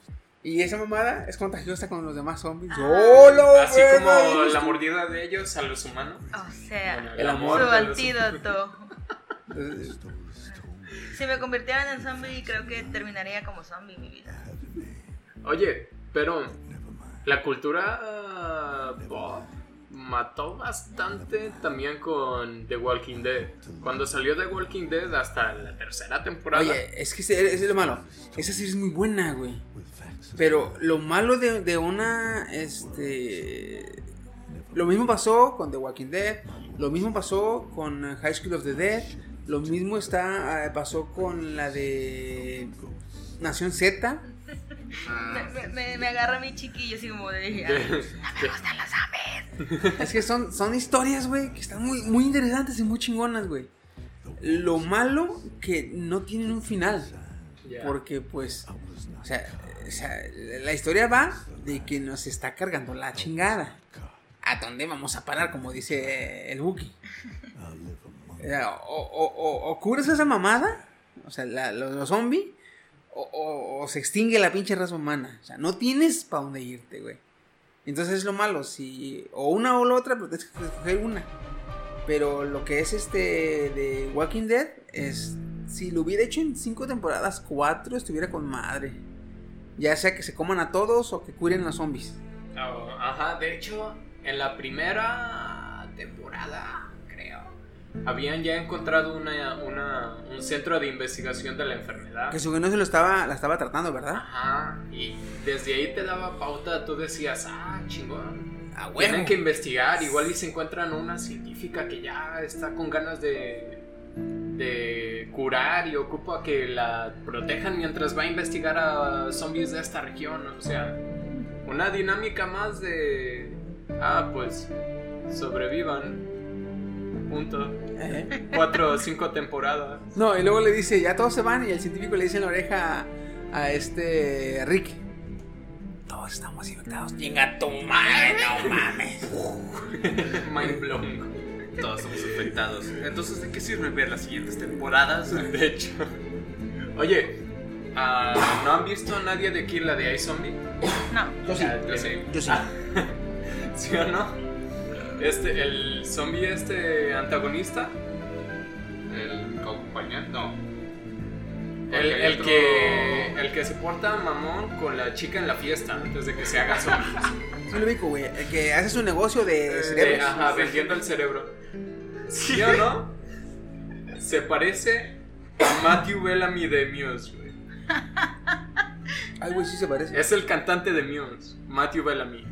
y esa mamada es contagiosa con los demás zombies. ¡Solo, Así como ¿no? la mordida de ellos a los humanos. O sea, Bueno, El amor su de los- antídoto. Si me convirtieran en zombie, creo que terminaría como zombie mi vida. Oye, pero la cultura pop mató bastante también con The Walking Dead. Cuando salió The Walking Dead hasta la tercera temporada. Oye, es que ese- ese es lo malo. Esa serie es muy buena, güey. Pero lo malo de, de una, este... Lo mismo pasó con The Walking Dead, lo mismo pasó con eh, High School of the Dead, lo mismo está, eh, pasó con la de Nación Z. Ah, Me, me, me agarra mi chiquillo así como de... De- "Ay, de- Me gustan los zombies. Es que son, son historias, güey, que están muy, muy interesantes y muy chingonas, güey. Lo malo que no tienen un final. Porque, pues, o sea, o sea, la historia va de que nos está cargando la chingada. ¿A dónde vamos a parar? Como dice el Buki. Eh, O, o, o, o esa mamada, o sea, la- los, los zombies, o se extingue la pinche raza humana. O sea, no tienes para dónde irte, güey. Entonces es lo malo, si o una o la otra, pero tienes que escoger una. Pero lo que es este de Walking Dead es si lo hubiera hecho en cinco temporadas, cuatro estuviera con madre. Ya sea que se coman a todos o que curen a los zombies. Oh, ajá, de hecho, en la primera temporada, creo, habían ya encontrado una, una- un centro de investigación de la enfermedad. Que su no se lo estaba, la estaba tratando, ¿verdad? Ajá, y desde ahí te daba pauta, tú decías, ah, chingón. A huevo. Tienen que investigar, igual y se encuentran una científica que ya está con ganas de, de curar y ocupa que la protejan mientras va a investigar a zombies de esta región, o sea, una dinámica más de. Ah, pues. Sobrevivan. Punto. Eh. Cuatro o cinco temporadas. No, y luego le dice, ya todos se van y el científico le dice en la oreja a, a este Rick. Todos estamos infectados. Chinga tu madre, no mames. Mind blown. Todos somos infectados. Entonces, ¿de qué sirve ver las siguientes temporadas? De hecho. Oye, ah, ¿no han visto a nadie de aquí la de iZombie? No. Yo sí. Ah, Yo sí. Yo sí. Ah, ¿Sí o no? Este, el zombie este antagonista. El acompañante, no. El, el otro- que, el que se porta mamón con la chica en la fiesta antes de que se haga zombie. Sí lo ubico, güey. El que hace su negocio de Eh, cerebros. ajá, vendiendo el cerebro. ¿Sí o no? Se parece a Matthew Bellamy de Muse, güey. Ay, güey, sí se parece. Es el cantante de Muse, Matthew Bellamy.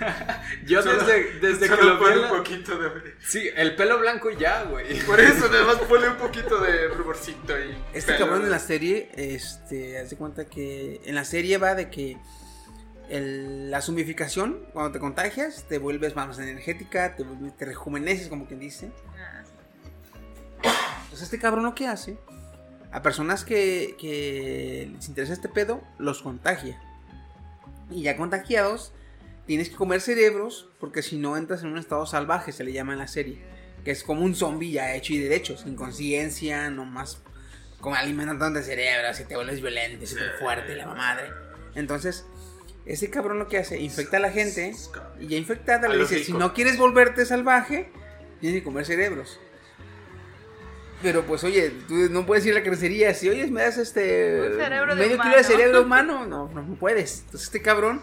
Yo Solo- desde, desde que Solo lo vi. pone un poquito de. Sí, el pelo blanco y ya, güey. Por eso, además ponle un poquito de ruborcito ahí. Este Pelo. cabrón en la serie, este, hace cuenta que en la serie va de que el- la zombificación, cuando te contagias, te vuelves más energética, te, vuelves- te rejuveneces, como quien dice. Entonces este cabrón lo que hace, a personas que, que les interesa este pedo, los contagia. Y ya contagiados, tienes que comer cerebros, porque si no entras en un estado salvaje, se le llama en la serie. Que es como un zombie ya hecho y derecho, sin conciencia, nomás con alimentando de cerebros, y te vuelves violento, súper fuerte, la madre. Entonces, ese cabrón lo que hace, infecta a la gente, y ya infectada A le dice, si no quieres volverte salvaje, tienes que comer cerebros. Pero pues oye, tú no puedes ir a la crecería, si oyes me das este Un cerebro de medio humano. kilo de cerebro humano, no, no, no puedes. Entonces este cabrón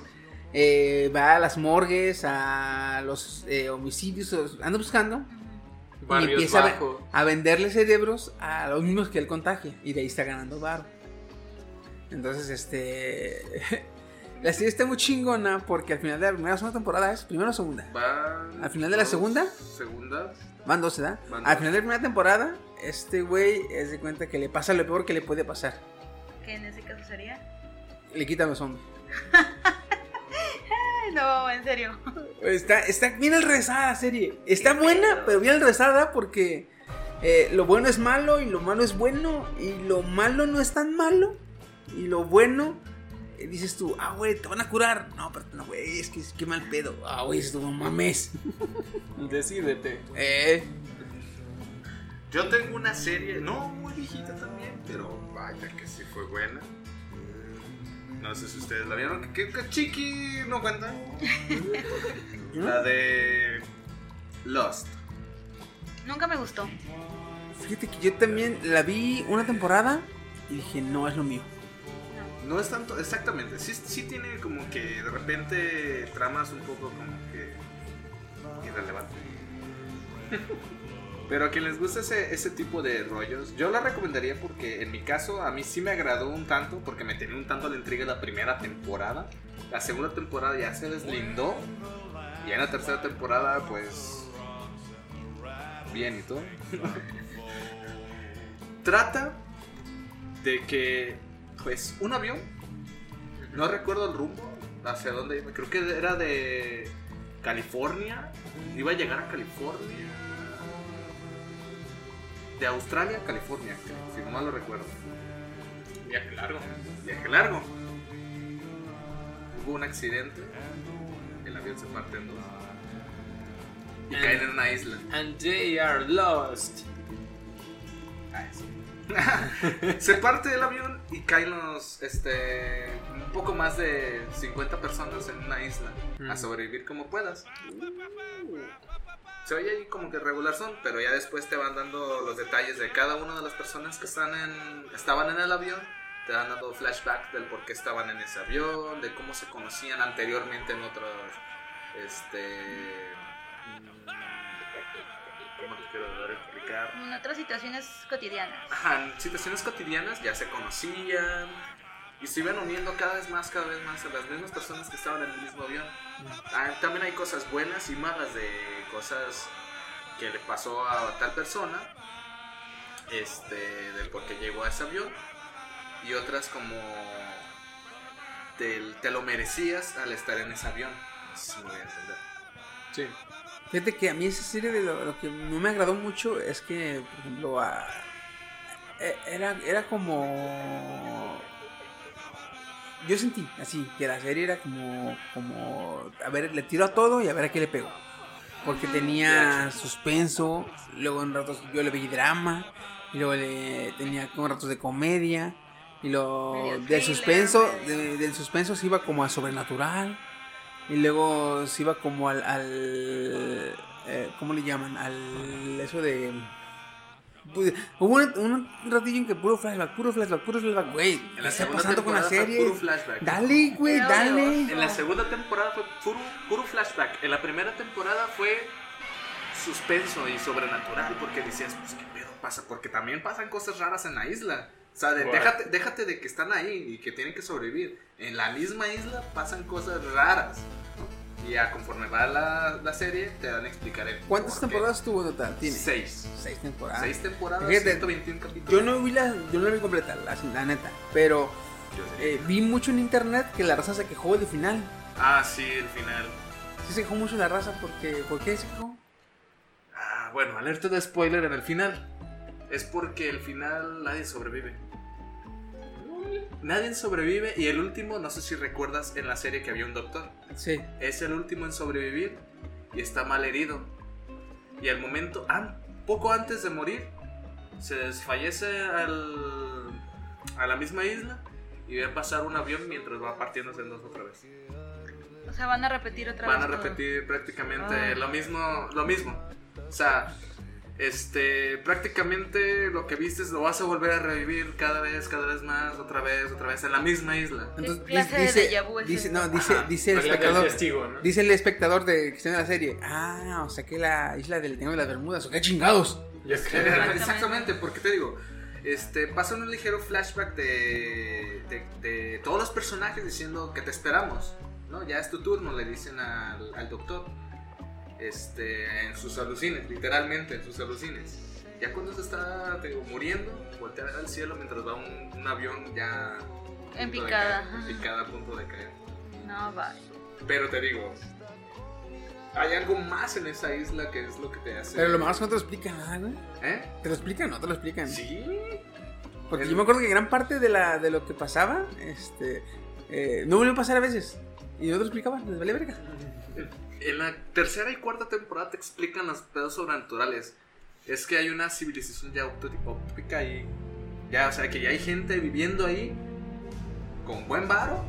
eh, va a las morgues, a los eh, homicidios, os- anda buscando y Barrios empieza a, ve- Bajo. a venderle cerebros a los mismos que él contagia y de ahí está ganando varo. Entonces este la serie está muy chingona porque al final de la primera o segunda temporada es primera o segunda. Van Al final de la dos segunda. Segunda. Van dos, ¿verdad? Van Al dos. final de la primera temporada, este güey es de cuenta que le pasa lo peor que le puede pasar. ¿Qué en ese caso sería? Le quitan los hombres. No, en serio. Está, está bien enrezada la serie. Está buena, pero bien enrezada porque eh, lo bueno es malo y lo malo es bueno. Y lo malo no es tan malo. Y lo bueno, dices tú, ah, güey, te van a curar. No, pero no, güey, es que qué mal pedo. Ah, güey, es tu mames. Decídete. Eh, Yo tengo una serie, no muy viejita también, pero vaya que sí fue buena. No sé si ustedes la vieron. ¿Qué, qué chiqui no cuenta? La de Lost. Nunca me gustó. fíjate que yo también la vi una temporada y dije, no es lo mío. No es tanto, exactamente. Sí, sí tiene como que de repente tramas un poco como que irrelevantes. Pero a quien les gusta ese, ese tipo de rollos, yo la recomendaría porque en mi caso a mí sí me agradó un tanto porque me tenía un tanto la intriga la primera temporada. La segunda temporada ya se deslindó y en la tercera temporada pues bien y todo. Trata de que pues un avión, no recuerdo el rumbo, hacia dónde iba, creo que era de California, iba a llegar a California. De Australia a California, creo, si no mal lo recuerdo. Viaje largo. Viaje largo. Hubo un accidente, el avión se parte en dos. Y And- caen en una isla. And they are lost. Ah, se parte el avión y caen los, este, un poco más de 50 personas en una isla a sobrevivir como puedas. Se oye ahí como que regular son, pero ya después te van dando los detalles de cada una de las personas que están en, estaban en el avión. Te van dando flashback del por qué estaban en ese avión, de cómo se conocían anteriormente en otros, este, mm, ¿cómo te quiero dar a explicar? En otras situaciones cotidianas. Ajá, en situaciones cotidianas ya se conocían y se iban uniendo cada vez más, cada vez más a las mismas personas que estaban en el mismo avión. Ah, también hay cosas buenas y malas de cosas que le pasó a tal persona, este, del por qué llegó a ese avión y otras como te, te lo merecías al estar en ese avión. No sé si me voy a entender. Sí. Fíjate que a mí esa serie de lo, lo que no me agradó mucho es que, por ejemplo, a- e- era, era como... Yo sentí así, que la serie era como, como, a ver, le tiro a todo y a ver a qué le pego. Porque tenía suspenso, luego en ratos yo le vi drama, y luego le tenía como ratos de comedia, y Medio del suspenso, de- del suspenso se iba como a sobrenatural, y luego se iba como al, al eh, ¿cómo le llaman? Al eso de pues, hubo un, un ratillo en que puro flashback, puro flashback, puro flashback, güey. En ¿Qué la está segunda pasando con la serie? puro flashback. Dale, güey, dale. En la segunda temporada fue puro, puro flashback. En la primera temporada fue suspenso y sobrenatural porque decías, pues qué pedo pasa, porque también pasan cosas raras en la isla. O sea, de- déjate, déjate de que están ahí y que tienen que sobrevivir. En la misma isla pasan cosas raras. Y ya conforme va la, la serie, te dan a explicar el ¿Cuántas temporadas tuvo total? Tiene. Seis. Seis temporadas. Seis temporadas, Fíjate, 121 capítulos. Yo no vi la, yo no la vi completa, la, la neta. Pero eh, vi mucho en internet que la raza se quejó del final. Ah, sí, el final. Sí se quejó mucho la raza porque. ¿Por qué se quejó? Ah, bueno, alerta de spoiler en el final. Es porque el final nadie sobrevive. Nadie sobrevive y el último, no sé si recuerdas en la serie que había un doctor. Sí. Es el último en sobrevivir y está mal herido. Y al momento, an- poco antes de morir, se desfallece al, a la misma isla y ve pasar un avión mientras va partiéndose en dos otra vez. O sea, van a repetir otra Van a vez. todo. repetir prácticamente Ah. lo mismo, lo mismo. O sea, este, prácticamente lo que viste lo vas a volver a revivir cada vez, cada vez más, otra vez, otra vez en la misma isla. Entonces, ¿Qué clase de dice, déjà vu es dice, eso? no, dice, Ajá. dice el espectador. testigo, ¿no? Dice el espectador de que está en la serie. Ah, o sea que la isla del Triángulo de las Bermudas. ¿O qué chingados? Exactamente, porque te digo, este, pasa un ligero flashback de, de, de todos los personajes diciendo que te esperamos, ¿no? Ya es tu turno, le dicen al, al doctor. Este, en sus alucines, literalmente en sus alucines. Ya cuando se está te digo, muriendo, voltea a ver al cielo mientras va un, un avión ya En picada, caer, en picada a punto de caer. No, va. Pero te digo, hay algo más en esa isla que es lo que te hace. Pero lo más no te lo explican nada, güey. ¿Eh? ¿Te lo explican? No te lo explican. Sí. Porque El- yo me acuerdo que gran parte de, la, de lo que pasaba, este, eh, no volvió a pasar a veces. Y no te lo explicaban, les vale verga. En la tercera y cuarta temporada te explican los pedos sobrenaturales. Es que hay una civilización ya utópica ahí. Ya, o sea, que ya hay gente viviendo ahí con buen varo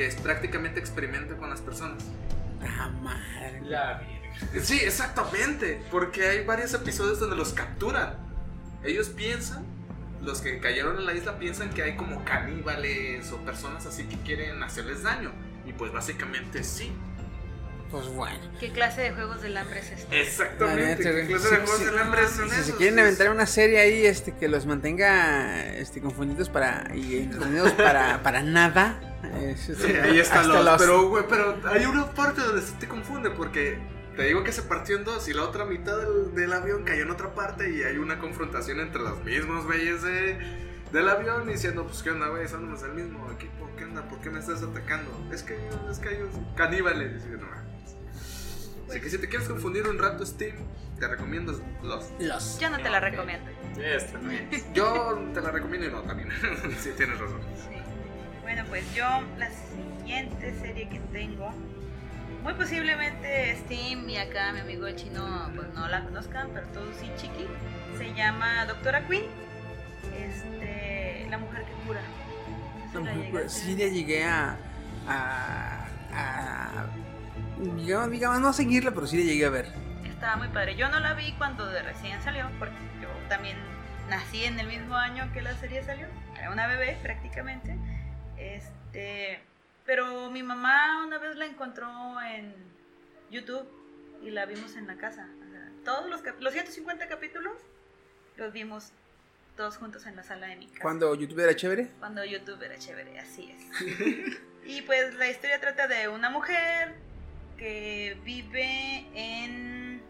que es prácticamente experimenta con las personas. Ah, madre. La. Sí, exactamente. Porque hay varios episodios donde los capturan. Ellos piensan, los que cayeron en la isla piensan que hay como caníbales o personas así que quieren hacerles daño. Y pues básicamente sí. Pues bueno. ¿Qué clase de juegos del hambre es este? Exactamente. ¿Qué güey. clase Sí, de juegos sí. del hambre son Si se esos? quieren inventar una serie ahí este, que los mantenga este, confundidos para, y entretenidos para, para nada. es- Sí, ahí está hasta los, Pero, güey, pero hay una parte donde se te confunde porque te digo que se partió en dos y la otra mitad del, del avión cayó en otra parte y hay una confrontación entre los mismos güeyes de, del avión diciendo, pues, ¿qué onda, güey? Somos el mismo equipo, ¿qué onda? ¿Por qué me estás atacando? Es que, es que ellos caníbales. Y no. Así que si te quieres confundir un rato, Steve, te recomiendo los. Los. Yo no te la recomiendo. Esta no es. Yo te la recomiendo y no también. sí, tienes razón. Sí. Bueno, pues yo la siguiente serie que tengo, muy posiblemente Steam y acá mi amigo el chino pues no la conozcan, pero todos sí chiqui, se llama Doctora Queen, este, la mujer que cura. No, ¿Sí la pues, sí, ya llegué a. a. a digamos, digamos, no a seguirla, pero sí la llegué a ver. Estaba muy padre. Yo no la vi cuando de recién salió, porque yo también nací en el mismo año que la serie salió. Era una bebé prácticamente. Este, pero mi mamá una vez la encontró en YouTube y la vimos en la casa. O sea, todos los, los 150 capítulos los vimos todos juntos en la sala de mi casa. Cuando YouTube era chévere. Cuando YouTube era chévere, así es. y pues la historia trata de una mujer que vive en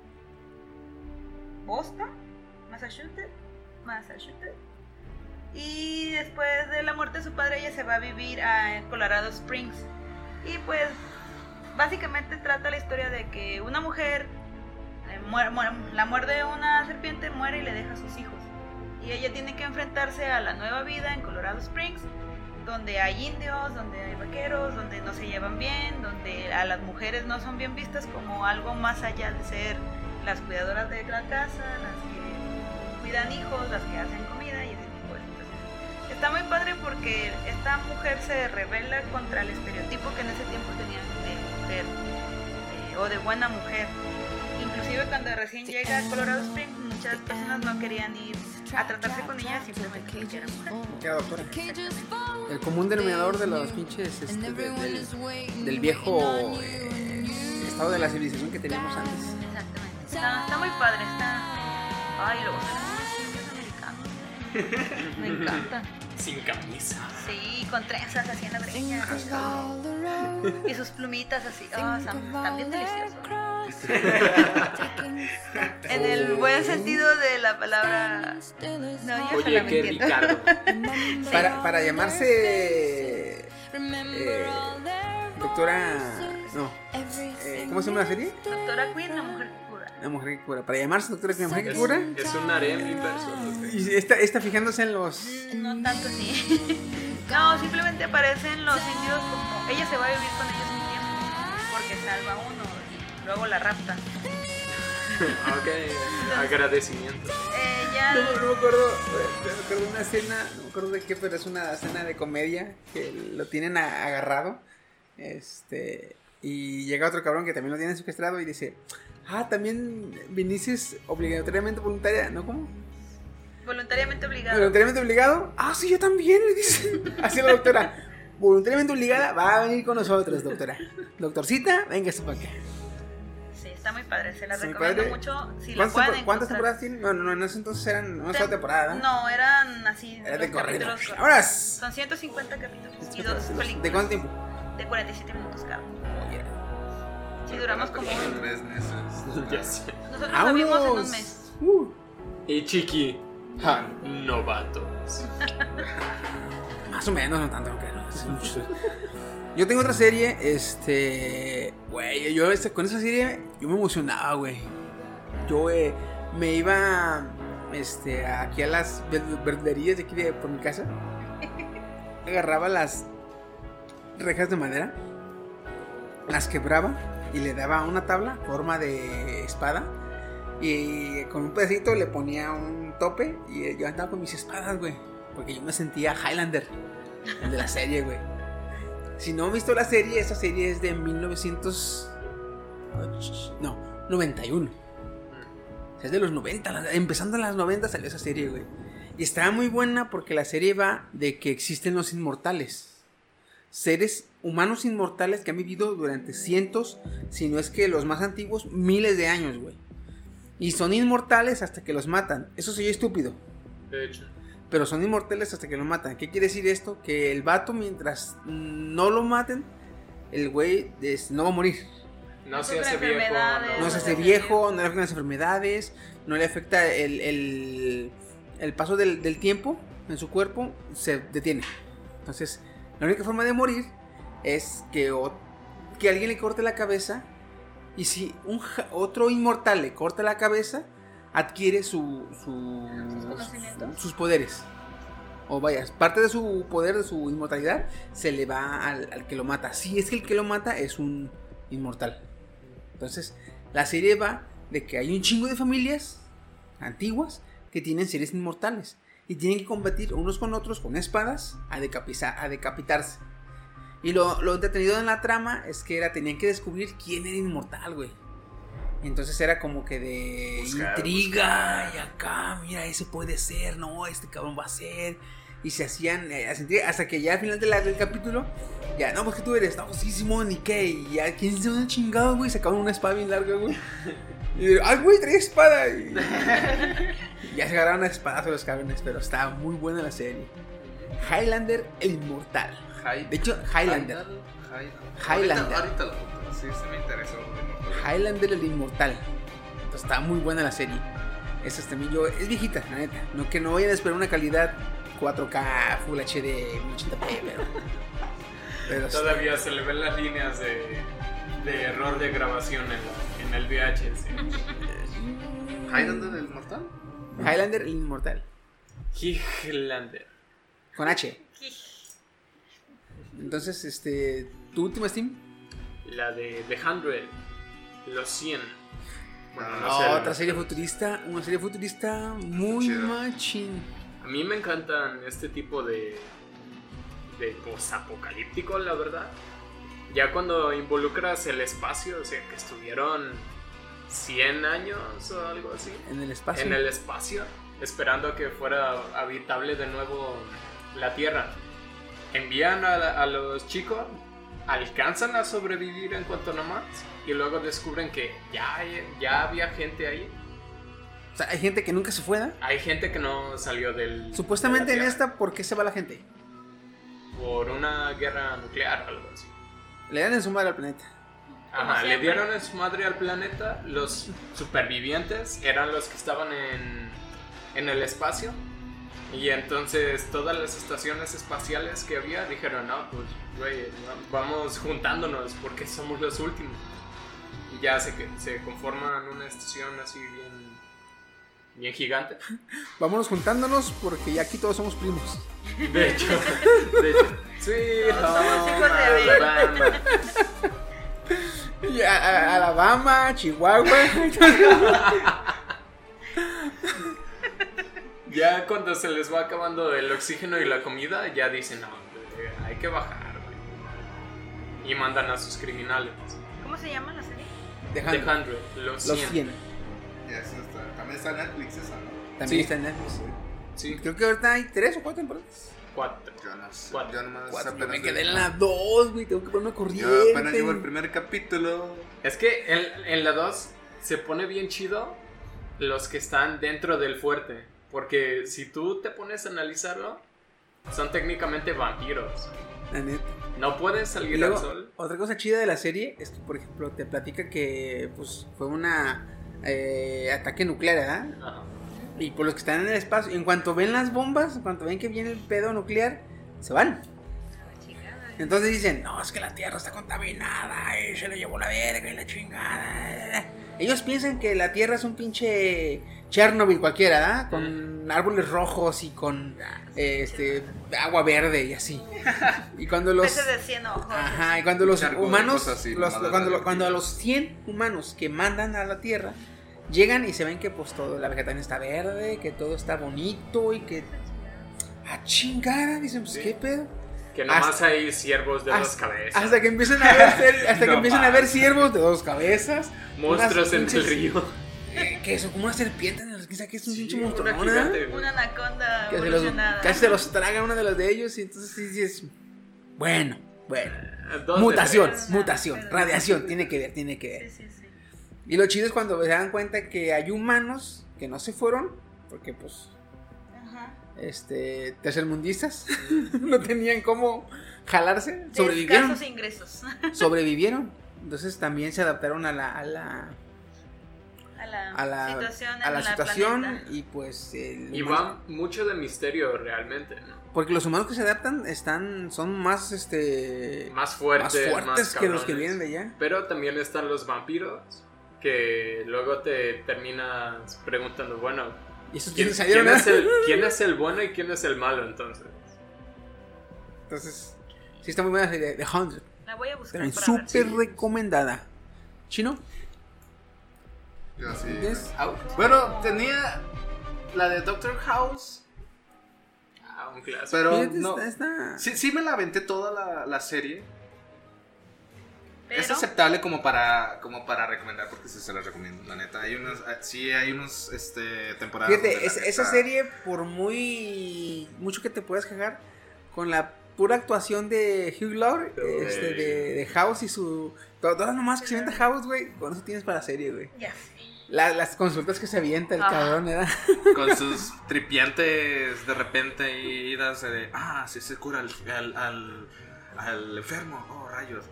Boston, Massachusetts, Massachusetts. Y después de la muerte de su padre, ella se va a vivir a Colorado Springs. Y pues, básicamente trata la historia de que una mujer eh, muere- muere- la muerde una serpiente, muere y le deja a sus hijos. Y ella tiene que enfrentarse a la nueva vida en Colorado Springs, donde hay indios, donde hay vaqueros, donde no se llevan bien, donde a las mujeres no son bien vistas como algo más allá de ser las cuidadoras de la casa, las que cuidan hijos, las que hacen comida y ese tipo de situaciones. Está muy padre porque esta mujer se revela contra el estereotipo que en ese tiempo tenían de mujer eh, o de buena mujer. Inclusive cuando recién llega a Colorado Springs, muchas personas no querían ir a tratarse con ella simplemente porque era mujer. Era doctora. El común denominador de los pinches este, de- del, del viejo eh, estado de la civilización que teníamos antes. Exactamente. Está, está muy padre, está. Ay, luego son unos indios americanos. Me encanta. Sin camisa. Sí, con trenzas así en la breña. Y sus plumitas así. Oh, están bien deliciosos. En el buen sentido de la palabra. No, yo Oye, qué. Ricardo. Para, para llamarse eh, doctora. No. eh, ¿Cómo se llama la serie? Doctora Queen, la mujer. La mujer que cura. Para llamarse doctora la mujer que Es, cura. es un harem inverso. Y está, está fijándose en los. No tanto así. No, simplemente aparecen los indios como. Ella se va a vivir con ellos un tiempo. Porque salva a uno y luego la rapta. Ok, agradecimiento. Eh, ya. No, no me acuerdo, eh, me acuerdo de una escena, no me acuerdo de qué, pero es una escena de comedia que lo tienen a- agarrado. Este, y llega otro cabrón que también lo tiene secuestrado y dice, ah, también viniste obligatoriamente voluntaria, ¿no? ¿Cómo? Voluntariamente obligado. ¿Voluntariamente obligado? Ah, sí, yo también, le dice. Así la doctora. Voluntariamente obligada, va a venir con nosotros, doctora. Doctorcita, véngase para acá. Sí, está muy padre. Se la recomiendo padre. mucho. Si la ¿Cuántas, pueden temporadas tiene? No, no, no, en ese entonces eran una sola Tem- temporada. No, eran así. Era de corrido. Ahora Son 150 capítulos y dos películas. ¿De cuánto tiempo? De 47 minutos cada Sí, duramos como un... tres meses. Ya sé. Nosotros en un mes. Uh. Y Chiqui, Ja, novatos. más o menos, no tanto, aunque no. Yo tengo otra serie, este. Güey, yo este- con esa serie yo me emocionaba, güey. Yo eh, me iba este, aquí a las ver- verdulerías de aquí de, por mi casa. Agarraba las rejas de madera, las quebraba y le daba una tabla, forma de espada. Y con un pedacito le ponía un tope y yo andaba con mis espadas, güey. Porque yo me sentía Highlander, de la serie, güey. Si no han visto la serie, esa serie es de 1900... No, 91. O sea, es de los 90, la- empezando en las 90 salió esa serie, güey. Y estaba muy buena porque la serie va de que existen los inmortales. Seres humanos inmortales que han vivido durante cientos, si no es que los más antiguos, miles de años, güey. Y son inmortales hasta que los matan. Eso soy estúpido. De hecho. Pero son inmortales hasta que lo matan. ¿Qué quiere decir esto? Que el vato, mientras no lo maten, el güey es- no va a morir. No No se hace viejo. enfermedades. No se hace viejo, no le afectan las enfermedades, no le afecta el, el- el paso del, del tiempo en su cuerpo, se detiene. Entonces, la única forma de morir es que, o- que alguien le corte la cabeza. Y si un otro inmortal le corta la cabeza, adquiere su, su- ¿Sus conocimientos? sus poderes. O vaya, parte de su poder, de su inmortalidad, se le va al, al que lo mata. Si es que el que lo mata es un inmortal. Entonces, la serie va de que hay un chingo de familias antiguas que tienen seres inmortales. Y tienen que combatir unos con otros con espadas a, a decapitarse. Y lo, lo entretenido en la trama es que era, tenían que descubrir quién era inmortal, güey. Entonces era como que de Buscar, intriga y acá, mira, ese puede ser, no, este cabrón va a ser. Y se hacían eh, hasta que ya al final de la- del capítulo, ya, no, pues que tú eres, no, pues sí, Simón, ¿y qué? Y ya, ¿quién se un chingado, güey? Sacaban una espada bien larga, güey. Y ay, güey, trae espada. Y, y ya se agarraron a espadas a los cabrones, pero estaba muy buena la serie. Highlander, el inmortal. De hecho, Highlander. Highlander. Highlander. Ahorita, ahorita lo. Sí, sí me interesó. Highlander el Inmortal. Está muy buena la serie. Esa es también yo. Es viejita, la neta. No que no vayan a esperar una calidad 4K, Full HD, 1080p, pero. Todavía se le ven las líneas de, de error de grabación en, en el VHS. ¿Highlander el mortal? Highlander, el inmortal. Highlander. Con H. Entonces, este. ¿Tu última Steam? La de The Hundred. Los 100. Bueno, no Ah, sé. otra serie futurista. Una serie futurista muy machín. A mí me encantan este tipo de. de posapocalíptico, la verdad. Ya cuando involucras el espacio, o sea, que estuvieron 100 años o algo así. En el espacio. en el espacio, esperando a que fuera habitable de nuevo la Tierra. Envían a, a los chicos, alcanzan a sobrevivir en cuanto nomás, y luego descubren que ya, hay- ya había gente ahí. O sea, hay gente que nunca se fue, ¿da? Hay gente que no salió del. Supuestamente de en esta, ¿por qué se va la gente? Por una guerra nuclear o algo así. Le dan en su madre al planeta. Ajá, le dieron en su madre al planeta. Los supervivientes eran los que estaban en, en el espacio. Y entonces todas las estaciones espaciales que había dijeron, no, pues, güey, va- vamos juntándonos porque somos los últimos. Y ya se, que- se conforman una estación así bien, bien gigante. Vámonos juntándonos porque ya aquí todos somos primos. De hecho, de hecho. Sweet Todos somos home hijos de Alabama. Y a- a- Alabama, Chihuahua. Ya cuando se les va acabando el oxígeno y la comida, ya dicen, no, hay que bajar. güey". Y mandan a sus criminales. ¿Cómo se llama la serie? The 100, los los 100. 100. Ya, eso está- También está en Netflix esa, ¿no? También Sí. está en Netflix. Sí, Creo que ahorita hay tres o cuatro temporadas. cuatro. Yo no sé. Cuatro. Yo nomás Cuatro. Yo apenas me quedé en la 2, güey. Tengo que ponerme corriente. Yo apenas llevo el primer capítulo. Es que en, en la 2 se pone bien chido los que están dentro del fuerte. Porque si tú te pones a analizarlo, son técnicamente vampiros. La neta. No pueden Y salir luego, al sol. otra cosa chida de la serie es que, por ejemplo, te platica que pues fue una eh, ataque nuclear, ¿verdad? Ajá. Y por los que están en el espacio, en cuanto ven las bombas, en cuanto ven que viene el pedo nuclear, se van. Entonces dicen, no, es que la Tierra está contaminada, y se lo llevó la verga y la chingada. Ellos piensan que la Tierra es un pinche Chernobyl cualquiera, ¿verdad? Con árboles rojos y con eh, este agua verde y así. Y cuando los... De 100 ojos. Ajá, y cuando los humanos, así, los- cuando, de cuando a los 100 humanos que mandan a la Tierra llegan y se ven que pues todo, la vegetación está verde, que todo está bonito y que... Ah, chingada, dicen, pues Sí. qué pedo. Que nomás Hasta- hay ciervos de dos cabezas. hasta que empiecen a ver, hasta que No empiecen a ver ciervos de dos cabezas. Monstruos en el río. Eh, que son como una serpiente quizá que es un Sí, pinche una monstruo. gigante. Una anaconda Que se los, evolucionada. casi se los traga una de las de ellos y entonces sí dices, bueno, bueno. Dos de Mutación, mutación, radiación, tiene que ver, tiene que ver. Sí, sí, sí. Y lo chido es cuando se dan cuenta que hay humanos que no se fueron, porque pues, Ajá. este, tercermundistas, no tenían cómo jalarse, sobrevivieron, ingresos. sobrevivieron. Entonces también se adaptaron a la, a la, A la, a la, situación. a la situación y pues el Y humano- va mucho de misterio realmente, ¿no? porque los humanos que se adaptan están son más este Más más fuertes, que los que vienen de allá. Pero también están los vampiros que luego te terminas preguntando, bueno, Y ¿quién, quiénes salieron, quién es el, quién es el bueno y quién es el malo entonces? Entonces, sí está muy buena la serie The Hundred. La voy a buscar. Súper recomendada. ¿Chino? Bueno, tenía la de Doctor House, Ah, un clásico. pero Fíjate, no. está- está- Sí, sí me la aventé toda la, la serie. Pero, Es aceptable como para como para recomendar porque sí se la recomiendo, la neta. Hay unos ah, sí hay unos este temporadas Fíjate, la es- neta- esa serie, por muy mucho que te puedas quejar, con la pura actuación de Hugh Laurie, este, de, de House y su... to- Todas nomás que se avienta House, güey, con eso tienes para la serie, güey. ya sé. La- las consultas que se avienta el Ah. cabrón, ¿verdad? con sus tripiantes de repente idas de ah, sí se cura al, al, al, al enfermo. Oh, rayos.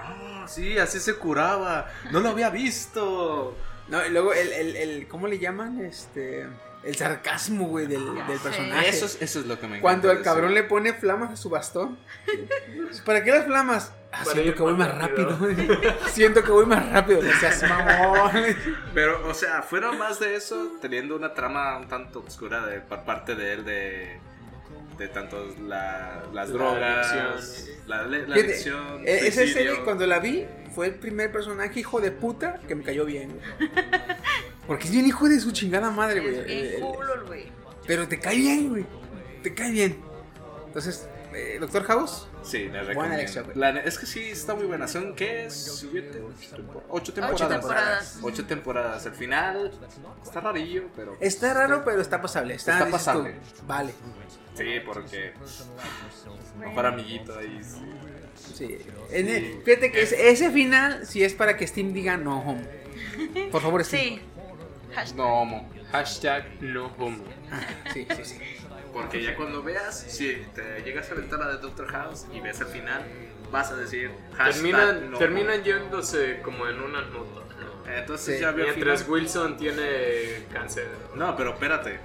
Ah, sí, así se curaba. No lo había visto. No, y luego el, el, el, ¿cómo le llaman? Este, el sarcasmo, güey, del, del personaje. Eso es, eso es lo que me encanta. Cuando el cabrón le pone flamas a su bastón. ¿Para qué las flamas? Ah, siento que voy más rápido. rápido. siento que voy más rápido. No seas mamón. Pero, o sea, fuera más de eso, teniendo una trama un tanto oscura de, por parte de él de, de tanto la- las La drogas, adicción. la, la Fíjate, adicción, eh, esa serie, cuando la vi, fue el primer personaje hijo de puta que me cayó bien. Porque es bien hijo de su chingada madre, güey. Es culo, güey. Pero te cae bien, güey. Te cae bien. Entonces, eh, Doctor House, Sí, Buena recomiendo. elección, güey. La- es que sí, está muy buena. Son, ¿qué? ¿Siete? Tempor- Ocho temporadas. Ocho temporadas. Ocho temporadas. El final está rarillo, pero... está raro, pero está pasable. Está, Está tú, pasable. Vale. Sí, porque... Mejor amiguito ahí. sí. Sí. En el- fíjate que ese, ese final, si es para que Steam diga no home. Por favor, Steam. Sí. Hashtag. No, homo. Hashtag no homo. Sí, sí, sí. Porque ya cuando veas, si te llegas a aventar la de Doctor House y ves el final, vas a decir hashtag Terminan, no terminan yéndose como en una nota. ¿no? Entonces Sí. ya Mientras final. Wilson tiene cáncer. No, pero espérate.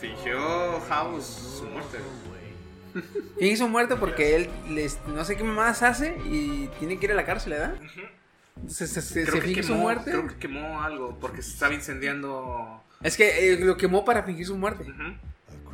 Fingió House su muerte. Finge su muerte porque él les, no sé qué mamadas hace y tiene que ir a la cárcel, ¿verdad? Se, se, se- Creo se que, finge su quemó, muerte. creo que quemó algo porque se estaba incendiando. Es que eh, lo quemó para fingir su muerte. Ujú.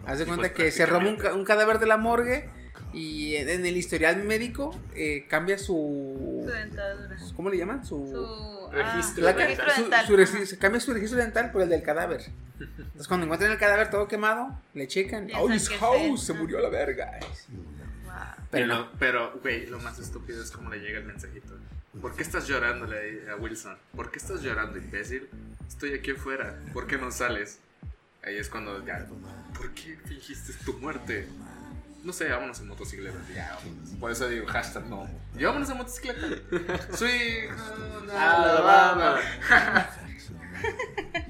Haz de cuenta pues que se roba un, un cadáver de la morgue y en, en el historial médico eh, cambia su... Su dentadura. ¿Cómo le llaman? Su... Su Registro ah, placa. registro Su- dental. su regi- se cambia su registro dental por el del cadáver. Entonces cuando encuentran el cadáver todo quemado, le checan. ¡Oh, es House! Se murió a la verga. Wow. Pero no. pero, güey, lo más estúpido es cómo le llega el mensajito. ¿Por qué estás llorándole a Wilson? ¿Por qué estás llorando, imbécil? Estoy aquí afuera. ¿Por qué no sales? Ahí es cuando ya, ¿por qué fingiste tu muerte? No sé, vámonos en motocicleta. Ya, por eso digo hashtag no. Y vámonos en motocicleta. Soy Alabama.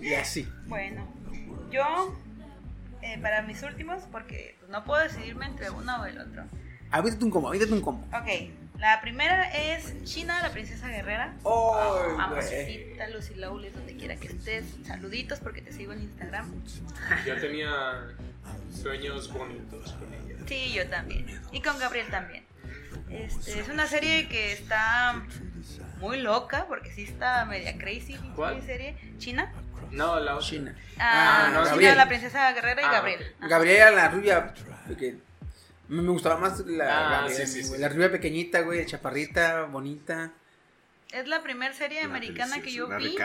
Y así. Bueno, yo, eh, para mis últimos, porque no puedo decidirme entre uno o el otro. Avítate un combo, avítate un combo. Ok, la primera es China, la princesa guerrera. ¡Oh, güey! Amorcita, Lucy Lowley, donde quiera que estés. Saluditos porque te sigo en Instagram. Ya tenía sueños bonitos con ella. Sí, yo también. Y con Gabriel también. Este, es una serie que está muy loca, porque sí está media crazy. ¿Cuál? serie. China. No, la. China. Ah, Ah, China, Gabriel. la princesa guerrera y Ah, Gabriel. Gabriela, la rubia. Que me me gustaba más la, Ah, Gabriela, sí, sí, sí. güey, la rubia pequeñita, güey, chaparrita, bonita. Es la primera serie americana que yo La vi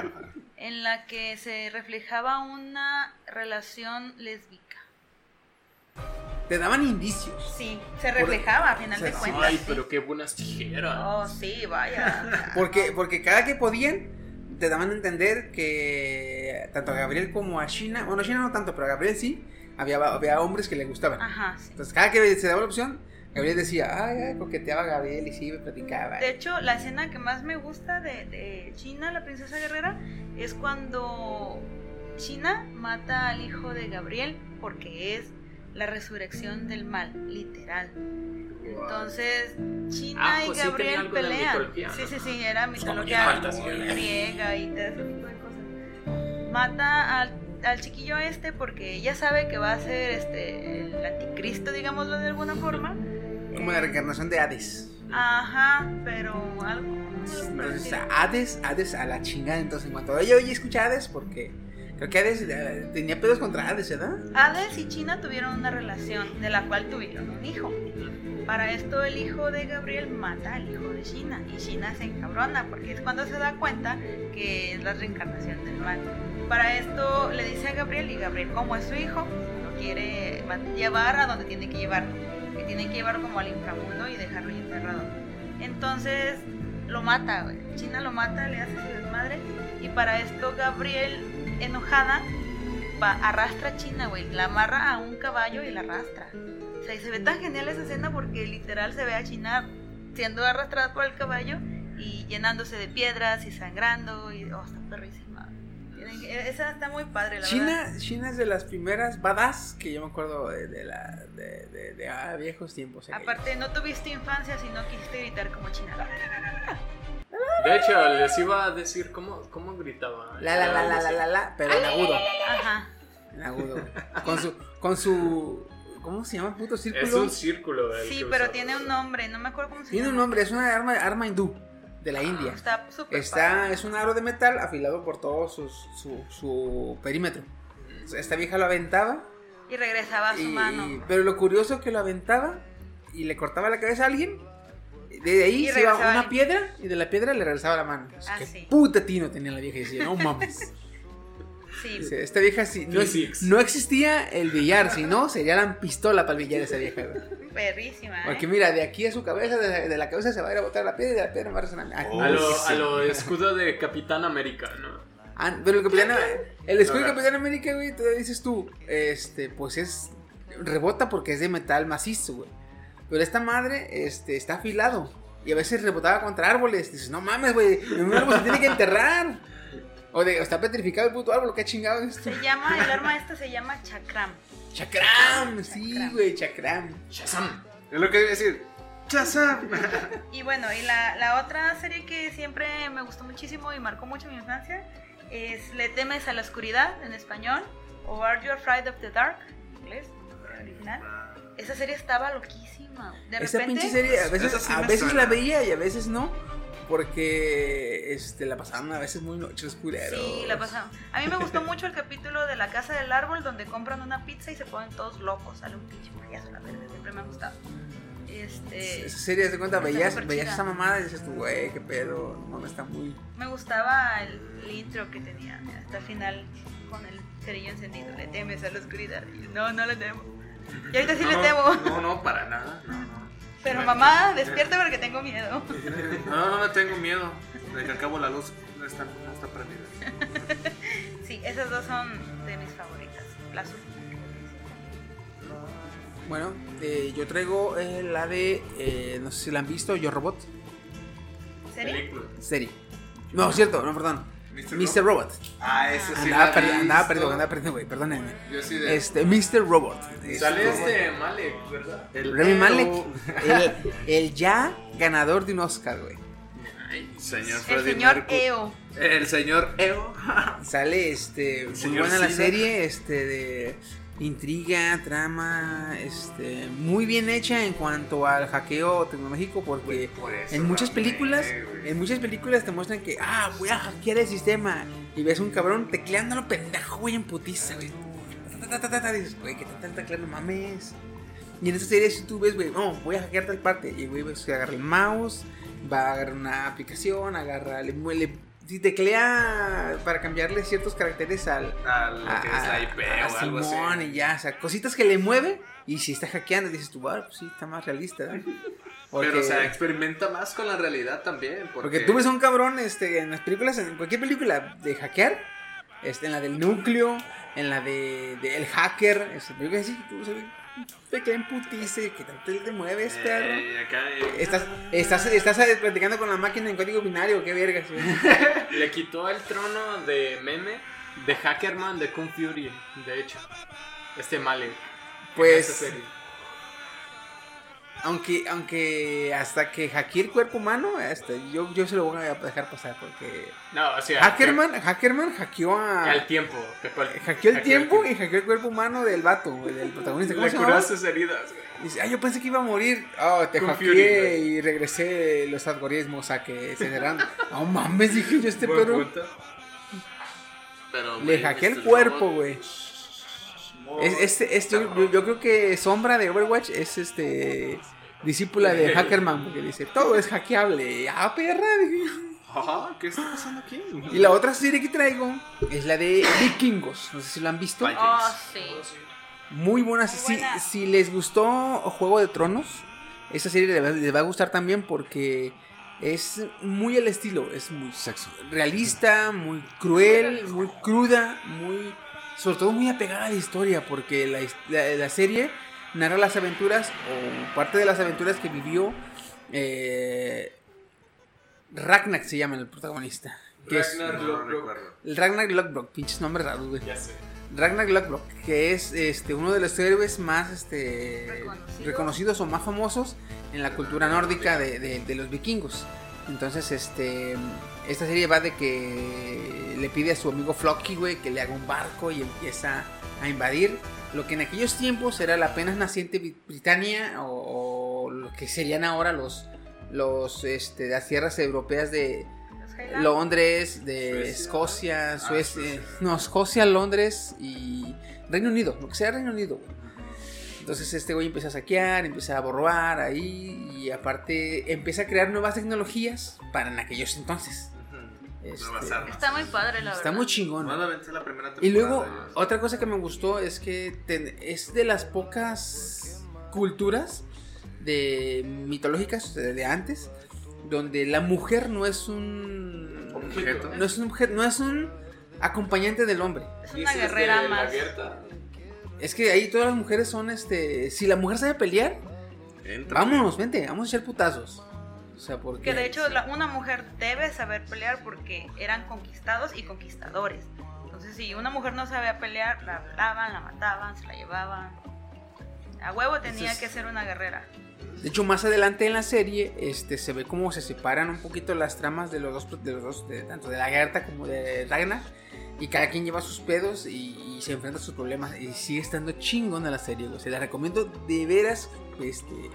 en la que se reflejaba una relación lésbica. Te daban indicios. Sí, se reflejaba a final de cuentas. Ay, pero qué buenas tijeras. Oh, sí, vaya. Porque, porque cada que podían, te daban a entender que tanto a Gabriel como a China, bueno, a China no tanto, pero a Gabriel sí, había, había hombres que le gustaban. Ajá, sí. Entonces, cada que se daba la opción, Gabriel decía, ay, ay, coqueteaba a Gabriel y sí, me platicaba. De hecho, la escena que más me gusta de, de China, la princesa guerrera, es cuando China mata al hijo de Gabriel porque es la resurrección del mal, literal. Entonces, China Ah, y pues Gabriel pelean. Sí, sí, sí, era mitología griega y todo ese tipo de cosas. Mata al, al chiquillo este porque ella sabe que va a ser este el anticristo, digámoslo de alguna forma. Como la reencarnación de Hades. Ajá, pero algo. Entonces, Hades, Hades a la chingada. Entonces, en cuanto oye, oye, escucha Hades, porque creo que Hades eh, tenía pedos contra Hades, ¿verdad? Hades y China tuvieron una relación de la cual tuvieron un hijo. Para esto el hijo de Gabriel mata al hijo de China y China se encabrona porque es cuando se da cuenta que es la reencarnación del mal. Para esto le dice a Gabriel y Gabriel como es su hijo lo quiere llevar a donde tiene que llevarlo, que tiene que llevarlo como al inframundo y dejarlo ahí encerrado. Entonces lo mata. China lo mata, le hace su desmadre y para esto Gabriel enojada va- arrastra a China, güey. La amarra a un caballo y la arrastra. O sea, y se ve tan genial esa escena porque literal se ve a China siendo arrastrada por el caballo y llenándose de piedras y sangrando. Y, oh, está perrísima. Que- esa está muy padre, la verdad. China, China es de las primeras badass que yo me acuerdo de, de la, de, de- de, ah, viejos tiempos. aquellos. Aparte, no tuviste infancia si no quisiste gritar como China. De hecho, les iba a decir cómo, cómo gritaba. La la la la la la la, pero en agudo. Ajá. En agudo. Con su, con su, ¿cómo se llama puto Es círculo? un círculo. el Sí, pero tiene un nombre, no me acuerdo cómo se Tiene un llama. nombre, es una arma, arma hindú de la India. Está súper Está, es un aro de metal afilado por todo sus- su, su perímetro. Esta vieja lo aventaba. Y regresaba a su y- mano. pero lo curioso que lo aventaba y le cortaba la cabeza a alguien. De ahí se iba una piedra y de la piedra le regresaba la mano. Ah, sí. puta tino tenía la vieja. Y decía, no mames. Sí. Esta vieja sí. No, no existía el billar, si no, sería la pistola para el billar esa vieja. güey. Perrísima, ¿eh? Porque mira, de aquí a su cabeza, de la, de la cabeza se va a ir a botar la piedra y de la piedra va a resonar. Ah, Oh, A lo, sí. a lo escudo de Capitán América, ¿no? Ah, pero el Capitán, el escudo de. Capitán América, güey, te dices tú, este, pues es, rebota porque es de metal macizo, güey. Pero esta madre, este, está afilado. Y a veces rebotaba contra árboles. Dices, no mames, güey, en un árbol se tiene que enterrar. O de, o está petrificado el puto árbol, qué chingado es esto. Se llama, el arma esta se llama chakram. Chakram, sí, güey, chakram. Shazam. Es lo que a decir. ¡Chazam! Y bueno, y la, la otra serie que siempre me gustó muchísimo y marcó mucho mi infancia es Le temes a la oscuridad en español o Are You Afraid of the Dark en inglés, en original. Esa serie estaba loquísima. De Esa repente, pinche serie a veces, Esa sí a veces la veía y a veces no. Porque este, la pasaban a veces muy noche oscurero. Sí, la pasamos. A mí me gustó mucho el capítulo de la casa del árbol donde compran una pizza y se ponen todos locos. Sale un pinche payaso, la verdad, siempre me ha gustado. Este, Esa serie, de cuenta, veías, veías esa mamada y dices tú, güey, qué pedo, no mames, está muy... me gustaba el, el intro que tenía hasta el final con el cerillo encendido. Le temes a la oscuridad. No, no le temo. Y ahorita sí no, le temo. No, no, para nada. No, no. Pero mamá, despierta porque tengo miedo. No, no me tengo miedo. De que al cabo la luz no está, no está prendida. Sí, esas dos son de mis favoritas. La azul. Bueno, eh, yo traigo eh, la de, eh, no sé si la han visto, Yo Robot, ¿Serie? Película. serie. No, es cierto, no, perdón. Mr. Mr. Robot. Ah, ese sí. Andaba, perdido, andaba perdido, güey, perdónenme. Yo sí de. Este, Mr. Robot. Sale Este, este Malek, ¿verdad? el Remy. Malek, el, el ya ganador de un Oscar, güey. Señor El señor. EO. El señor Eo. Sale, este, muy buena la serie, este, de intriga, trama, este, muy bien hecha en cuanto al hackeo tecnológico, porque Por eso en muchas la películas, en muchas películas te muestran que, ah, voy a hackear el sistema, y ves un cabrón tecleándolo pendejo, güey, en putiza, güey. Dices, güey, te están tecleando, mames. Y en esta serie, si tú ves, güey, no, voy a hackear tal parte, y güey, agarra el mouse, va a agarrar una aplicación, agarra, le, le si teclea para cambiarle ciertos caracteres al, A lo que es la a- IP a o algo así. Simón y ya, o sea, cositas que le mueve y si está hackeando dices tú, ah, pues sí, está más realista. Porque, Pero, o sea, experimenta más con la realidad también. Porque, porque tú ves a un cabrón este, en las películas, en cualquier película de hackear, este, en la del núcleo, en la de, de El Hacker, este, películas así, tú sabes, teclea en putice, que tanto te mueves, perro. Eh, acá, eh, Estás, estás, estás platicando con la máquina en código binario, qué vergas. Le quitó el trono de meme de Hackerman de Kung Fury, de hecho. Este Malek. en Pues- esa serie. Aunque, aunque hasta que hackeé el cuerpo humano, hasta yo, yo se lo voy a dejar pasar porque No, o sea. Hackerman, Hackerman hackeó a Al tiempo. cual- hackeó el hackeó tiempo y hackeó el cuerpo humano del vato, güey, del protagonista. ¿Cómo Le se curó sus heridas, güey. Dice, ah, yo pensé que iba a morir. Ah, te Con hackeé Fury, y regresé los algoritmos a que se darán. No mames, dije yo este perro. pero, Le hackeé el Mr. cuerpo, Robot, güey. Es, este, este, yo, yo creo que Sombra de Overwatch es este discípula de Hackerman, porque dice, todo es hackeable. Ah, perra. Ajá, ¿qué está pasando aquí? Y la otra serie que traigo es la de Vikingos. No sé si lo han visto. Oh, sí. Muy buena. Muy Si, buena. si les gustó Juego de Tronos, esa serie les va, les va a gustar también porque es muy el estilo. Es muy Sexo. realista, muy cruel, muy cruda, muy. Sobre todo muy apegada a la historia, porque la, la- la serie narra las aventuras, o parte de las aventuras que vivió. Eh, Ragnar se llama el protagonista. que es- Ragnar Lothbrok. recuerdo. el Ragnar Lothbrok, pinches nombres raros, güey. Ya sé. Ragnar Lothbrok, que es este uno de los héroes más este, Reconocidos. reconocidos o más famosos en la cultura nórdica de, de- de los vikingos. Entonces, este. Esta serie va de que le pide a su amigo Flocky, güey, que le haga un barco y empieza a invadir lo que en aquellos tiempos era la apenas naciente Bri- Britania o, o lo que serían ahora los los este las tierras europeas de. Londres, de Suecia. Escocia, Ah, Suecia, Suecia. no, Escocia, Londres y Reino Unido, lo que sea Reino Unido, güey. Entonces este güey empieza a saquear, empieza a borrar ahí y aparte empieza a crear nuevas tecnologías para en aquellos entonces. Este. Está muy padre, la está verdad. muy chingón. Nuevamente la primera Y luego, otra cosa que me gustó es que ten- es de las pocas culturas de mitológicas de, de antes donde la mujer no es un Objeto. no es un objeto, no es un acompañante del hombre. Es una guerrera más. Es que ahí todas las mujeres son este, si la mujer sabe pelear, Entra. vámonos, vente, vamos a echar putazos. O sea, porque Que de hecho la- una mujer debe saber pelear porque eran conquistados y conquistadores. Entonces si una mujer no sabía pelear, la violaban, la mataban, se la llevaban. A huevo tenía Entonces- que ser una guerrera. De hecho, más adelante en la serie, este, se ve cómo se separan un poquito las tramas de los dos, de los dos, de- tanto de la Gerta como de Ragnar. Y cada quien lleva sus pedos y, y se enfrenta a sus problemas. Y sigue estando chingona la serie, güey. Se la recomiendo de veras, este...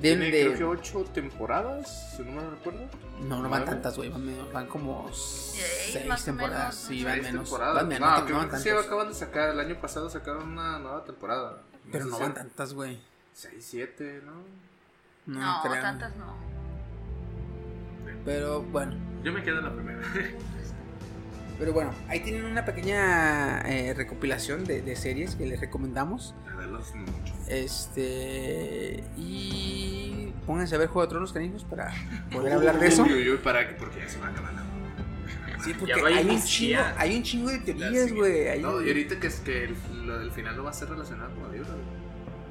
De, Tiene, de- creo que ocho temporadas, si no me recuerdo. no, no van tantas, güey. Van, menos- van como seis más temporadas. menos, Sí, van Seis menos. temporadas. Van menos, no, no, creo van que sí acaban de sacar, el año pasado sacaron una nueva temporada. Pero no si- van tantas, güey. Seis, siete, ¿no? No, No, creo. tantas no. Pero bueno. Yo me quedo en la primera. Pero bueno, ahí tienen una pequeña eh, recopilación de, de series que les recomendamos. Este. Y. Pónganse a ver Juego de Tronos, canijos, para poder hablar de eso. Uy, uy, uy, para que, porque ya se va a acabar la Sí, porque hay un, chingo, hay un chingo de teorías, güey. No, un- y ahorita que es que el, lo del final no va a ser relacionado con el libro. güey.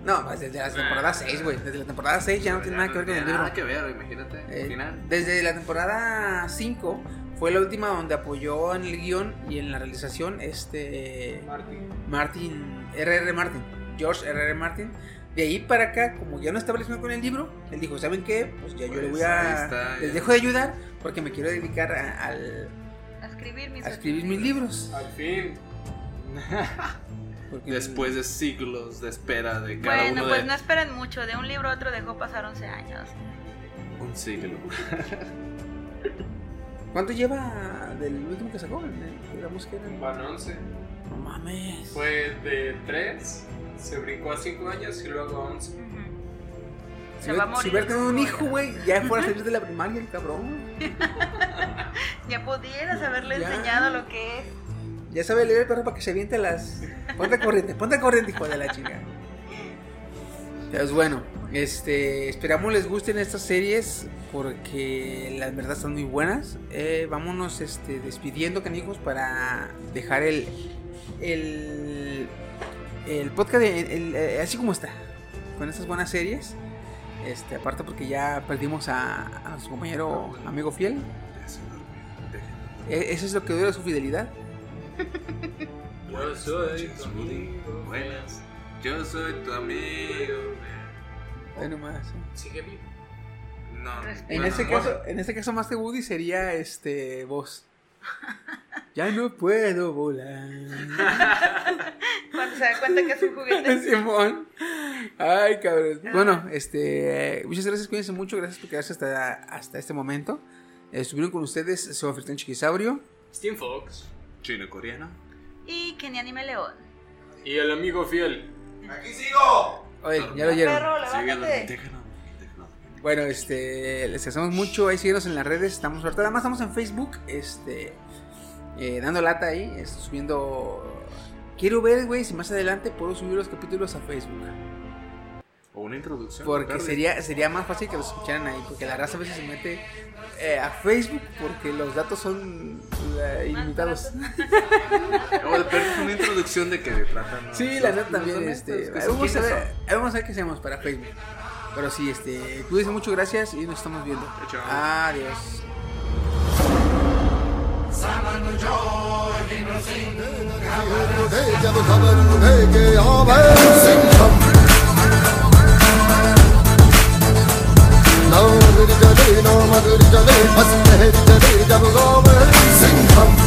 No, pues desde la temporada 6, güey. Desde la temporada 6 ya no tiene nada que ver con el libro. Nada que ver, imagínate. Eh, final. Desde la temporada 5 fue la última donde apoyó en el guion y en la realización este Martin, R.R. Martin, George R.R. Martin. De ahí para acá, como ya no estaba relacionado con el libro, él dijo, ¿saben qué? Pues ya yo le Pues voy ahí a... está, les ya. dejo de ayudar porque me quiero dedicar a, al- A escribir mis, a escribir mis libros. Al fin. Después de siglos de espera de cada Bueno, uno pues de no esperen mucho. De un libro a otro dejó pasar 11 años. un siglo. ¿Cuánto lleva del último que sacó? El- Digamos que era... Van 11. No mames. Fue de 3, se brincó a 5 años y luego a 11. Ujú. Si Se va a morir si hubiera tenido un hijo, ya. güey, ya fuera a salir de la primaria el cabrón. Ya pudieras haberle Ya. enseñado lo que es. Ya sabe leer el perro para que se aviente las. Ponte corriente, ponte corriente, hijo de la chica. Pues bueno, este, esperamos les gusten estas series porque las verdad están muy buenas. Eh, vámonos este, despidiendo, canijos, para dejar el, el, el podcast el- el- eh, así como está, con estas buenas series. Este, aparte porque ya perdimos a, a nuestro compañero amigo fiel. E- Eso es lo que dura su fidelidad. Yo soy tu amigo. Buenas. Yo soy tu amigo. Ahí nomás, ¿eh? Sigue vivo. No. En bueno, este bueno. caso, en este caso más que Woody sería este vos. Ya no puedo volar. Cuando se da cuenta que es un juguete. Simón. Ay, cabrón. Bueno, este, muchas gracias, cuídense mucho, gracias por quedarse hasta, hasta este momento. Estuvieron con ustedes su anfitrión Chiquisaurio. Steam Fox. Chino coreano. Y Kenny Anime León. Y el amigo fiel. ¡Aquí sigo! Oye, ya lo oyeron. Bueno, este, les agradecemos mucho. Ahí síguenos en las redes. Estamos ahorita, además estamos en Facebook, este, eh, dando lata ahí, este, subiendo. Quiero ver, güey, si más adelante puedo subir los capítulos a Facebook. O una introducción. Porque sería, sería más fácil que los escucharan ahí. Porque la raza a veces se mete eh, a Facebook porque los datos son eh, ilimitados. O de perder una introducción de que tratan. ¿no? Sí, la neta también. Este, que vamos, a ver, ahí vamos a ver qué hacemos para Facebook. Pero sí, este, cuídense mucho, gracias y nos estamos viendo. Chao. Adiós. Now we're gonna make it. Now we're gonna make it. Now we're gonna make it. Now we're